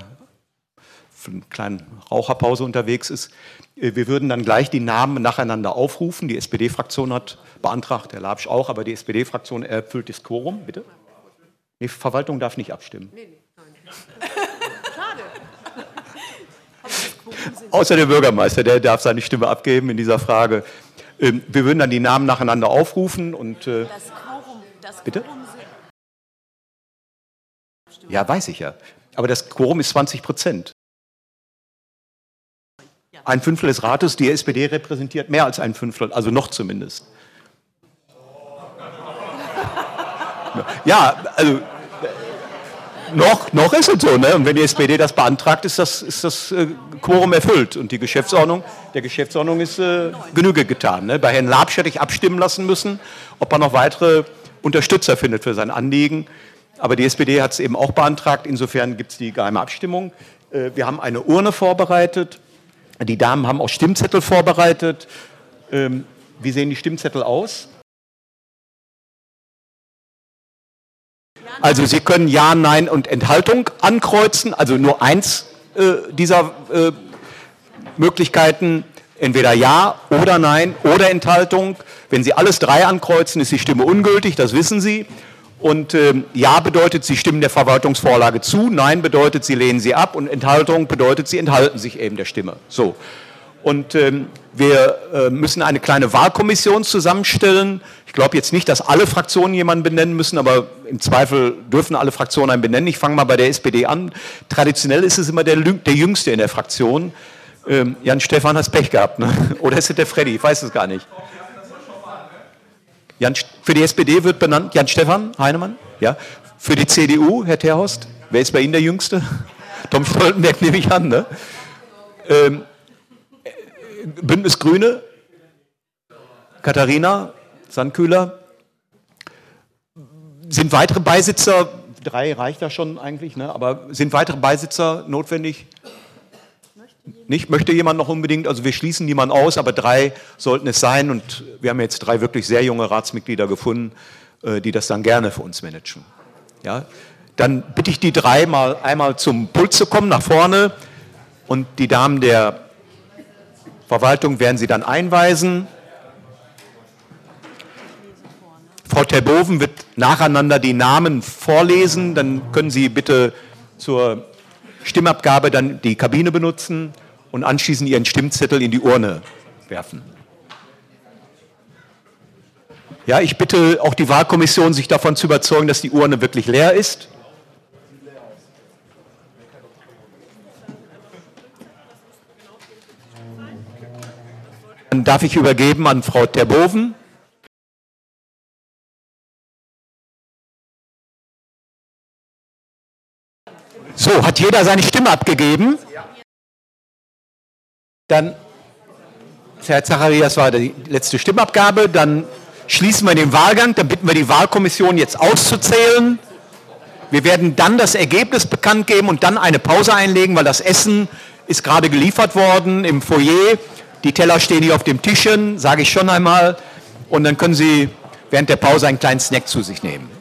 S1: für eine kleine Raucherpause unterwegs ist. Äh, wir würden dann gleich die Namen nacheinander aufrufen. Die SPD-Fraktion hat beantragt, Herr Labsch auch, aber die SPD-Fraktion erfüllt das Quorum, bitte. Die Verwaltung darf nicht abstimmen. Nee, nee, nein. Außer der Bürgermeister, der darf seine Stimme abgeben in dieser Frage. Ähm, wir würden dann die Namen nacheinander aufrufen und. Äh, das Quorum, das bitte? Ja, weiß ich ja. Aber das Quorum ist 20 Prozent. Ein Fünftel des Rates, die SPD repräsentiert mehr als ein Fünftel, also noch zumindest. [laughs] Ja, also noch, noch ist es so. Ne? Und wenn die SPD das beantragt, ist das, ist das äh, Quorum erfüllt. Und die Geschäftsordnung, der Geschäftsordnung ist äh, Genüge getan. Ne? Bei Herrn Labsch hätte ich abstimmen lassen müssen, ob er noch weitere Unterstützer findet für sein Anliegen. Aber die SPD hat es eben auch beantragt. Insofern gibt es die geheime Abstimmung. Äh, wir haben eine Urne vorbereitet. Die Damen haben auch Stimmzettel vorbereitet. Ähm, wie sehen die Stimmzettel aus? Also Sie können Ja, Nein und Enthaltung ankreuzen, also nur eins äh, dieser äh, Möglichkeiten, entweder Ja oder Nein oder Enthaltung. Wenn Sie alles drei ankreuzen, ist die Stimme ungültig, das wissen Sie. Und äh, Ja bedeutet, Sie stimmen der Verwaltungsvorlage zu, Nein bedeutet, Sie lehnen sie ab und Enthaltung bedeutet, Sie enthalten sich eben der Stimme. So. Und ähm, wir äh, müssen eine kleine Wahlkommission zusammenstellen. Ich glaube jetzt nicht, dass alle Fraktionen jemanden benennen müssen, aber im Zweifel dürfen alle Fraktionen einen benennen. Ich fange mal bei der SPD an. Traditionell ist es immer der, der Jüngste in der Fraktion. Ähm, Jan Stefan hat Pech gehabt, ne? [laughs] oder ist es der Freddy? Ich weiß es gar nicht. Jan, für die SPD wird benannt Jan-Stefan Heinemann. Ja. Für die CDU, Herr Terhorst, wer ist bei Ihnen der Jüngste? [laughs] Tom Stoltenberg nehme ich an. Ne? Ähm, Bündnis Grüne, Katharina Sandkühler. Sind weitere Beisitzer, drei reicht ja schon eigentlich, ne? aber sind weitere Beisitzer notwendig? Nicht? Möchte jemand noch unbedingt? Also wir schließen niemanden aus, aber drei sollten es sein. Und wir haben jetzt drei wirklich sehr junge Ratsmitglieder gefunden, äh, die das dann gerne für uns managen. Ja? Dann bitte ich die drei mal einmal zum Pult zu kommen, nach vorne. Und die Damen der Verwaltung werden sie dann einweisen. Frau Terboven wird nacheinander die Namen vorlesen. Dann können Sie bitte zur Stimmabgabe dann die Kabine benutzen und anschließend Ihren Stimmzettel in die Urne werfen. Ja, ich bitte auch die Wahlkommission, sich davon zu überzeugen, dass die Urne wirklich leer ist. Dann darf ich übergeben an Frau Terboven. So, hat jeder seine Stimme abgegeben? Dann, Herr Zacharias war die letzte Stimmabgabe. Dann schließen wir den Wahlgang. Dann bitten wir die Wahlkommission jetzt auszuzählen. Wir werden dann das Ergebnis bekannt geben und dann eine Pause einlegen, weil das Essen ist gerade geliefert worden im Foyer. Die Teller stehen hier auf dem Tischchen, sage ich schon einmal. Und dann können Sie während der Pause einen kleinen Snack zu sich nehmen.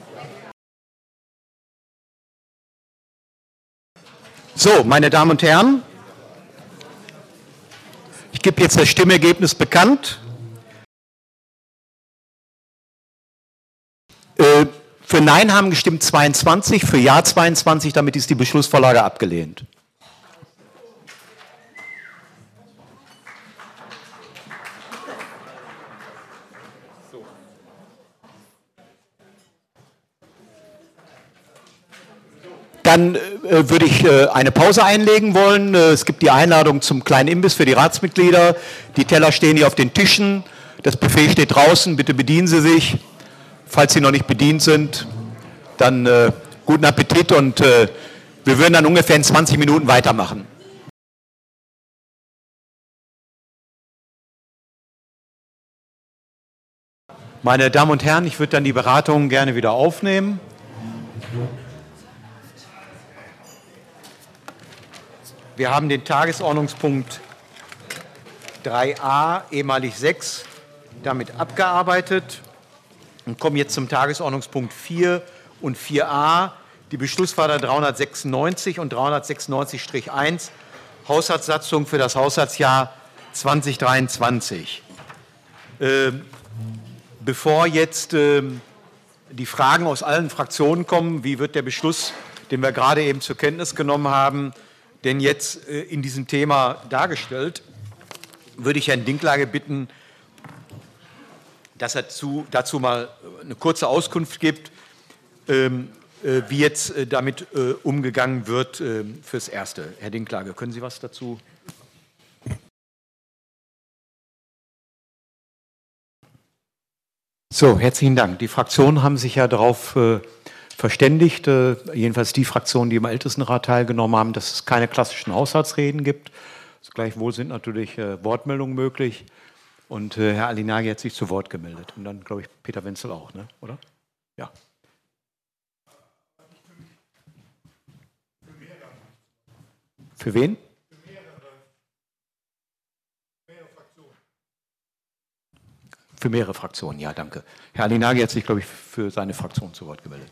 S1: So, meine Damen und Herren, ich gebe jetzt das Stimmergebnis bekannt. Äh, für Nein haben gestimmt 22, für Ja 22, damit ist die Beschlussvorlage abgelehnt. Dann äh, würde ich äh, eine Pause einlegen wollen. Äh, es gibt die Einladung zum kleinen Imbiss für die Ratsmitglieder. Die Teller stehen hier auf den Tischen. Das Buffet steht draußen. Bitte bedienen Sie sich. Falls Sie noch nicht bedient sind, dann äh, guten Appetit und äh, wir würden dann ungefähr in 20 Minuten weitermachen. Meine Damen und Herren, ich würde dann die Beratungen gerne wieder aufnehmen. Wir haben den Tagesordnungspunkt 3a, ehemalig 6, damit abgearbeitet und kommen jetzt zum Tagesordnungspunkt 4 und 4a, die Beschlussfahrer 396 und 396-1, Haushaltssatzung für das Haushaltsjahr 2023. Äh, bevor jetzt äh, die Fragen aus allen Fraktionen kommen, wie wird der Beschluss, den wir gerade eben zur Kenntnis genommen haben, denn jetzt äh, in diesem Thema dargestellt, würde ich Herrn Dinklage bitten, dass er zu, dazu mal eine kurze Auskunft gibt, ähm, äh, wie jetzt äh, damit äh, umgegangen wird äh, fürs Erste. Herr Dinklage, können Sie was dazu? So, herzlichen Dank. Die Fraktionen haben sich ja darauf äh, verständigt, jedenfalls die Fraktionen, die im Ältestenrat teilgenommen haben, dass es keine klassischen Haushaltsreden gibt. Gleichwohl sind natürlich äh, Wortmeldungen möglich. Und äh, Herr Alinagi hat sich zu Wort gemeldet. Und dann, glaube ich, Peter Wenzel auch, ne? oder? Ja. Für wen? Für mehrere Fraktionen, ja, danke. Herr Alinagi hat sich, glaube ich, für seine Fraktion zu Wort gemeldet.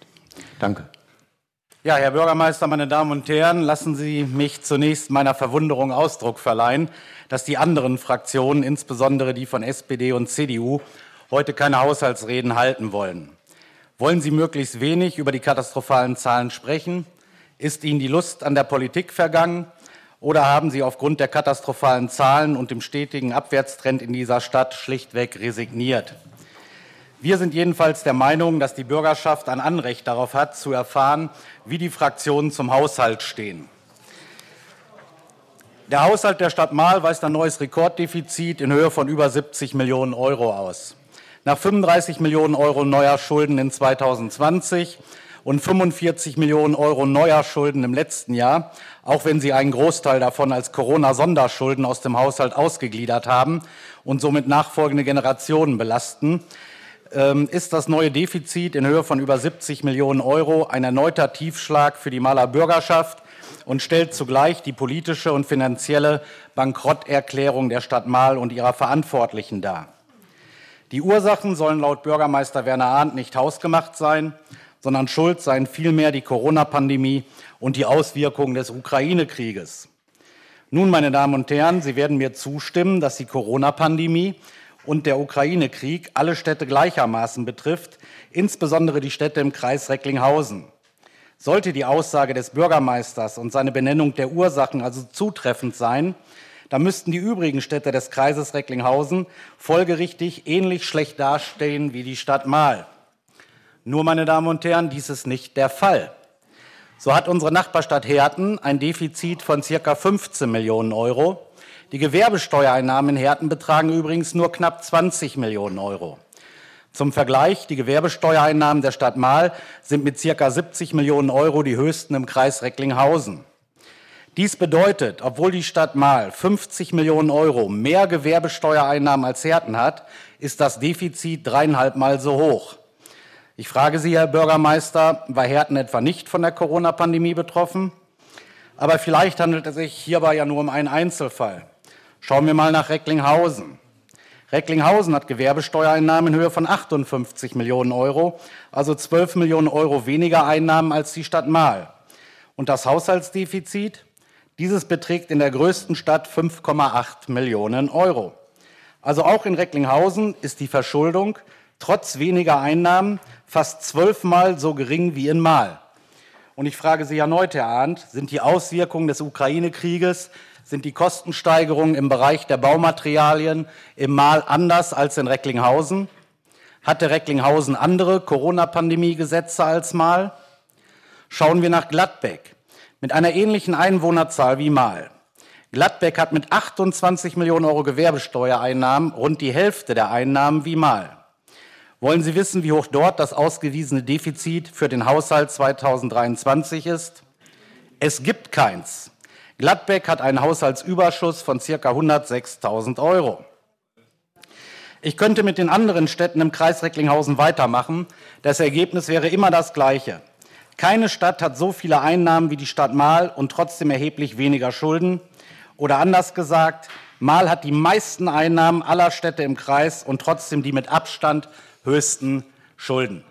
S1: Danke.
S10: Ja, Herr Bürgermeister, meine Damen und Herren, lassen Sie mich zunächst meiner Verwunderung Ausdruck verleihen, dass die anderen Fraktionen, insbesondere die von SPD und CDU, heute keine Haushaltsreden halten wollen. Wollen Sie möglichst wenig über die katastrophalen Zahlen sprechen? Ist Ihnen die Lust an der Politik vergangen? Oder haben Sie aufgrund der katastrophalen Zahlen und dem stetigen Abwärtstrend in dieser Stadt schlichtweg resigniert? Wir sind jedenfalls der Meinung, dass die Bürgerschaft ein Anrecht darauf hat, zu erfahren, wie die Fraktionen zum Haushalt stehen. Der Haushalt der Stadt Mahl weist ein neues Rekorddefizit in Höhe von über 70 Millionen Euro aus. nach 35 Millionen Euro neuer Schulden in 2020 und 45 Millionen Euro neuer Schulden im letzten Jahr, auch wenn Sie einen Großteil davon als Corona-Sonderschulden aus dem Haushalt ausgegliedert haben und somit nachfolgende Generationen belasten, ist das neue Defizit in Höhe von über 70 Millionen Euro ein erneuter Tiefschlag für die Maler Bürgerschaft und stellt zugleich die politische und finanzielle Bankrotterklärung der Stadt Mahl und ihrer Verantwortlichen dar. Die Ursachen sollen laut Bürgermeister Werner Arndt nicht hausgemacht sein, sondern schuld seien vielmehr die Corona-Pandemie und die Auswirkungen des Ukraine-Krieges. Nun, meine Damen und Herren, Sie werden mir zustimmen, dass die Corona-Pandemie und der Ukraine-Krieg alle Städte gleichermaßen betrifft, insbesondere die Städte im Kreis Recklinghausen. Sollte die Aussage des Bürgermeisters und seine Benennung der Ursachen also zutreffend sein, dann müssten die übrigen Städte des Kreises Recklinghausen folgerichtig ähnlich schlecht dastehen wie die Stadt Mahl. Nur, meine Damen und Herren, dies ist nicht der Fall. So hat unsere Nachbarstadt Herten ein Defizit von ca. 15 Millionen Euro. Die Gewerbesteuereinnahmen in Herten betragen übrigens nur knapp 20 Millionen Euro. Zum Vergleich, die Gewerbesteuereinnahmen der Stadt Mahl sind mit ca. 70 Millionen Euro die höchsten im Kreis Recklinghausen. Dies bedeutet, obwohl die Stadt Mahl 50 Millionen Euro mehr Gewerbesteuereinnahmen als Herten hat, ist das Defizit dreieinhalb Mal so hoch. Ich frage Sie, Herr Bürgermeister, war Herten etwa nicht von der Corona-Pandemie betroffen? Aber vielleicht handelt es sich hierbei ja nur um einen Einzelfall. Schauen wir mal nach Recklinghausen. Recklinghausen hat Gewerbesteuereinnahmen in Höhe von 58 Millionen Euro, also 12 Millionen Euro weniger Einnahmen als die Stadt Mahl. Und das Haushaltsdefizit? Dieses beträgt in der größten Stadt 5,8 Millionen Euro. Also auch in Recklinghausen ist die Verschuldung trotz weniger Einnahmen fast zwölfmal so gering wie in Mal. Und ich frage Sie erneut, Herr Arndt, sind die Auswirkungen des Ukraine-Krieges, sind die Kostensteigerungen im Bereich der Baumaterialien im Mal anders als in Recklinghausen? Hatte Recklinghausen andere Corona-Pandemie-Gesetze als Mal? Schauen wir nach Gladbeck mit einer ähnlichen Einwohnerzahl wie Mal. Gladbeck hat mit 28 Millionen Euro Gewerbesteuereinnahmen rund die Hälfte der Einnahmen wie Mal. Wollen Sie wissen, wie hoch dort das ausgewiesene Defizit für den Haushalt 2023 ist? Es gibt keins. Gladbeck hat einen Haushaltsüberschuss von ca. 106.000 Euro. Ich könnte mit den anderen Städten im Kreis Recklinghausen weitermachen. Das Ergebnis wäre immer das gleiche. Keine Stadt hat so viele Einnahmen wie die Stadt Mahl und trotzdem erheblich weniger Schulden. Oder anders gesagt, Mahl hat die meisten Einnahmen aller Städte im Kreis und trotzdem die mit Abstand höchsten Schulden.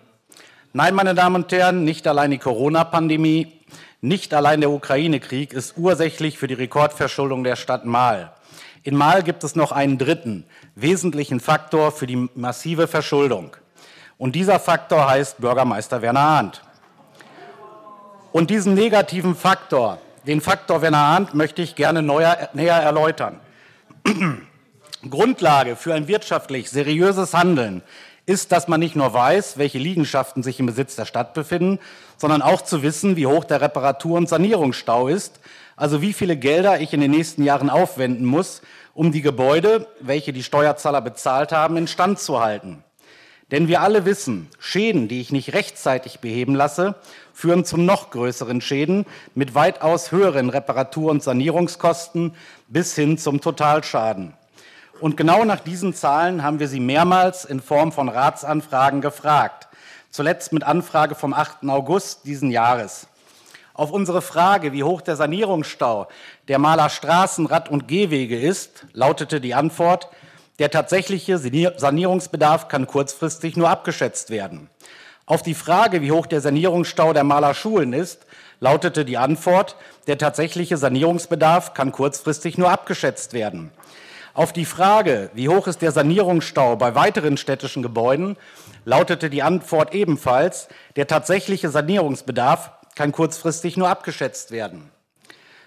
S10: Nein, meine Damen und Herren, nicht allein die Corona-Pandemie, nicht allein der Ukraine-Krieg ist ursächlich für die Rekordverschuldung der Stadt Mahl. In Mahl gibt es noch einen dritten wesentlichen Faktor für die massive Verschuldung. Und dieser Faktor heißt Bürgermeister Werner Arndt. Und diesen negativen Faktor, den Faktor Werner Arndt, möchte ich gerne neuer, näher erläutern. [clears throat] Grundlage für ein wirtschaftlich seriöses Handeln ist, dass man nicht nur weiß, welche Liegenschaften sich im Besitz der Stadt befinden, sondern auch zu wissen, wie hoch der Reparatur- und Sanierungsstau ist, also wie viele Gelder ich in den nächsten Jahren aufwenden muss, um die Gebäude, welche die Steuerzahler bezahlt haben, instand zu halten. Denn wir alle wissen, Schäden, die ich nicht rechtzeitig beheben lasse, führen zu noch größeren Schäden mit weitaus höheren Reparatur- und Sanierungskosten bis hin zum Totalschaden. Und genau nach diesen Zahlen haben wir Sie mehrmals in Form von Ratsanfragen gefragt. Zuletzt mit Anfrage vom 8. August diesen Jahres. Auf unsere Frage, wie hoch der Sanierungsstau der Maler Straßen, Rad- und Gehwege ist, lautete die Antwort, der tatsächliche Sanierungsbedarf kann kurzfristig nur abgeschätzt werden. Auf die Frage, wie hoch der Sanierungsstau der Maler Schulen ist, lautete die Antwort, der tatsächliche Sanierungsbedarf kann kurzfristig nur abgeschätzt werden. Auf die Frage, wie hoch ist der Sanierungsstau bei weiteren städtischen Gebäuden, lautete die Antwort ebenfalls, der tatsächliche Sanierungsbedarf kann kurzfristig nur abgeschätzt werden.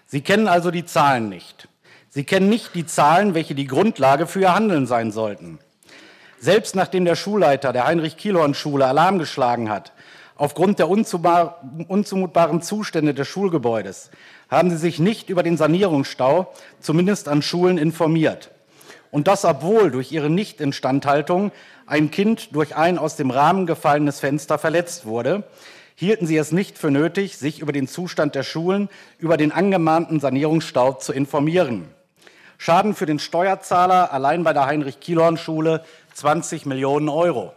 S10: Sie kennen also die Zahlen nicht. Sie kennen nicht die Zahlen, welche die Grundlage für Ihr Handeln sein sollten. Selbst nachdem der Schulleiter der Heinrich-Kielhorn-Schule Alarm geschlagen hat, aufgrund der unzumutbaren Zustände des Schulgebäudes, haben Sie sich nicht über den Sanierungsstau, zumindest an Schulen, informiert. Und das, obwohl durch ihre Nichtinstandhaltung ein Kind durch ein aus dem Rahmen gefallenes Fenster verletzt wurde, hielten sie es nicht für nötig, sich über den Zustand der Schulen, über den angemahnten Sanierungsstau zu informieren. Schaden für den Steuerzahler allein bei der Heinrich-Kielhorn-Schule 20 Millionen Euro.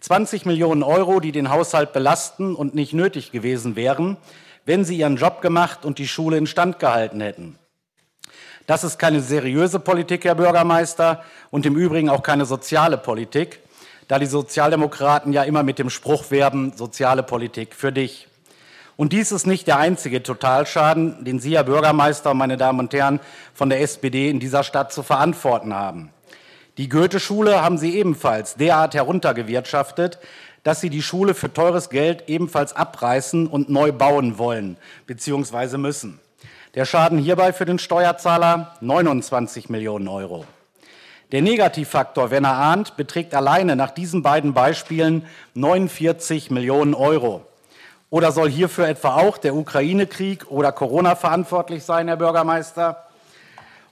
S10: 20 Millionen Euro, die den Haushalt belasten und nicht nötig gewesen wären, wenn sie ihren Job gemacht und die Schule instand gehalten hätten. Das ist keine seriöse Politik, Herr Bürgermeister, und im Übrigen auch keine soziale Politik, da die Sozialdemokraten ja immer mit dem Spruch werben, soziale Politik für dich. Und dies ist nicht der einzige Totalschaden, den Sie, Herr Bürgermeister meine Damen und Herren von der SPD in dieser Stadt zu verantworten haben. Die Goethe-Schule haben Sie ebenfalls derart heruntergewirtschaftet, dass Sie die Schule für teures Geld ebenfalls abreißen und neu bauen wollen bzw. müssen. Der Schaden hierbei für den Steuerzahler 29 Millionen Euro. Der Negativfaktor Werner Arndt beträgt alleine nach diesen beiden Beispielen 49 Millionen Euro. Oder soll hierfür etwa auch der Ukraine-Krieg oder Corona verantwortlich sein, Herr Bürgermeister?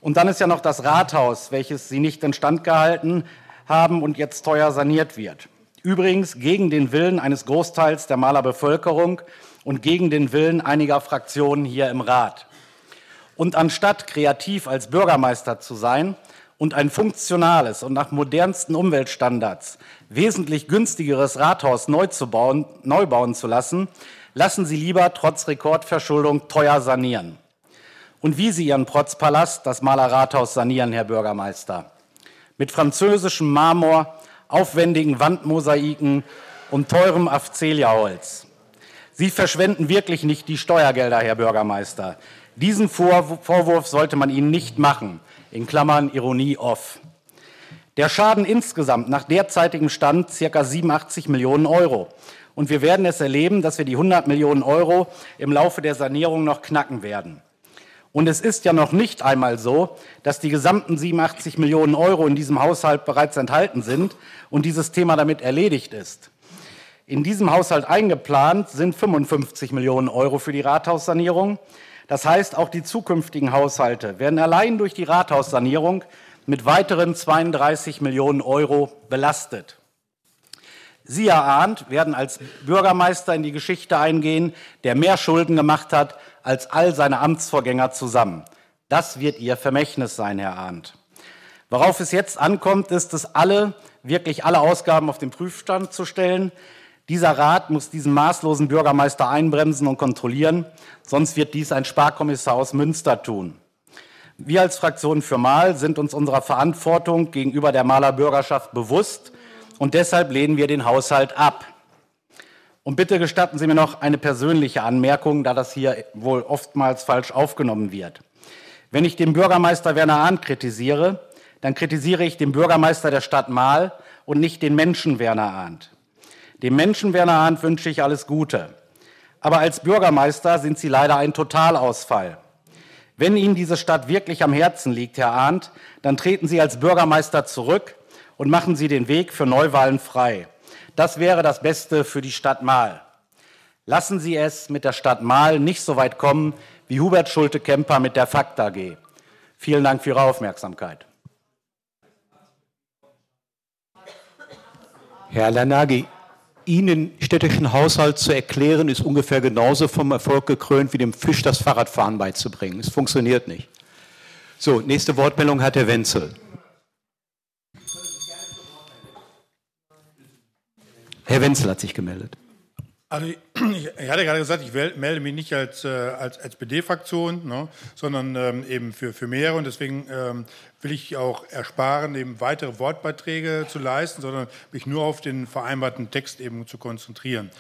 S10: Und dann ist ja noch das Rathaus, welches Sie nicht instand gehalten haben und jetzt teuer saniert wird. Übrigens gegen den Willen eines Großteils der Maler Bevölkerung und gegen den Willen einiger Fraktionen hier im Rat. Und anstatt kreativ als Bürgermeister zu sein und ein funktionales und nach modernsten Umweltstandards wesentlich günstigeres Rathaus neu, zu bauen, neu bauen zu lassen, lassen Sie lieber trotz Rekordverschuldung teuer sanieren. Und wie Sie Ihren Protzpalast, das Maler Rathaus, sanieren, Herr Bürgermeister. Mit französischem Marmor, aufwendigen Wandmosaiken und teurem Afzelia-Holz. Sie verschwenden wirklich nicht die Steuergelder, Herr Bürgermeister. Diesen Vorwurf sollte man Ihnen nicht machen. In Klammern Ironie off. Der Schaden insgesamt nach derzeitigem Stand ca. 87 Millionen Euro. Und wir werden es erleben, dass wir die 100 Millionen Euro im Laufe der Sanierung noch knacken werden. Und es ist ja noch nicht einmal so, dass die gesamten 87 Millionen Euro in diesem Haushalt bereits enthalten sind und dieses Thema damit erledigt ist. In diesem Haushalt eingeplant sind 55 Millionen Euro für die Rathaussanierung. Das heißt, auch die zukünftigen Haushalte werden allein durch die Rathaussanierung mit weiteren 32 Millionen Euro belastet. Sie, Herr Arndt, werden als Bürgermeister in die Geschichte eingehen, der mehr Schulden gemacht hat als all seine Amtsvorgänger zusammen. Das wird Ihr Vermächtnis sein, Herr Arndt. Worauf es jetzt ankommt, ist es alle, wirklich alle Ausgaben auf den Prüfstand zu stellen. Dieser Rat muss diesen maßlosen Bürgermeister einbremsen und kontrollieren, sonst wird dies ein Sparkommissar aus Münster tun. Wir als Fraktion für Mal sind uns unserer Verantwortung gegenüber der Maler Bürgerschaft bewusst und deshalb lehnen wir den Haushalt ab. Und bitte gestatten Sie mir noch eine persönliche Anmerkung, da das hier wohl oftmals falsch aufgenommen wird. Wenn ich den Bürgermeister Werner Ahn kritisiere, dann kritisiere ich den Bürgermeister der Stadt Mahl und nicht den Menschen Werner Ahnt. Dem Menschen Werner Arndt wünsche ich alles Gute. Aber als Bürgermeister sind Sie leider ein Totalausfall. Wenn Ihnen diese Stadt wirklich am Herzen liegt, Herr Arndt, dann treten Sie als Bürgermeister zurück und machen Sie den Weg für Neuwahlen frei. Das wäre das Beste für die Stadt Mahl. Lassen Sie es mit der Stadt Mahl nicht so weit kommen wie Hubert Schulte-Kemper mit der Fakt AG. Vielen Dank für Ihre Aufmerksamkeit.
S13: Herr Lanagi, Ihnen städtischen Haushalt zu erklären, ist ungefähr genauso vom Erfolg gekrönt, wie dem Fisch das Fahrradfahren beizubringen. Es funktioniert nicht. So, nächste Wortmeldung hat Herr Wenzel. Herr Wenzel hat sich gemeldet.
S3: Also [clears throat] ich, ich, hatte gerade gesagt, ich melde mich nicht als, äh, als SPD-Fraktion, ne, sondern ähm, eben für, für mehrere. Und deswegen ähm, will ich auch ersparen, eben weitere Wortbeiträge zu leisten, sondern mich nur auf den vereinbarten Text eben zu konzentrieren.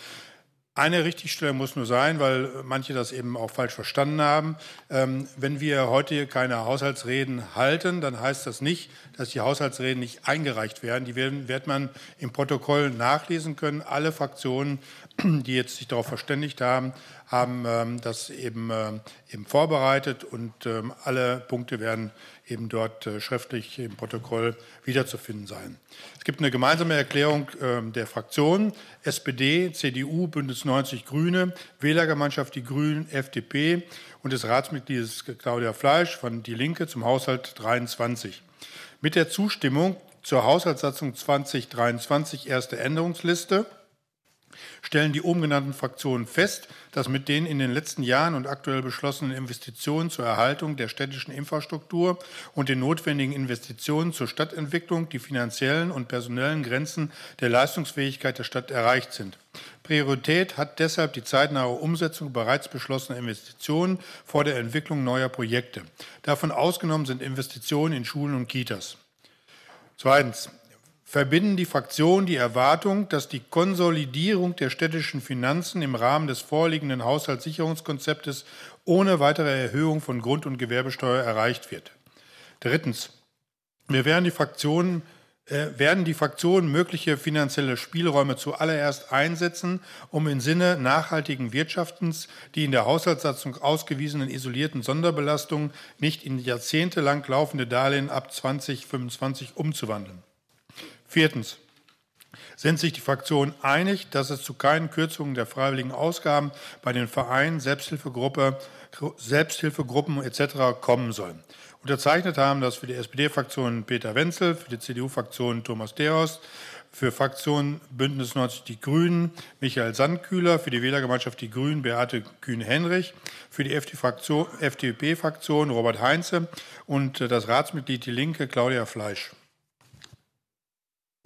S3: Eine Richtigstellung muss nur sein, weil manche das eben auch falsch verstanden haben. Ähm, wenn wir heute keine Haushaltsreden halten, dann heißt das nicht, dass die Haushaltsreden nicht eingereicht werden. Die werden, wird man im Protokoll nachlesen können. Alle Fraktionen, die jetzt sich darauf verständigt haben, haben ähm, das eben, äh, eben vorbereitet und ähm, alle Punkte werden eben dort äh, schriftlich im Protokoll wiederzufinden sein. Es gibt eine gemeinsame Erklärung ähm, der Fraktionen SPD, CDU, Bündnis 90 Grüne, Wählergemeinschaft Die Grünen, FDP und des Ratsmitgliedes Claudia Fleisch von Die Linke zum Haushalt 23. Mit der Zustimmung zur Haushaltssatzung 2023 erste Änderungsliste stellen die oben genannten Fraktionen fest, dass mit den in den letzten Jahren und aktuell beschlossenen Investitionen zur Erhaltung der städtischen Infrastruktur und den notwendigen Investitionen zur Stadtentwicklung die finanziellen und personellen Grenzen der Leistungsfähigkeit der Stadt erreicht sind. Priorität hat deshalb die zeitnahe Umsetzung bereits beschlossener Investitionen vor der Entwicklung neuer Projekte. Davon ausgenommen sind Investitionen in Schulen und Kitas. Zweitens verbinden die Fraktionen die Erwartung, dass die Konsolidierung der städtischen Finanzen im Rahmen des vorliegenden Haushaltssicherungskonzeptes ohne weitere Erhöhung von Grund- und Gewerbesteuer erreicht wird. Drittens. Wir werden die Fraktionen äh, werden die Fraktionen mögliche finanzielle Spielräume zuallererst einsetzen, um im Sinne nachhaltigen Wirtschaftens die in der Haushaltssatzung ausgewiesenen isolierten Sonderbelastungen nicht in jahrzehntelang laufende Darlehen ab 2025 umzuwandeln. Viertens. Sind sich die Fraktionen einig, dass es zu keinen Kürzungen der freiwilligen Ausgaben bei den Vereinen, Selbsthilfegruppe, Selbsthilfegruppen etc. kommen soll? Unterzeichnet haben das für die SPD-Fraktion Peter Wenzel, für die CDU-Fraktion Thomas Deros, für Fraktion Bündnis 90 Die Grünen Michael Sandkühler, für die Wählergemeinschaft Die Grünen Beate Kühn-Henrich, für die FDP-Fraktion Robert Heinze und das Ratsmitglied Die Linke Claudia Fleisch.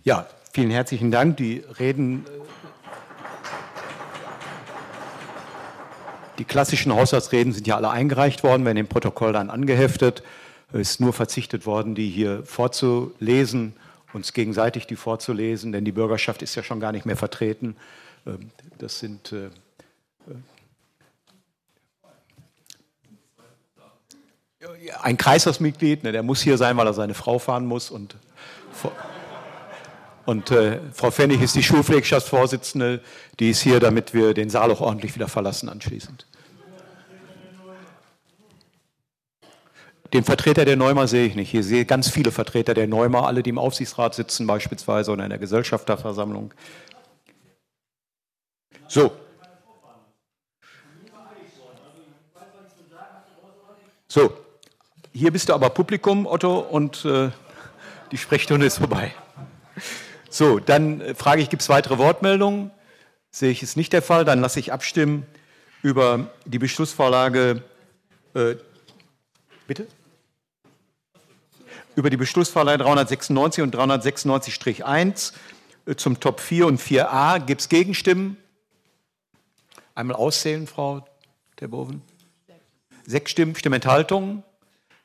S1: Ja, vielen herzlichen Dank. Die Reden, die klassischen Haushaltsreden sind ja alle eingereicht worden, werden im Protokoll dann angeheftet. Es ist nur verzichtet worden, die hier vorzulesen, uns gegenseitig die vorzulesen, denn die Bürgerschaft ist ja schon gar nicht mehr vertreten. Ähm, das sind äh, äh, ein Kreishausmitglied, ne, der muss hier sein, weil er seine Frau fahren muss und und äh, Frau Pfennig ist die Schulpflegschaftsvorsitzende, die ist hier, damit wir den Saal auch ordentlich wieder verlassen anschließend. Den Vertreter der Neuma sehe ich nicht. Hier sehe ich ganz viele Vertreter der Neuma, alle, die im Aufsichtsrat sitzen beispielsweise oder in der Gesellschafterversammlung. So. So, hier bist du aber Publikum, Otto, und äh, die Sprechstunde ist vorbei. So, dann äh, frage ich, gibt es weitere Wortmeldungen? Sehe ich, ist nicht der Fall. Dann lasse ich abstimmen über die Beschlussvorlage. Äh, bitte? Über die Beschlussvorlage 396 und 396-1 äh, zum Top 4 und 4a. Gibt es Gegenstimmen? Einmal auszählen, Frau Terboven. Sechs Stimmen, Stimmenthaltungen?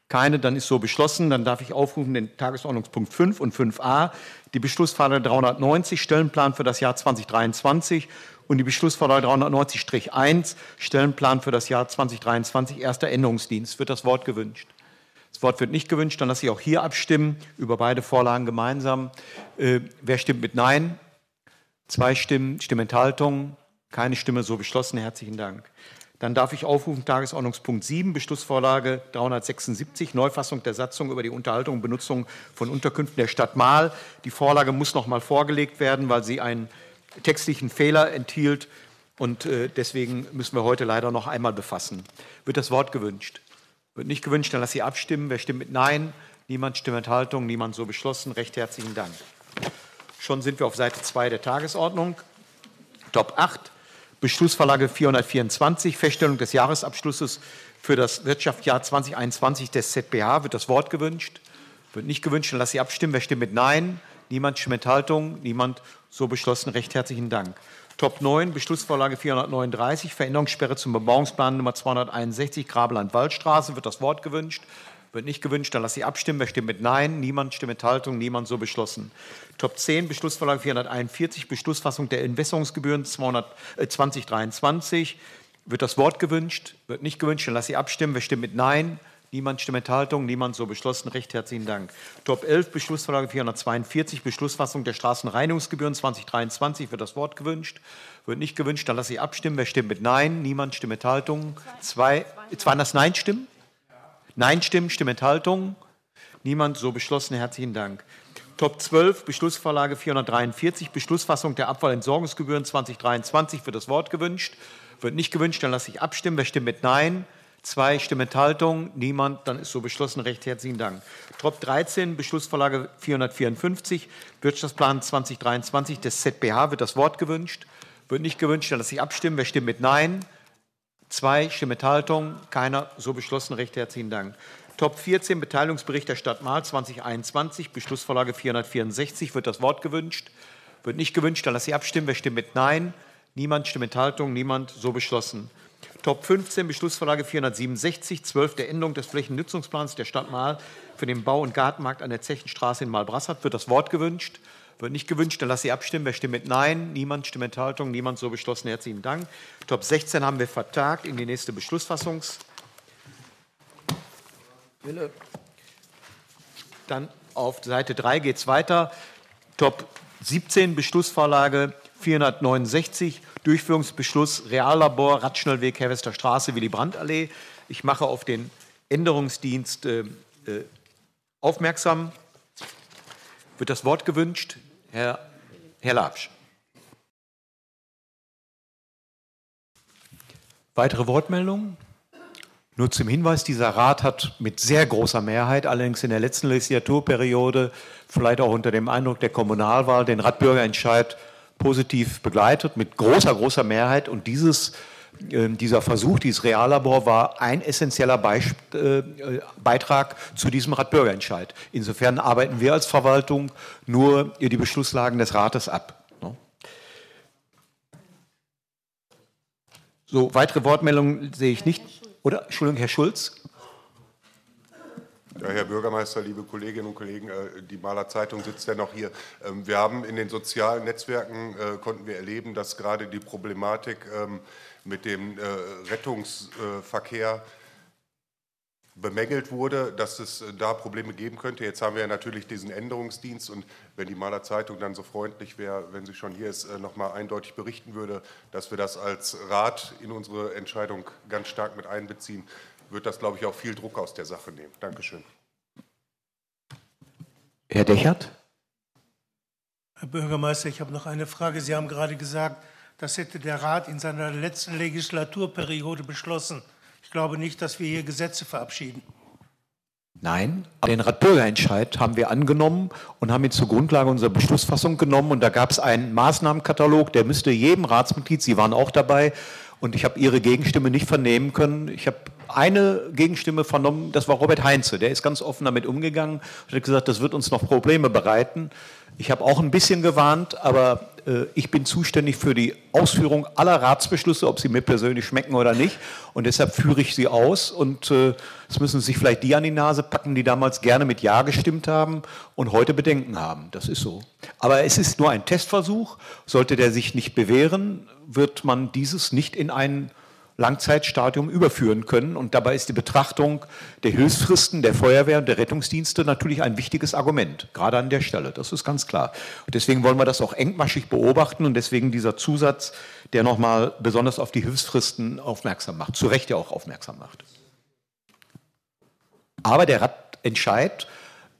S1: Keine, dann ist so beschlossen. Dann darf ich aufrufen den Tagesordnungspunkt 5 und 5a, die Beschlussvorlage 390, Stellenplan für das Jahr 2023 und die Beschlussvorlage 390-1, Stellenplan für das Jahr 2023, erster Änderungsdienst. Wird das Wort gewünscht? Das Wort wird nicht gewünscht, dann lasse ich auch hier abstimmen über beide Vorlagen gemeinsam. Äh, wer stimmt mit Nein? Zwei Stimmen, Stimmenthaltung, keine Stimme, so beschlossen. Herzlichen Dank. Dann darf ich aufrufen Tagesordnungspunkt 7, Beschlussvorlage 376, Neufassung der Satzung über die Unterhaltung und Benutzung von Unterkünften der Stadt Mahl. Die Vorlage muss noch mal vorgelegt werden, weil sie einen textlichen Fehler enthielt. Und äh, deswegen müssen wir heute leider noch einmal befassen. Wird das Wort gewünscht? Wird nicht gewünscht, dann lasse ich abstimmen. Wer stimmt mit Nein? Niemand stimmt Enthaltung, niemand so beschlossen. Recht herzlichen Dank. Schon sind wir auf Seite 2 der Tagesordnung. Top 8. Beschlussvorlage 424, Feststellung des Jahresabschlusses für das Wirtschaftsjahr 2021 des ZBH. Wird das Wort gewünscht? Wird nicht gewünscht, dann lasse ich abstimmen. Wer stimmt mit Nein? Niemand stimmt Enthaltung? Niemand so beschlossen. Recht herzlichen Dank. Top 9, Beschlussvorlage 439, Veränderungssperre zum Bebauungsplan Nummer 261, Grabeland-Waldstraße. Wird das Wort gewünscht? Wird nicht gewünscht, dann lasse ich abstimmen. Wer stimmt mit Nein? Niemand stimmt Enthaltung, niemand so beschlossen. Top 10, Beschlussvorlage 441, Beschlussfassung der Entwässerungsgebühren 200, äh, 2023. Wird das Wort gewünscht? Wird nicht gewünscht, dann lasse ich abstimmen. Wer stimmt mit Nein? Niemand stimmt Enthaltung, niemand so beschlossen. Recht herzlichen Dank. Top 11, Beschlussvorlage 442, Beschlussfassung der Straßenreinigungsgebühren 2023. Wird das Wort gewünscht? Wird nicht gewünscht, dann lasse ich abstimmen. Wer stimmt mit Nein? Niemand stimmt Enthaltung. Zwei, zwei das Nein-Stimmen? Nein-Stimmen, Stimmenthaltung? Niemand, so beschlossen. Herzlichen Dank. Top 12, Beschlussvorlage 443, Beschlussfassung der Abfallentsorgungsgebühren 2023. Wird das Wort gewünscht? Wird nicht gewünscht, dann lasse ich abstimmen. Wer stimmt mit Nein? Zwei Stimmenthaltung, niemand, dann ist so beschlossen. Recht herzlichen Dank. Top 13, Beschlussvorlage 454, Wirtschaftsplan 2023 des ZBH. Wird das Wort gewünscht? Wird nicht gewünscht, dann lasse ich abstimmen. Wer stimmt mit Nein? Zwei Stimmenthaltung, keiner, so beschlossen. Recht herzlichen Dank. Top 14, Beteiligungsbericht der Stadt Mahl 2021, Beschlussvorlage 464. Wird das Wort gewünscht? Wird nicht gewünscht, dann lasse ich abstimmen. Wer stimmt mit Nein? Niemand, Stimmenthaltung, niemand, so beschlossen. Top 15, Beschlussvorlage 467, 12 der Änderung des Flächennutzungsplans der Stadt Mahl für den Bau- und Gartenmarkt an der Zechenstraße in Malbrassat. Wird das Wort gewünscht? Wird nicht gewünscht, dann lasse ich abstimmen. Wer stimmt mit Nein? Niemand, Stimmenthaltung, niemand, so beschlossen. Herzlichen Dank. Top 16 haben wir vertagt in die nächste Beschlussfassungs. Dann auf Seite 3 geht es weiter. Top 17, Beschlussvorlage 469, Durchführungsbeschluss Reallabor Radschnellweg Herwester Straße, Willy Brandt Allee. Ich mache auf den Änderungsdienst äh, äh, aufmerksam. Wird das Wort gewünscht? Herr, Herr Labsch. Weitere Wortmeldungen? Nur zum Hinweis, dieser Rat hat mit sehr großer Mehrheit, allerdings in der letzten Legislaturperiode, vielleicht auch unter dem Eindruck der Kommunalwahl, den Radbürgerentscheid positiv begleitet, mit großer, großer Mehrheit. Und dieses, äh, dieser Versuch, dieses Reallabor war ein essentieller Beisp äh, Beitrag zu diesem Radbürgerentscheid. Insofern arbeiten wir als Verwaltung nur die Beschlusslagen des Rates ab. Ne? So, weitere Wortmeldungen sehe ich nicht. Oder, Entschuldigung, Herr Schulz?
S15: Ja, Herr Bürgermeister, liebe Kolleginnen und Kollegen, äh, die Maler Zeitung sitzt ja noch hier. Ähm, wir haben in den sozialen Netzwerken, äh, konnten wir erleben, dass gerade die Problematik ähm, mit dem äh, Rettungsverkehr bemängelt wurde, dass es da Probleme geben könnte. Jetzt haben wir ja natürlich diesen Änderungsdienst und wenn die Maler Zeitung dann so freundlich wäre, wenn sie schon hier ist, noch mal eindeutig berichten würde, dass wir das als Rat in unsere Entscheidung ganz stark mit einbeziehen, wird das, glaube ich, auch viel Druck aus der Sache nehmen. Dankeschön.
S1: Herr Dechert?
S11: Herr Bürgermeister, ich habe noch eine Frage. Sie haben gerade gesagt, das hätte der Rat in seiner letzten Legislaturperiode beschlossen. Ich glaube nicht, dass wir hier Gesetze verabschieden.
S1: Nein, aber den Radbürgerentscheid haben wir angenommen und haben ihn zur Grundlage unserer Beschlussfassung genommen. Und da gab es einen Maßnahmenkatalog, der müsste jedem Ratsmitglied, Sie waren auch dabei, und ich habe Ihre Gegenstimme nicht vernehmen können. Ich habe eine Gegenstimme vernommen, das war Robert Heinze. Der ist ganz offen damit umgegangen und hat gesagt, das wird uns noch Probleme bereiten. Ich habe auch ein bisschen gewarnt, aber ich bin zuständig für die Ausführung aller Ratsbeschlüsse, ob sie mir persönlich schmecken oder nicht. Und deshalb führe ich sie aus. Und äh, es müssen sich vielleicht die an die Nase packen, die damals gerne mit Ja gestimmt haben und heute Bedenken haben. Das ist so. Aber es ist nur ein Testversuch. Sollte der sich nicht bewähren, wird man dieses nicht in einen Langzeitstadium überführen können. Und dabei ist die Betrachtung der Hilfsfristen der Feuerwehr und der Rettungsdienste natürlich ein wichtiges Argument, gerade an der Stelle. Das ist ganz klar. Und deswegen wollen wir das auch engmaschig beobachten und deswegen dieser Zusatz, der nochmal besonders auf die Hilfsfristen aufmerksam macht, zu Recht ja auch aufmerksam macht. Aber der Ratentscheid,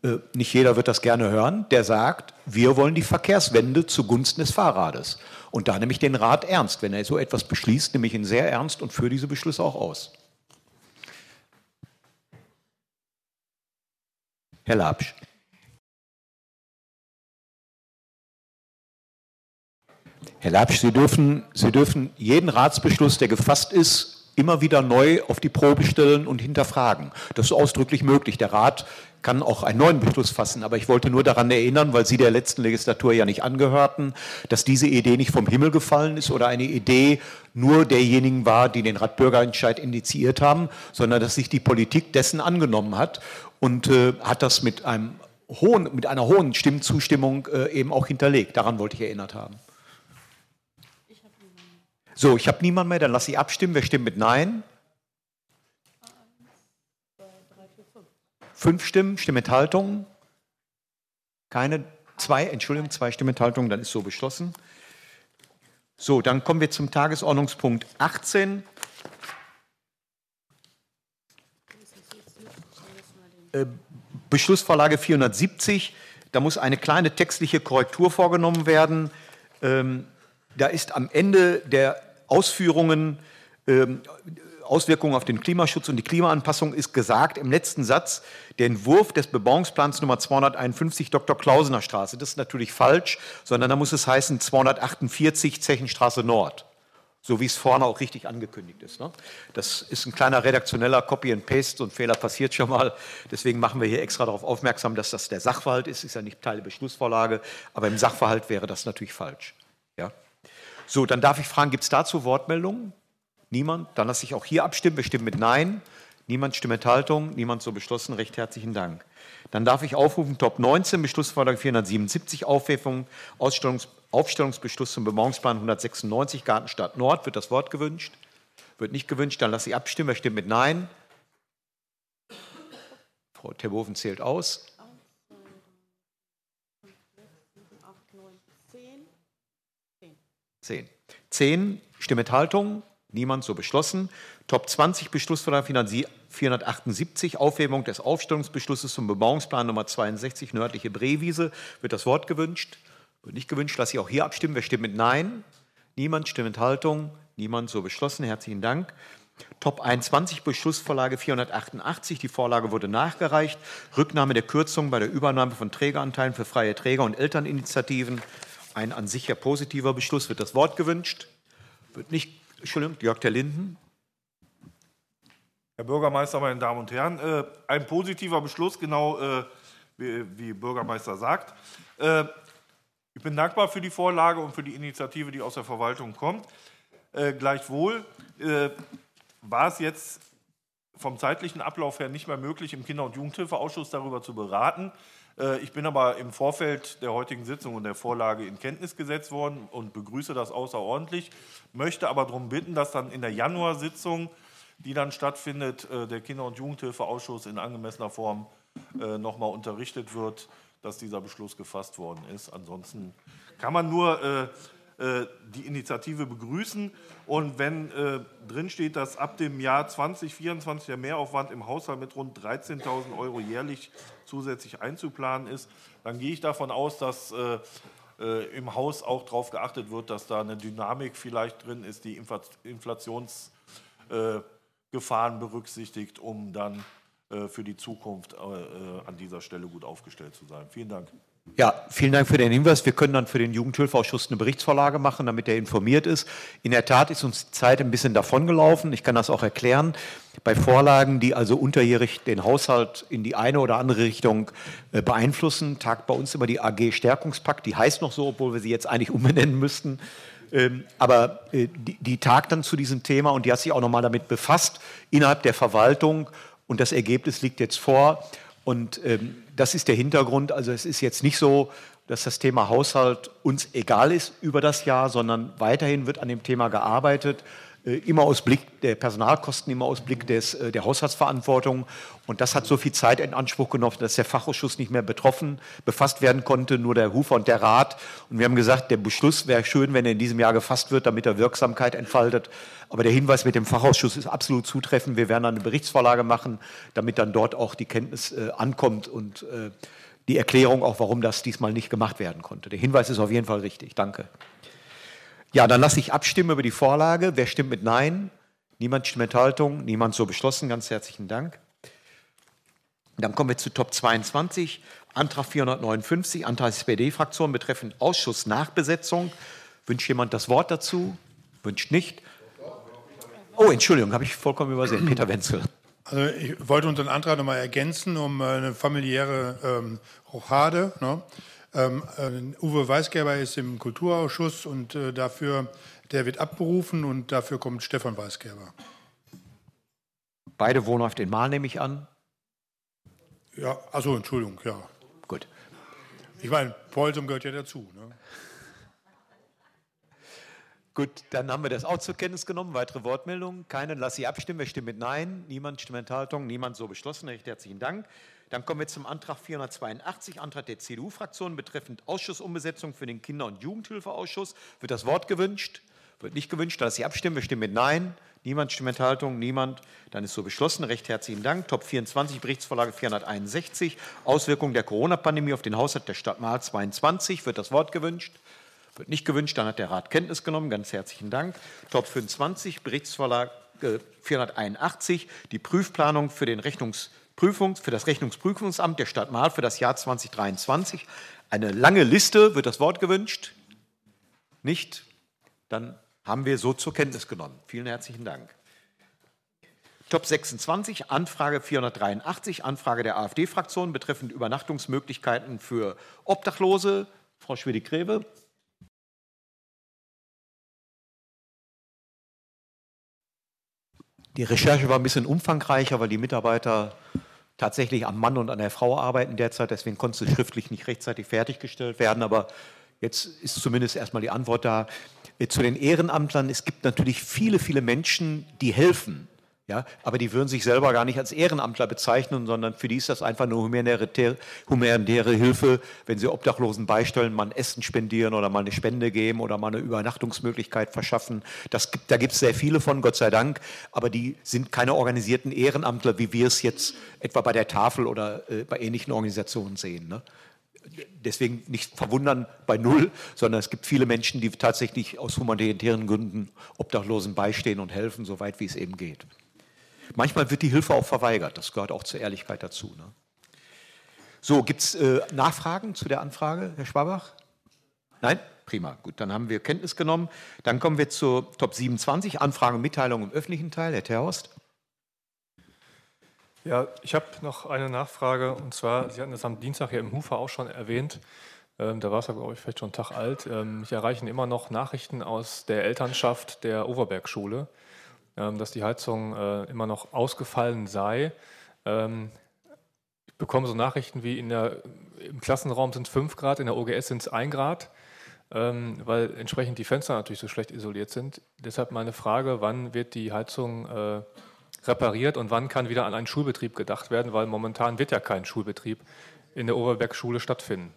S1: äh, nicht jeder wird das gerne hören, der sagt, wir wollen die Verkehrswende zugunsten des Fahrrades. Und da nehme ich den Rat ernst. Wenn er so etwas beschließt, nehme ich ihn sehr ernst und führe diese Beschlüsse auch aus. Herr Labsch. Herr Labsch, Sie dürfen, Sie dürfen jeden Ratsbeschluss, der gefasst ist, immer wieder neu auf die Probe stellen und hinterfragen. Das ist ausdrücklich möglich. Der Rat kann auch einen neuen Beschluss fassen. Aber ich wollte nur daran erinnern, weil Sie der letzten Legislatur ja nicht angehörten, dass diese Idee nicht vom Himmel gefallen ist oder eine Idee nur derjenigen war, die den Radbürgerentscheid initiiert haben, sondern dass sich die Politik dessen angenommen hat und äh, hat das mit, einem hohen, mit einer hohen Stimmzustimmung äh, eben auch hinterlegt. Daran wollte ich erinnert haben. So, ich habe niemanden mehr, dann lasse ich abstimmen. Wer stimmt mit Nein? Fünf Stimmen, Stimmenthaltungen? Keine? Zwei, Entschuldigung, zwei Stimmenthaltungen, dann ist so beschlossen. So, dann kommen wir zum Tagesordnungspunkt 18. Äh, Beschlussvorlage 470. Da muss eine kleine textliche Korrektur vorgenommen werden. Ähm, da ist am Ende der Ausführungen ähm, Auswirkungen auf den Klimaschutz und die Klimaanpassung ist gesagt im letzten Satz der Entwurf des Bebauungsplans Nummer 251 Dr. Klausener Straße. Das ist natürlich falsch, sondern da muss es heißen 248 Zechenstraße Nord. So wie es vorne auch richtig angekündigt ist. Ne? Das ist ein kleiner redaktioneller Copy and Paste, so ein Fehler passiert schon mal. Deswegen machen wir hier extra darauf aufmerksam, dass das der Sachverhalt ist, ist ja nicht Teil der Beschlussvorlage, aber im Sachverhalt wäre das natürlich falsch. Ja? So, dann darf ich fragen, gibt es dazu Wortmeldungen? Niemand? Dann lasse ich auch hier abstimmen. Wir stimmen mit Nein. Niemand stimmt Enthaltung. Niemand so beschlossen. Recht herzlichen Dank. Dann darf ich aufrufen, Top 19, Beschlussvorlage 477, Aufwerfung, Ausstellungs Aufstellungsbeschluss zum Bebauungsplan 196, Gartenstadt Nord. Wird das Wort gewünscht? Wird nicht gewünscht. Dann lasse ich abstimmen. Wer stimmt mit Nein? Frau Terboven zählt aus. Zehn. Zehn Stimmenthaltung. Niemand so beschlossen. Top 20 Beschlussvorlage 478, Aufhebung des Aufstellungsbeschlusses zum Bebauungsplan Nummer 62, nördliche Brewiese. Wird das Wort gewünscht? Wird nicht gewünscht. Lasse ich auch hier abstimmen. Wer stimmt mit Nein? Niemand. Stimmenthaltung? Niemand so beschlossen. Herzlichen Dank. Top 21 Beschlussvorlage 488. Die Vorlage wurde nachgereicht. Rücknahme der Kürzung bei der Übernahme von Trägeranteilen für freie Träger und Elterninitiativen. Ein an sich ja positiver Beschluss. Wird das Wort gewünscht? Wird nicht. Entschuldigung, Jörg der Linden.
S17: Herr Bürgermeister, meine Damen und Herren, äh, ein positiver Beschluss, genau äh, wie, wie Bürgermeister sagt. Äh, ich bin dankbar für die Vorlage und für die Initiative, die aus der Verwaltung kommt. Gleichwohl war es jetzt vom zeitlichen Ablauf her nicht mehr möglich, im Kinder- und Jugendhilfeausschuss darüber zu beraten. Ich bin aber im Vorfeld der heutigen Sitzung und der Vorlage in Kenntnis gesetzt worden und begrüße das außerordentlich, möchte aber darum bitten, dass dann in der Januarsitzung die dann stattfindet, äh, der Kinder- und Jugendhilfeausschuss in angemessener Form äh, nochmal unterrichtet wird, dass dieser Beschluss gefasst worden ist. Ansonsten kann man nur äh, die Initiative begrüßen. Und wenn äh, drin steht, dass ab dem Jahr 2024 der Mehraufwand im Haushalt mit rund 13.000 Euro jährlich zusätzlich einzuplanen ist, dann gehe ich davon aus, dass äh, äh, im Haus auch darauf geachtet wird, dass da eine Dynamik vielleicht drin ist, die Inflations Gefahren berücksichtigt, um dann äh, für die Zukunft äh, äh, an dieser Stelle gut aufgestellt zu sein. Vielen Dank.
S1: Ja, vielen Dank für den Hinweis. Wir können dann für den Jugendhilfeausschuss eine Berichtsvorlage machen, damit er informiert ist. In der Tat ist uns die Zeit ein bisschen davongelaufen. Ich kann das auch erklären. Bei Vorlagen, die also unterjährig den Haushalt in die eine oder andere Richtung beeinflussen, tagt bei uns immer die AG Stärkungspakt. Die heißt noch so, obwohl wir sie jetzt eigentlich [laughs] umbenennen müssten. Ähm, aber äh, die, die tagt dann zu diesem Thema und die hat sich auch nochmal damit befasst innerhalb der Verwaltung und das Ergebnis liegt jetzt vor. Und ähm, das ist der Hintergrund. Also es ist jetzt nicht so, dass das Thema Haushalt uns egal ist über das Jahr, sondern weiterhin wird an dem Thema gearbeitet. Äh, immer aus Blick der Personalkosten, immer aus Blick des, äh, der Haushaltsverantwortung. Und das hat so viel Zeit in Anspruch genommen, dass der Fachausschuss nicht mehr betroffen, befasst werden konnte, nur der Hufer und der Rat. Und wir haben gesagt, der Beschluss wäre schön, wenn er in diesem Jahr gefasst wird, damit er Wirksamkeit entfaltet. Aber der Hinweis mit dem Fachausschuss ist absolut zutreffend. Wir werden eine Berichtsvorlage machen, damit dann dort auch die Kenntnis äh, ankommt und äh, die Erklärung auch, warum das diesmal nicht gemacht werden konnte. Der Hinweis ist auf jeden Fall richtig. Danke. Ja, dann lasse ich abstimmen über die Vorlage. Wer stimmt mit Nein? Niemand stimmt mit Enthaltung. Niemand so beschlossen. Ganz herzlichen Dank. Dann kommen wir zu Top 22. Antrag 459, Antrag SPD-Fraktion betreffend Ausschussnachbesetzung. Wünscht jemand das Wort dazu? Wünscht nicht. Oh, Entschuldigung, habe ich vollkommen übersehen. Peter Wenzel.
S3: Also ich wollte unseren Antrag nochmal ergänzen um eine familiäre ähm, Rochade. Ne? Ähm, äh, Uwe Weisgerber ist im Kulturausschuss und äh, dafür, der wird abberufen und dafür kommt Stefan Weisgerber.
S1: Beide wohnhaft in Mahl, nehme ich an.
S3: Ja, also Entschuldigung, ja.
S1: Gut.
S3: Ich meine, Polsum gehört ja dazu. Ne?
S1: Gut, dann haben wir das auch zur Kenntnis genommen. Weitere Wortmeldungen? Keine. Lass sie abstimmen. Wer stimmt mit Nein? Niemand stimmt Enthaltung. Niemand so beschlossen. Recht herzlichen Dank. Dann kommen wir zum Antrag 482, Antrag der CDU-Fraktion betreffend Ausschussumbesetzung für den Kinder- und Jugendhilfeausschuss. Wird das Wort gewünscht? Wird nicht gewünscht. Lass sie abstimmen. Wir stimmen mit Nein. Niemand stimmt Enthaltung. Niemand. Dann ist so beschlossen. Recht herzlichen Dank. Top 24, Berichtsvorlage 461, Auswirkungen der Corona-Pandemie auf den Haushalt der Stadt Mahl 22. Wird das Wort gewünscht? Wird nicht gewünscht, dann hat der Rat Kenntnis genommen. Ganz herzlichen Dank. Top 25, Berichtsvorlage 481, die Prüfplanung für, den Rechnungsprüfungs, für das Rechnungsprüfungsamt der Stadt Mahl für das Jahr 2023. Eine lange Liste. Wird das Wort gewünscht? Nicht? Dann haben wir so zur Kenntnis genommen. Vielen herzlichen Dank. Top 26, Anfrage 483, Anfrage der AfD-Fraktion betreffend Übernachtungsmöglichkeiten für Obdachlose. Frau Schwede-Greve. Die Recherche war ein bisschen umfangreicher, weil die Mitarbeiter tatsächlich am Mann und an der Frau arbeiten derzeit. Deswegen konnte es schriftlich nicht rechtzeitig fertiggestellt werden. Aber jetzt ist zumindest erstmal die Antwort da. Zu den Ehrenamtlern. Es gibt natürlich viele, viele Menschen, die helfen. Ja, aber die würden sich selber gar nicht als Ehrenamtler bezeichnen, sondern für die ist das einfach eine humanitäre, humanitäre Hilfe, wenn sie Obdachlosen beistellen, mal ein Essen spendieren oder mal eine Spende geben oder mal eine Übernachtungsmöglichkeit verschaffen. Das gibt, da gibt es sehr viele von, Gott sei Dank, aber die sind keine organisierten Ehrenamtler, wie wir es jetzt etwa bei der Tafel oder äh, bei ähnlichen Organisationen sehen. Ne? Deswegen nicht verwundern bei Null, sondern es gibt viele Menschen, die tatsächlich aus humanitären Gründen Obdachlosen beistehen und helfen, soweit wie es eben geht. Manchmal wird die Hilfe auch verweigert. Das gehört auch zur Ehrlichkeit dazu. Ne? So, gibt es äh, Nachfragen zu der Anfrage, Herr Schwabach? Nein? Prima. Gut, dann haben wir Kenntnis genommen. Dann kommen wir zur Top 27, Anfrage und Mitteilung im öffentlichen Teil. Herr Terhorst.
S9: Ja, ich habe noch eine Nachfrage. Und zwar, Sie hatten das am Dienstag hier im Hufer auch schon erwähnt. Ähm, da war es, glaube ich, vielleicht schon einen Tag alt. Ähm, mich erreichen immer noch Nachrichten aus der Elternschaft der Overberg-Schule. Ähm, dass die Heizung äh, immer noch ausgefallen sei. Ähm, ich bekomme so Nachrichten wie in der, im Klassenraum sind es 5 Grad, in der OGS sind es 1 Grad, ähm, weil entsprechend die Fenster natürlich so schlecht isoliert sind. Deshalb meine Frage, wann wird die Heizung äh, repariert und wann kann wieder an einen Schulbetrieb gedacht werden, weil momentan wird ja kein Schulbetrieb in der Oberbergschule stattfinden.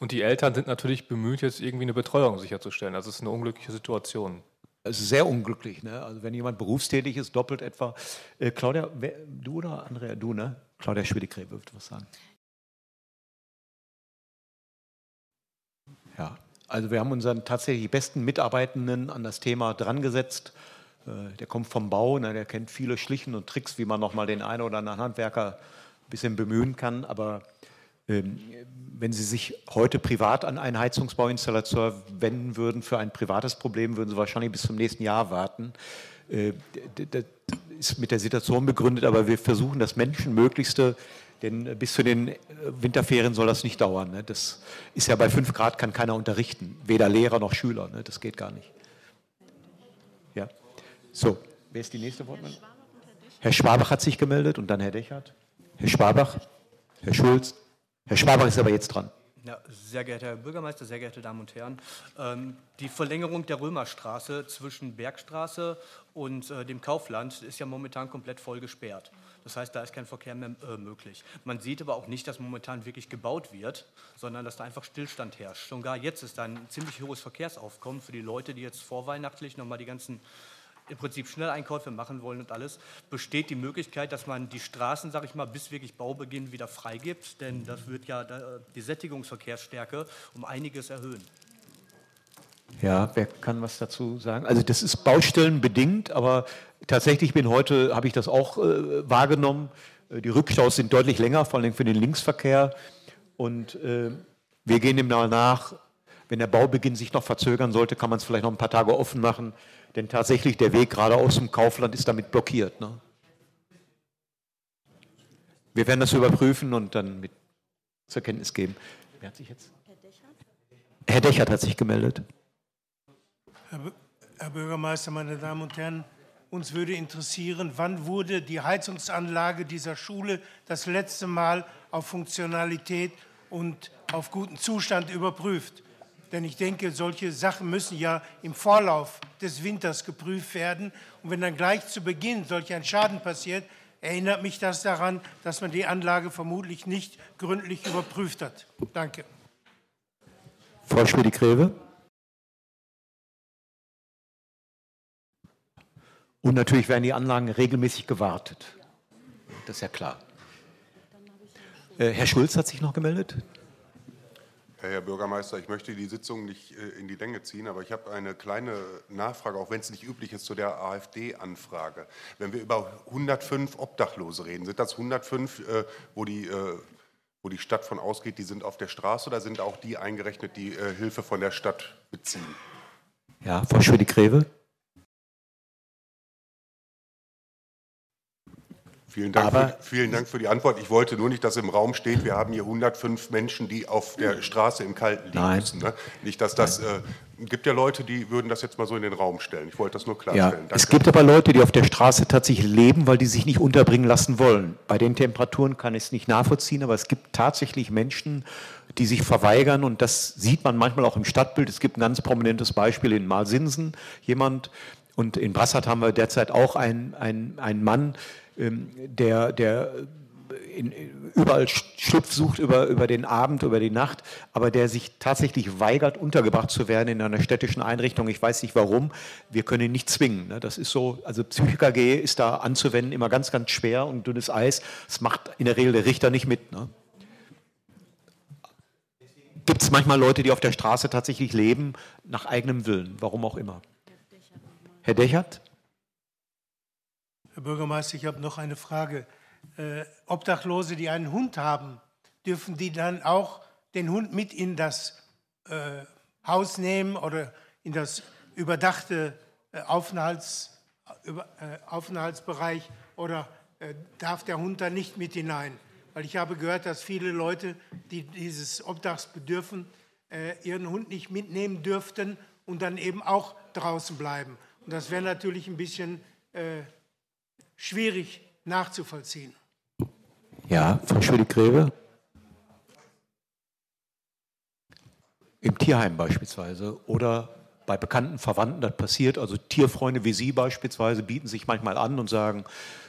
S9: Und die Eltern sind natürlich bemüht, jetzt irgendwie eine Betreuung sicherzustellen. Also es ist eine unglückliche Situation.
S1: Es ist sehr unglücklich. Ne? Also wenn jemand berufstätig ist, doppelt etwa. Äh, Claudia, wer, du oder Andrea? Du, ne? Claudia Schwedekräbe würde was sagen. Ja, also wir haben unseren tatsächlich besten Mitarbeitenden an das Thema drangesetzt. Äh, der kommt vom Bau, ne? der kennt viele Schlichen und Tricks, wie man nochmal den einen oder anderen Handwerker ein bisschen bemühen kann. Aber wenn Sie sich heute privat an einen Heizungsbauinstallateur wenden würden für ein privates Problem, würden Sie wahrscheinlich bis zum nächsten Jahr warten. Äh, das ist mit der Situation begründet, aber wir versuchen das Menschenmöglichste, denn bis zu den äh, Winterferien soll das nicht dauern. Ne? Das ist ja bei 5 Grad kann keiner unterrichten, weder Lehrer noch Schüler. Ne? Das geht gar nicht. Ja. So, wer ist die nächste Wortmeldung? Herr Schwabach hat sich gemeldet und dann Herr Dechert. Herr Schwabach, Herr Schulz. Herr Schwabach ist aber jetzt dran.
S18: Ja, sehr geehrter Herr Bürgermeister, sehr geehrte Damen und Herren, ähm, die Verlängerung der Römerstraße zwischen Bergstraße und äh, dem Kaufland ist ja momentan komplett voll gesperrt. Das heißt, da ist kein Verkehr mehr äh, möglich. Man sieht aber auch nicht, dass momentan wirklich gebaut wird, sondern dass da einfach Stillstand herrscht. Schon gar jetzt ist da ein ziemlich hohes Verkehrsaufkommen für die Leute, die jetzt vorweihnachtlich nochmal die ganzen im Prinzip Schnelleinkäufe machen wollen und alles, besteht die Möglichkeit, dass man die Straßen, sage ich mal, bis wirklich Baubeginn wieder freigibt, denn das wird ja die Sättigungsverkehrsstärke um einiges erhöhen.
S1: Ja, wer kann was dazu sagen? Also das ist baustellenbedingt, aber tatsächlich bin heute, habe ich das auch äh, wahrgenommen, äh, die Rückstaus sind deutlich länger, vor allem für den Linksverkehr. Und äh, wir gehen dem nach, wenn der Baubeginn sich noch verzögern sollte, kann man es vielleicht noch ein paar Tage offen machen. Denn tatsächlich der Weg gerade aus dem Kaufland ist damit blockiert. Ne? Wir werden das überprüfen und dann mit zur Kenntnis geben. Wer hat sich jetzt? Herr Dechert. Herr Dechert hat sich gemeldet.
S11: Herr Bürgermeister, meine Damen und Herren, uns würde interessieren, wann wurde die Heizungsanlage dieser Schule das letzte Mal auf Funktionalität und auf guten Zustand überprüft? Denn ich denke, solche Sachen müssen ja im Vorlauf des Winters geprüft werden. Und wenn dann gleich zu Beginn solch ein Schaden passiert, erinnert mich das daran, dass man die Anlage vermutlich nicht gründlich überprüft hat. Danke.
S1: Frau Schmidt-Greve. Und natürlich werden die Anlagen regelmäßig gewartet. Das ist ja klar. Äh, Herr Schulz hat sich noch gemeldet.
S15: Herr Bürgermeister, ich möchte die Sitzung nicht äh, in die Länge ziehen, aber ich habe eine kleine Nachfrage, auch wenn es nicht üblich ist, zu der AfD-Anfrage. Wenn wir über 105 Obdachlose reden, sind das 105, äh, wo die, äh, wo die Stadt von ausgeht, die sind auf der Straße oder sind auch die eingerechnet, die Hilfe von der Stadt beziehen?
S1: Ja, Frau Schwede-Greve.
S15: Vielen Dank, für, vielen Dank für die Antwort. Ich wollte nur nicht, dass im Raum steht, wir haben hier 105 Menschen, die auf der Straße im Kalten liegen
S1: Nein.
S15: müssen. Ne? Nicht, dass das, äh, gibt ja Leute, die würden das jetzt mal so in den Raum stellen. Ich wollte das nur klarstellen.
S1: Ja, es gibt aber Leute, die auf der Straße tatsächlich leben, weil die sich nicht unterbringen lassen wollen. Bei den Temperaturen kann ich es nicht nachvollziehen, aber es gibt tatsächlich Menschen, die sich verweigern und das sieht man manchmal auch im Stadtbild. Es gibt ein ganz prominentes Beispiel in Malsinsen, jemand, und in Brassat haben wir derzeit auch einen, einen, einen Mann, der, der in, überall Schlupf sucht über, über den Abend, über die Nacht, aber der sich tatsächlich weigert, untergebracht zu werden in einer städtischen Einrichtung. Ich weiß nicht warum. Wir können ihn nicht zwingen. Ne? Das ist so, also Psych-KG ist da anzuwenden immer ganz, ganz schwer und dünnes Eis. Das macht in der Regel der Richter nicht mit. Ne? Gibt es manchmal Leute, die auf der Straße tatsächlich leben, nach eigenem Willen, warum auch immer. Herr Dechert?
S11: Herr Bürgermeister, ich habe noch eine Frage. Äh, Obdachlose, die einen Hund haben, dürfen die dann auch den Hund mit in das äh, Haus nehmen oder in das überdachte äh, Aufenthalts, über, äh, Aufenthaltsbereich oder äh, darf der Hund da nicht mit hinein? Weil ich habe gehört, dass viele Leute, die dieses Obdachs bedürfen, äh, ihren Hund nicht mitnehmen dürften und dann eben auch draußen bleiben. Und das wäre natürlich ein bisschen schwierig nachzuvollziehen.
S1: Ja, Frau Schwede-Greve? Im Tierheim beispielsweise oder bei bekannten Verwandten das passiert. Also Tierfreunde wie Sie beispielsweise bieten sich manchmal an und sagen,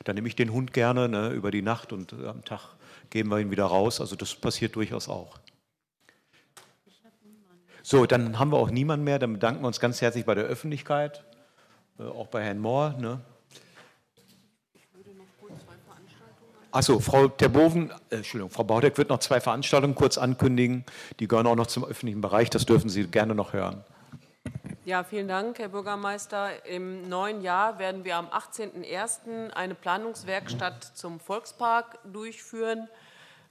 S1: dann nehme ich den Hund gerne ne, über die Nacht und äh, am Tag geben wir ihn wieder raus. Also das passiert durchaus auch. So, dann haben wir auch niemanden mehr. Dann bedanken wir uns ganz herzlich bei der Öffentlichkeit, äh, auch bei Herrn Mohr. Ne? Achso, Frau Terboven, äh, Entschuldigung, Frau Baudeck wird noch zwei Veranstaltungen kurz ankündigen. Die gehören auch noch zum öffentlichen Bereich. Das dürfen Sie gerne noch hören.
S6: Ja, vielen Dank, Herr Bürgermeister. Im neuen Jahr werden wir am 18.01. eine Planungswerkstatt zum Volkspark durchführen.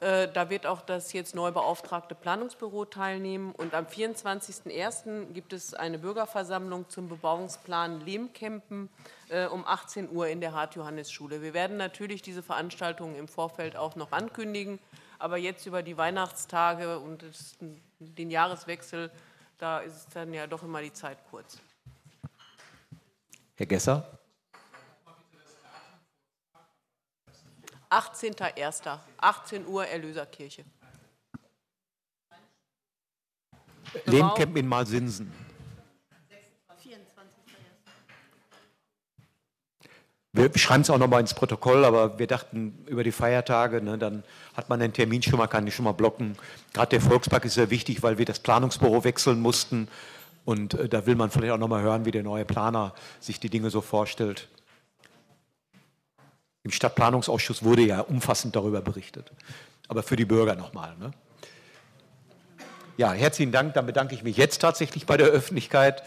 S6: Äh, da wird auch das jetzt neu beauftragte Planungsbüro teilnehmen. Und am 24.01. gibt es eine Bürgerversammlung zum Bebauungsplan Lehmkempen äh, um 18 Uhr in der Hart-Johannes-Schule. Wir werden natürlich diese Veranstaltungen im Vorfeld auch noch ankündigen. Aber jetzt über die Weihnachtstage und den Jahreswechsel, da ist dann ja doch immer die Zeit kurz.
S1: Herr Gesser?
S6: 18.01. 18 Uhr Erlöserkirche.
S1: Lehmcamp in Malsinsen. Wir schreiben es auch nochmal ins Protokoll, aber wir dachten über die Feiertage, ne, dann hat man den Termin schon mal, kann ich schon mal blocken. Gerade der Volkspark ist sehr wichtig, weil wir das Planungsbüro wechseln mussten. Und äh, da will man vielleicht auch nochmal hören, wie der neue Planer sich die Dinge so vorstellt. Im Stadtplanungsausschuss wurde ja umfassend darüber berichtet. Aber für die Bürger nochmal. Ne? Ja, herzlichen Dank. Dann bedanke ich mich jetzt tatsächlich bei der Öffentlichkeit.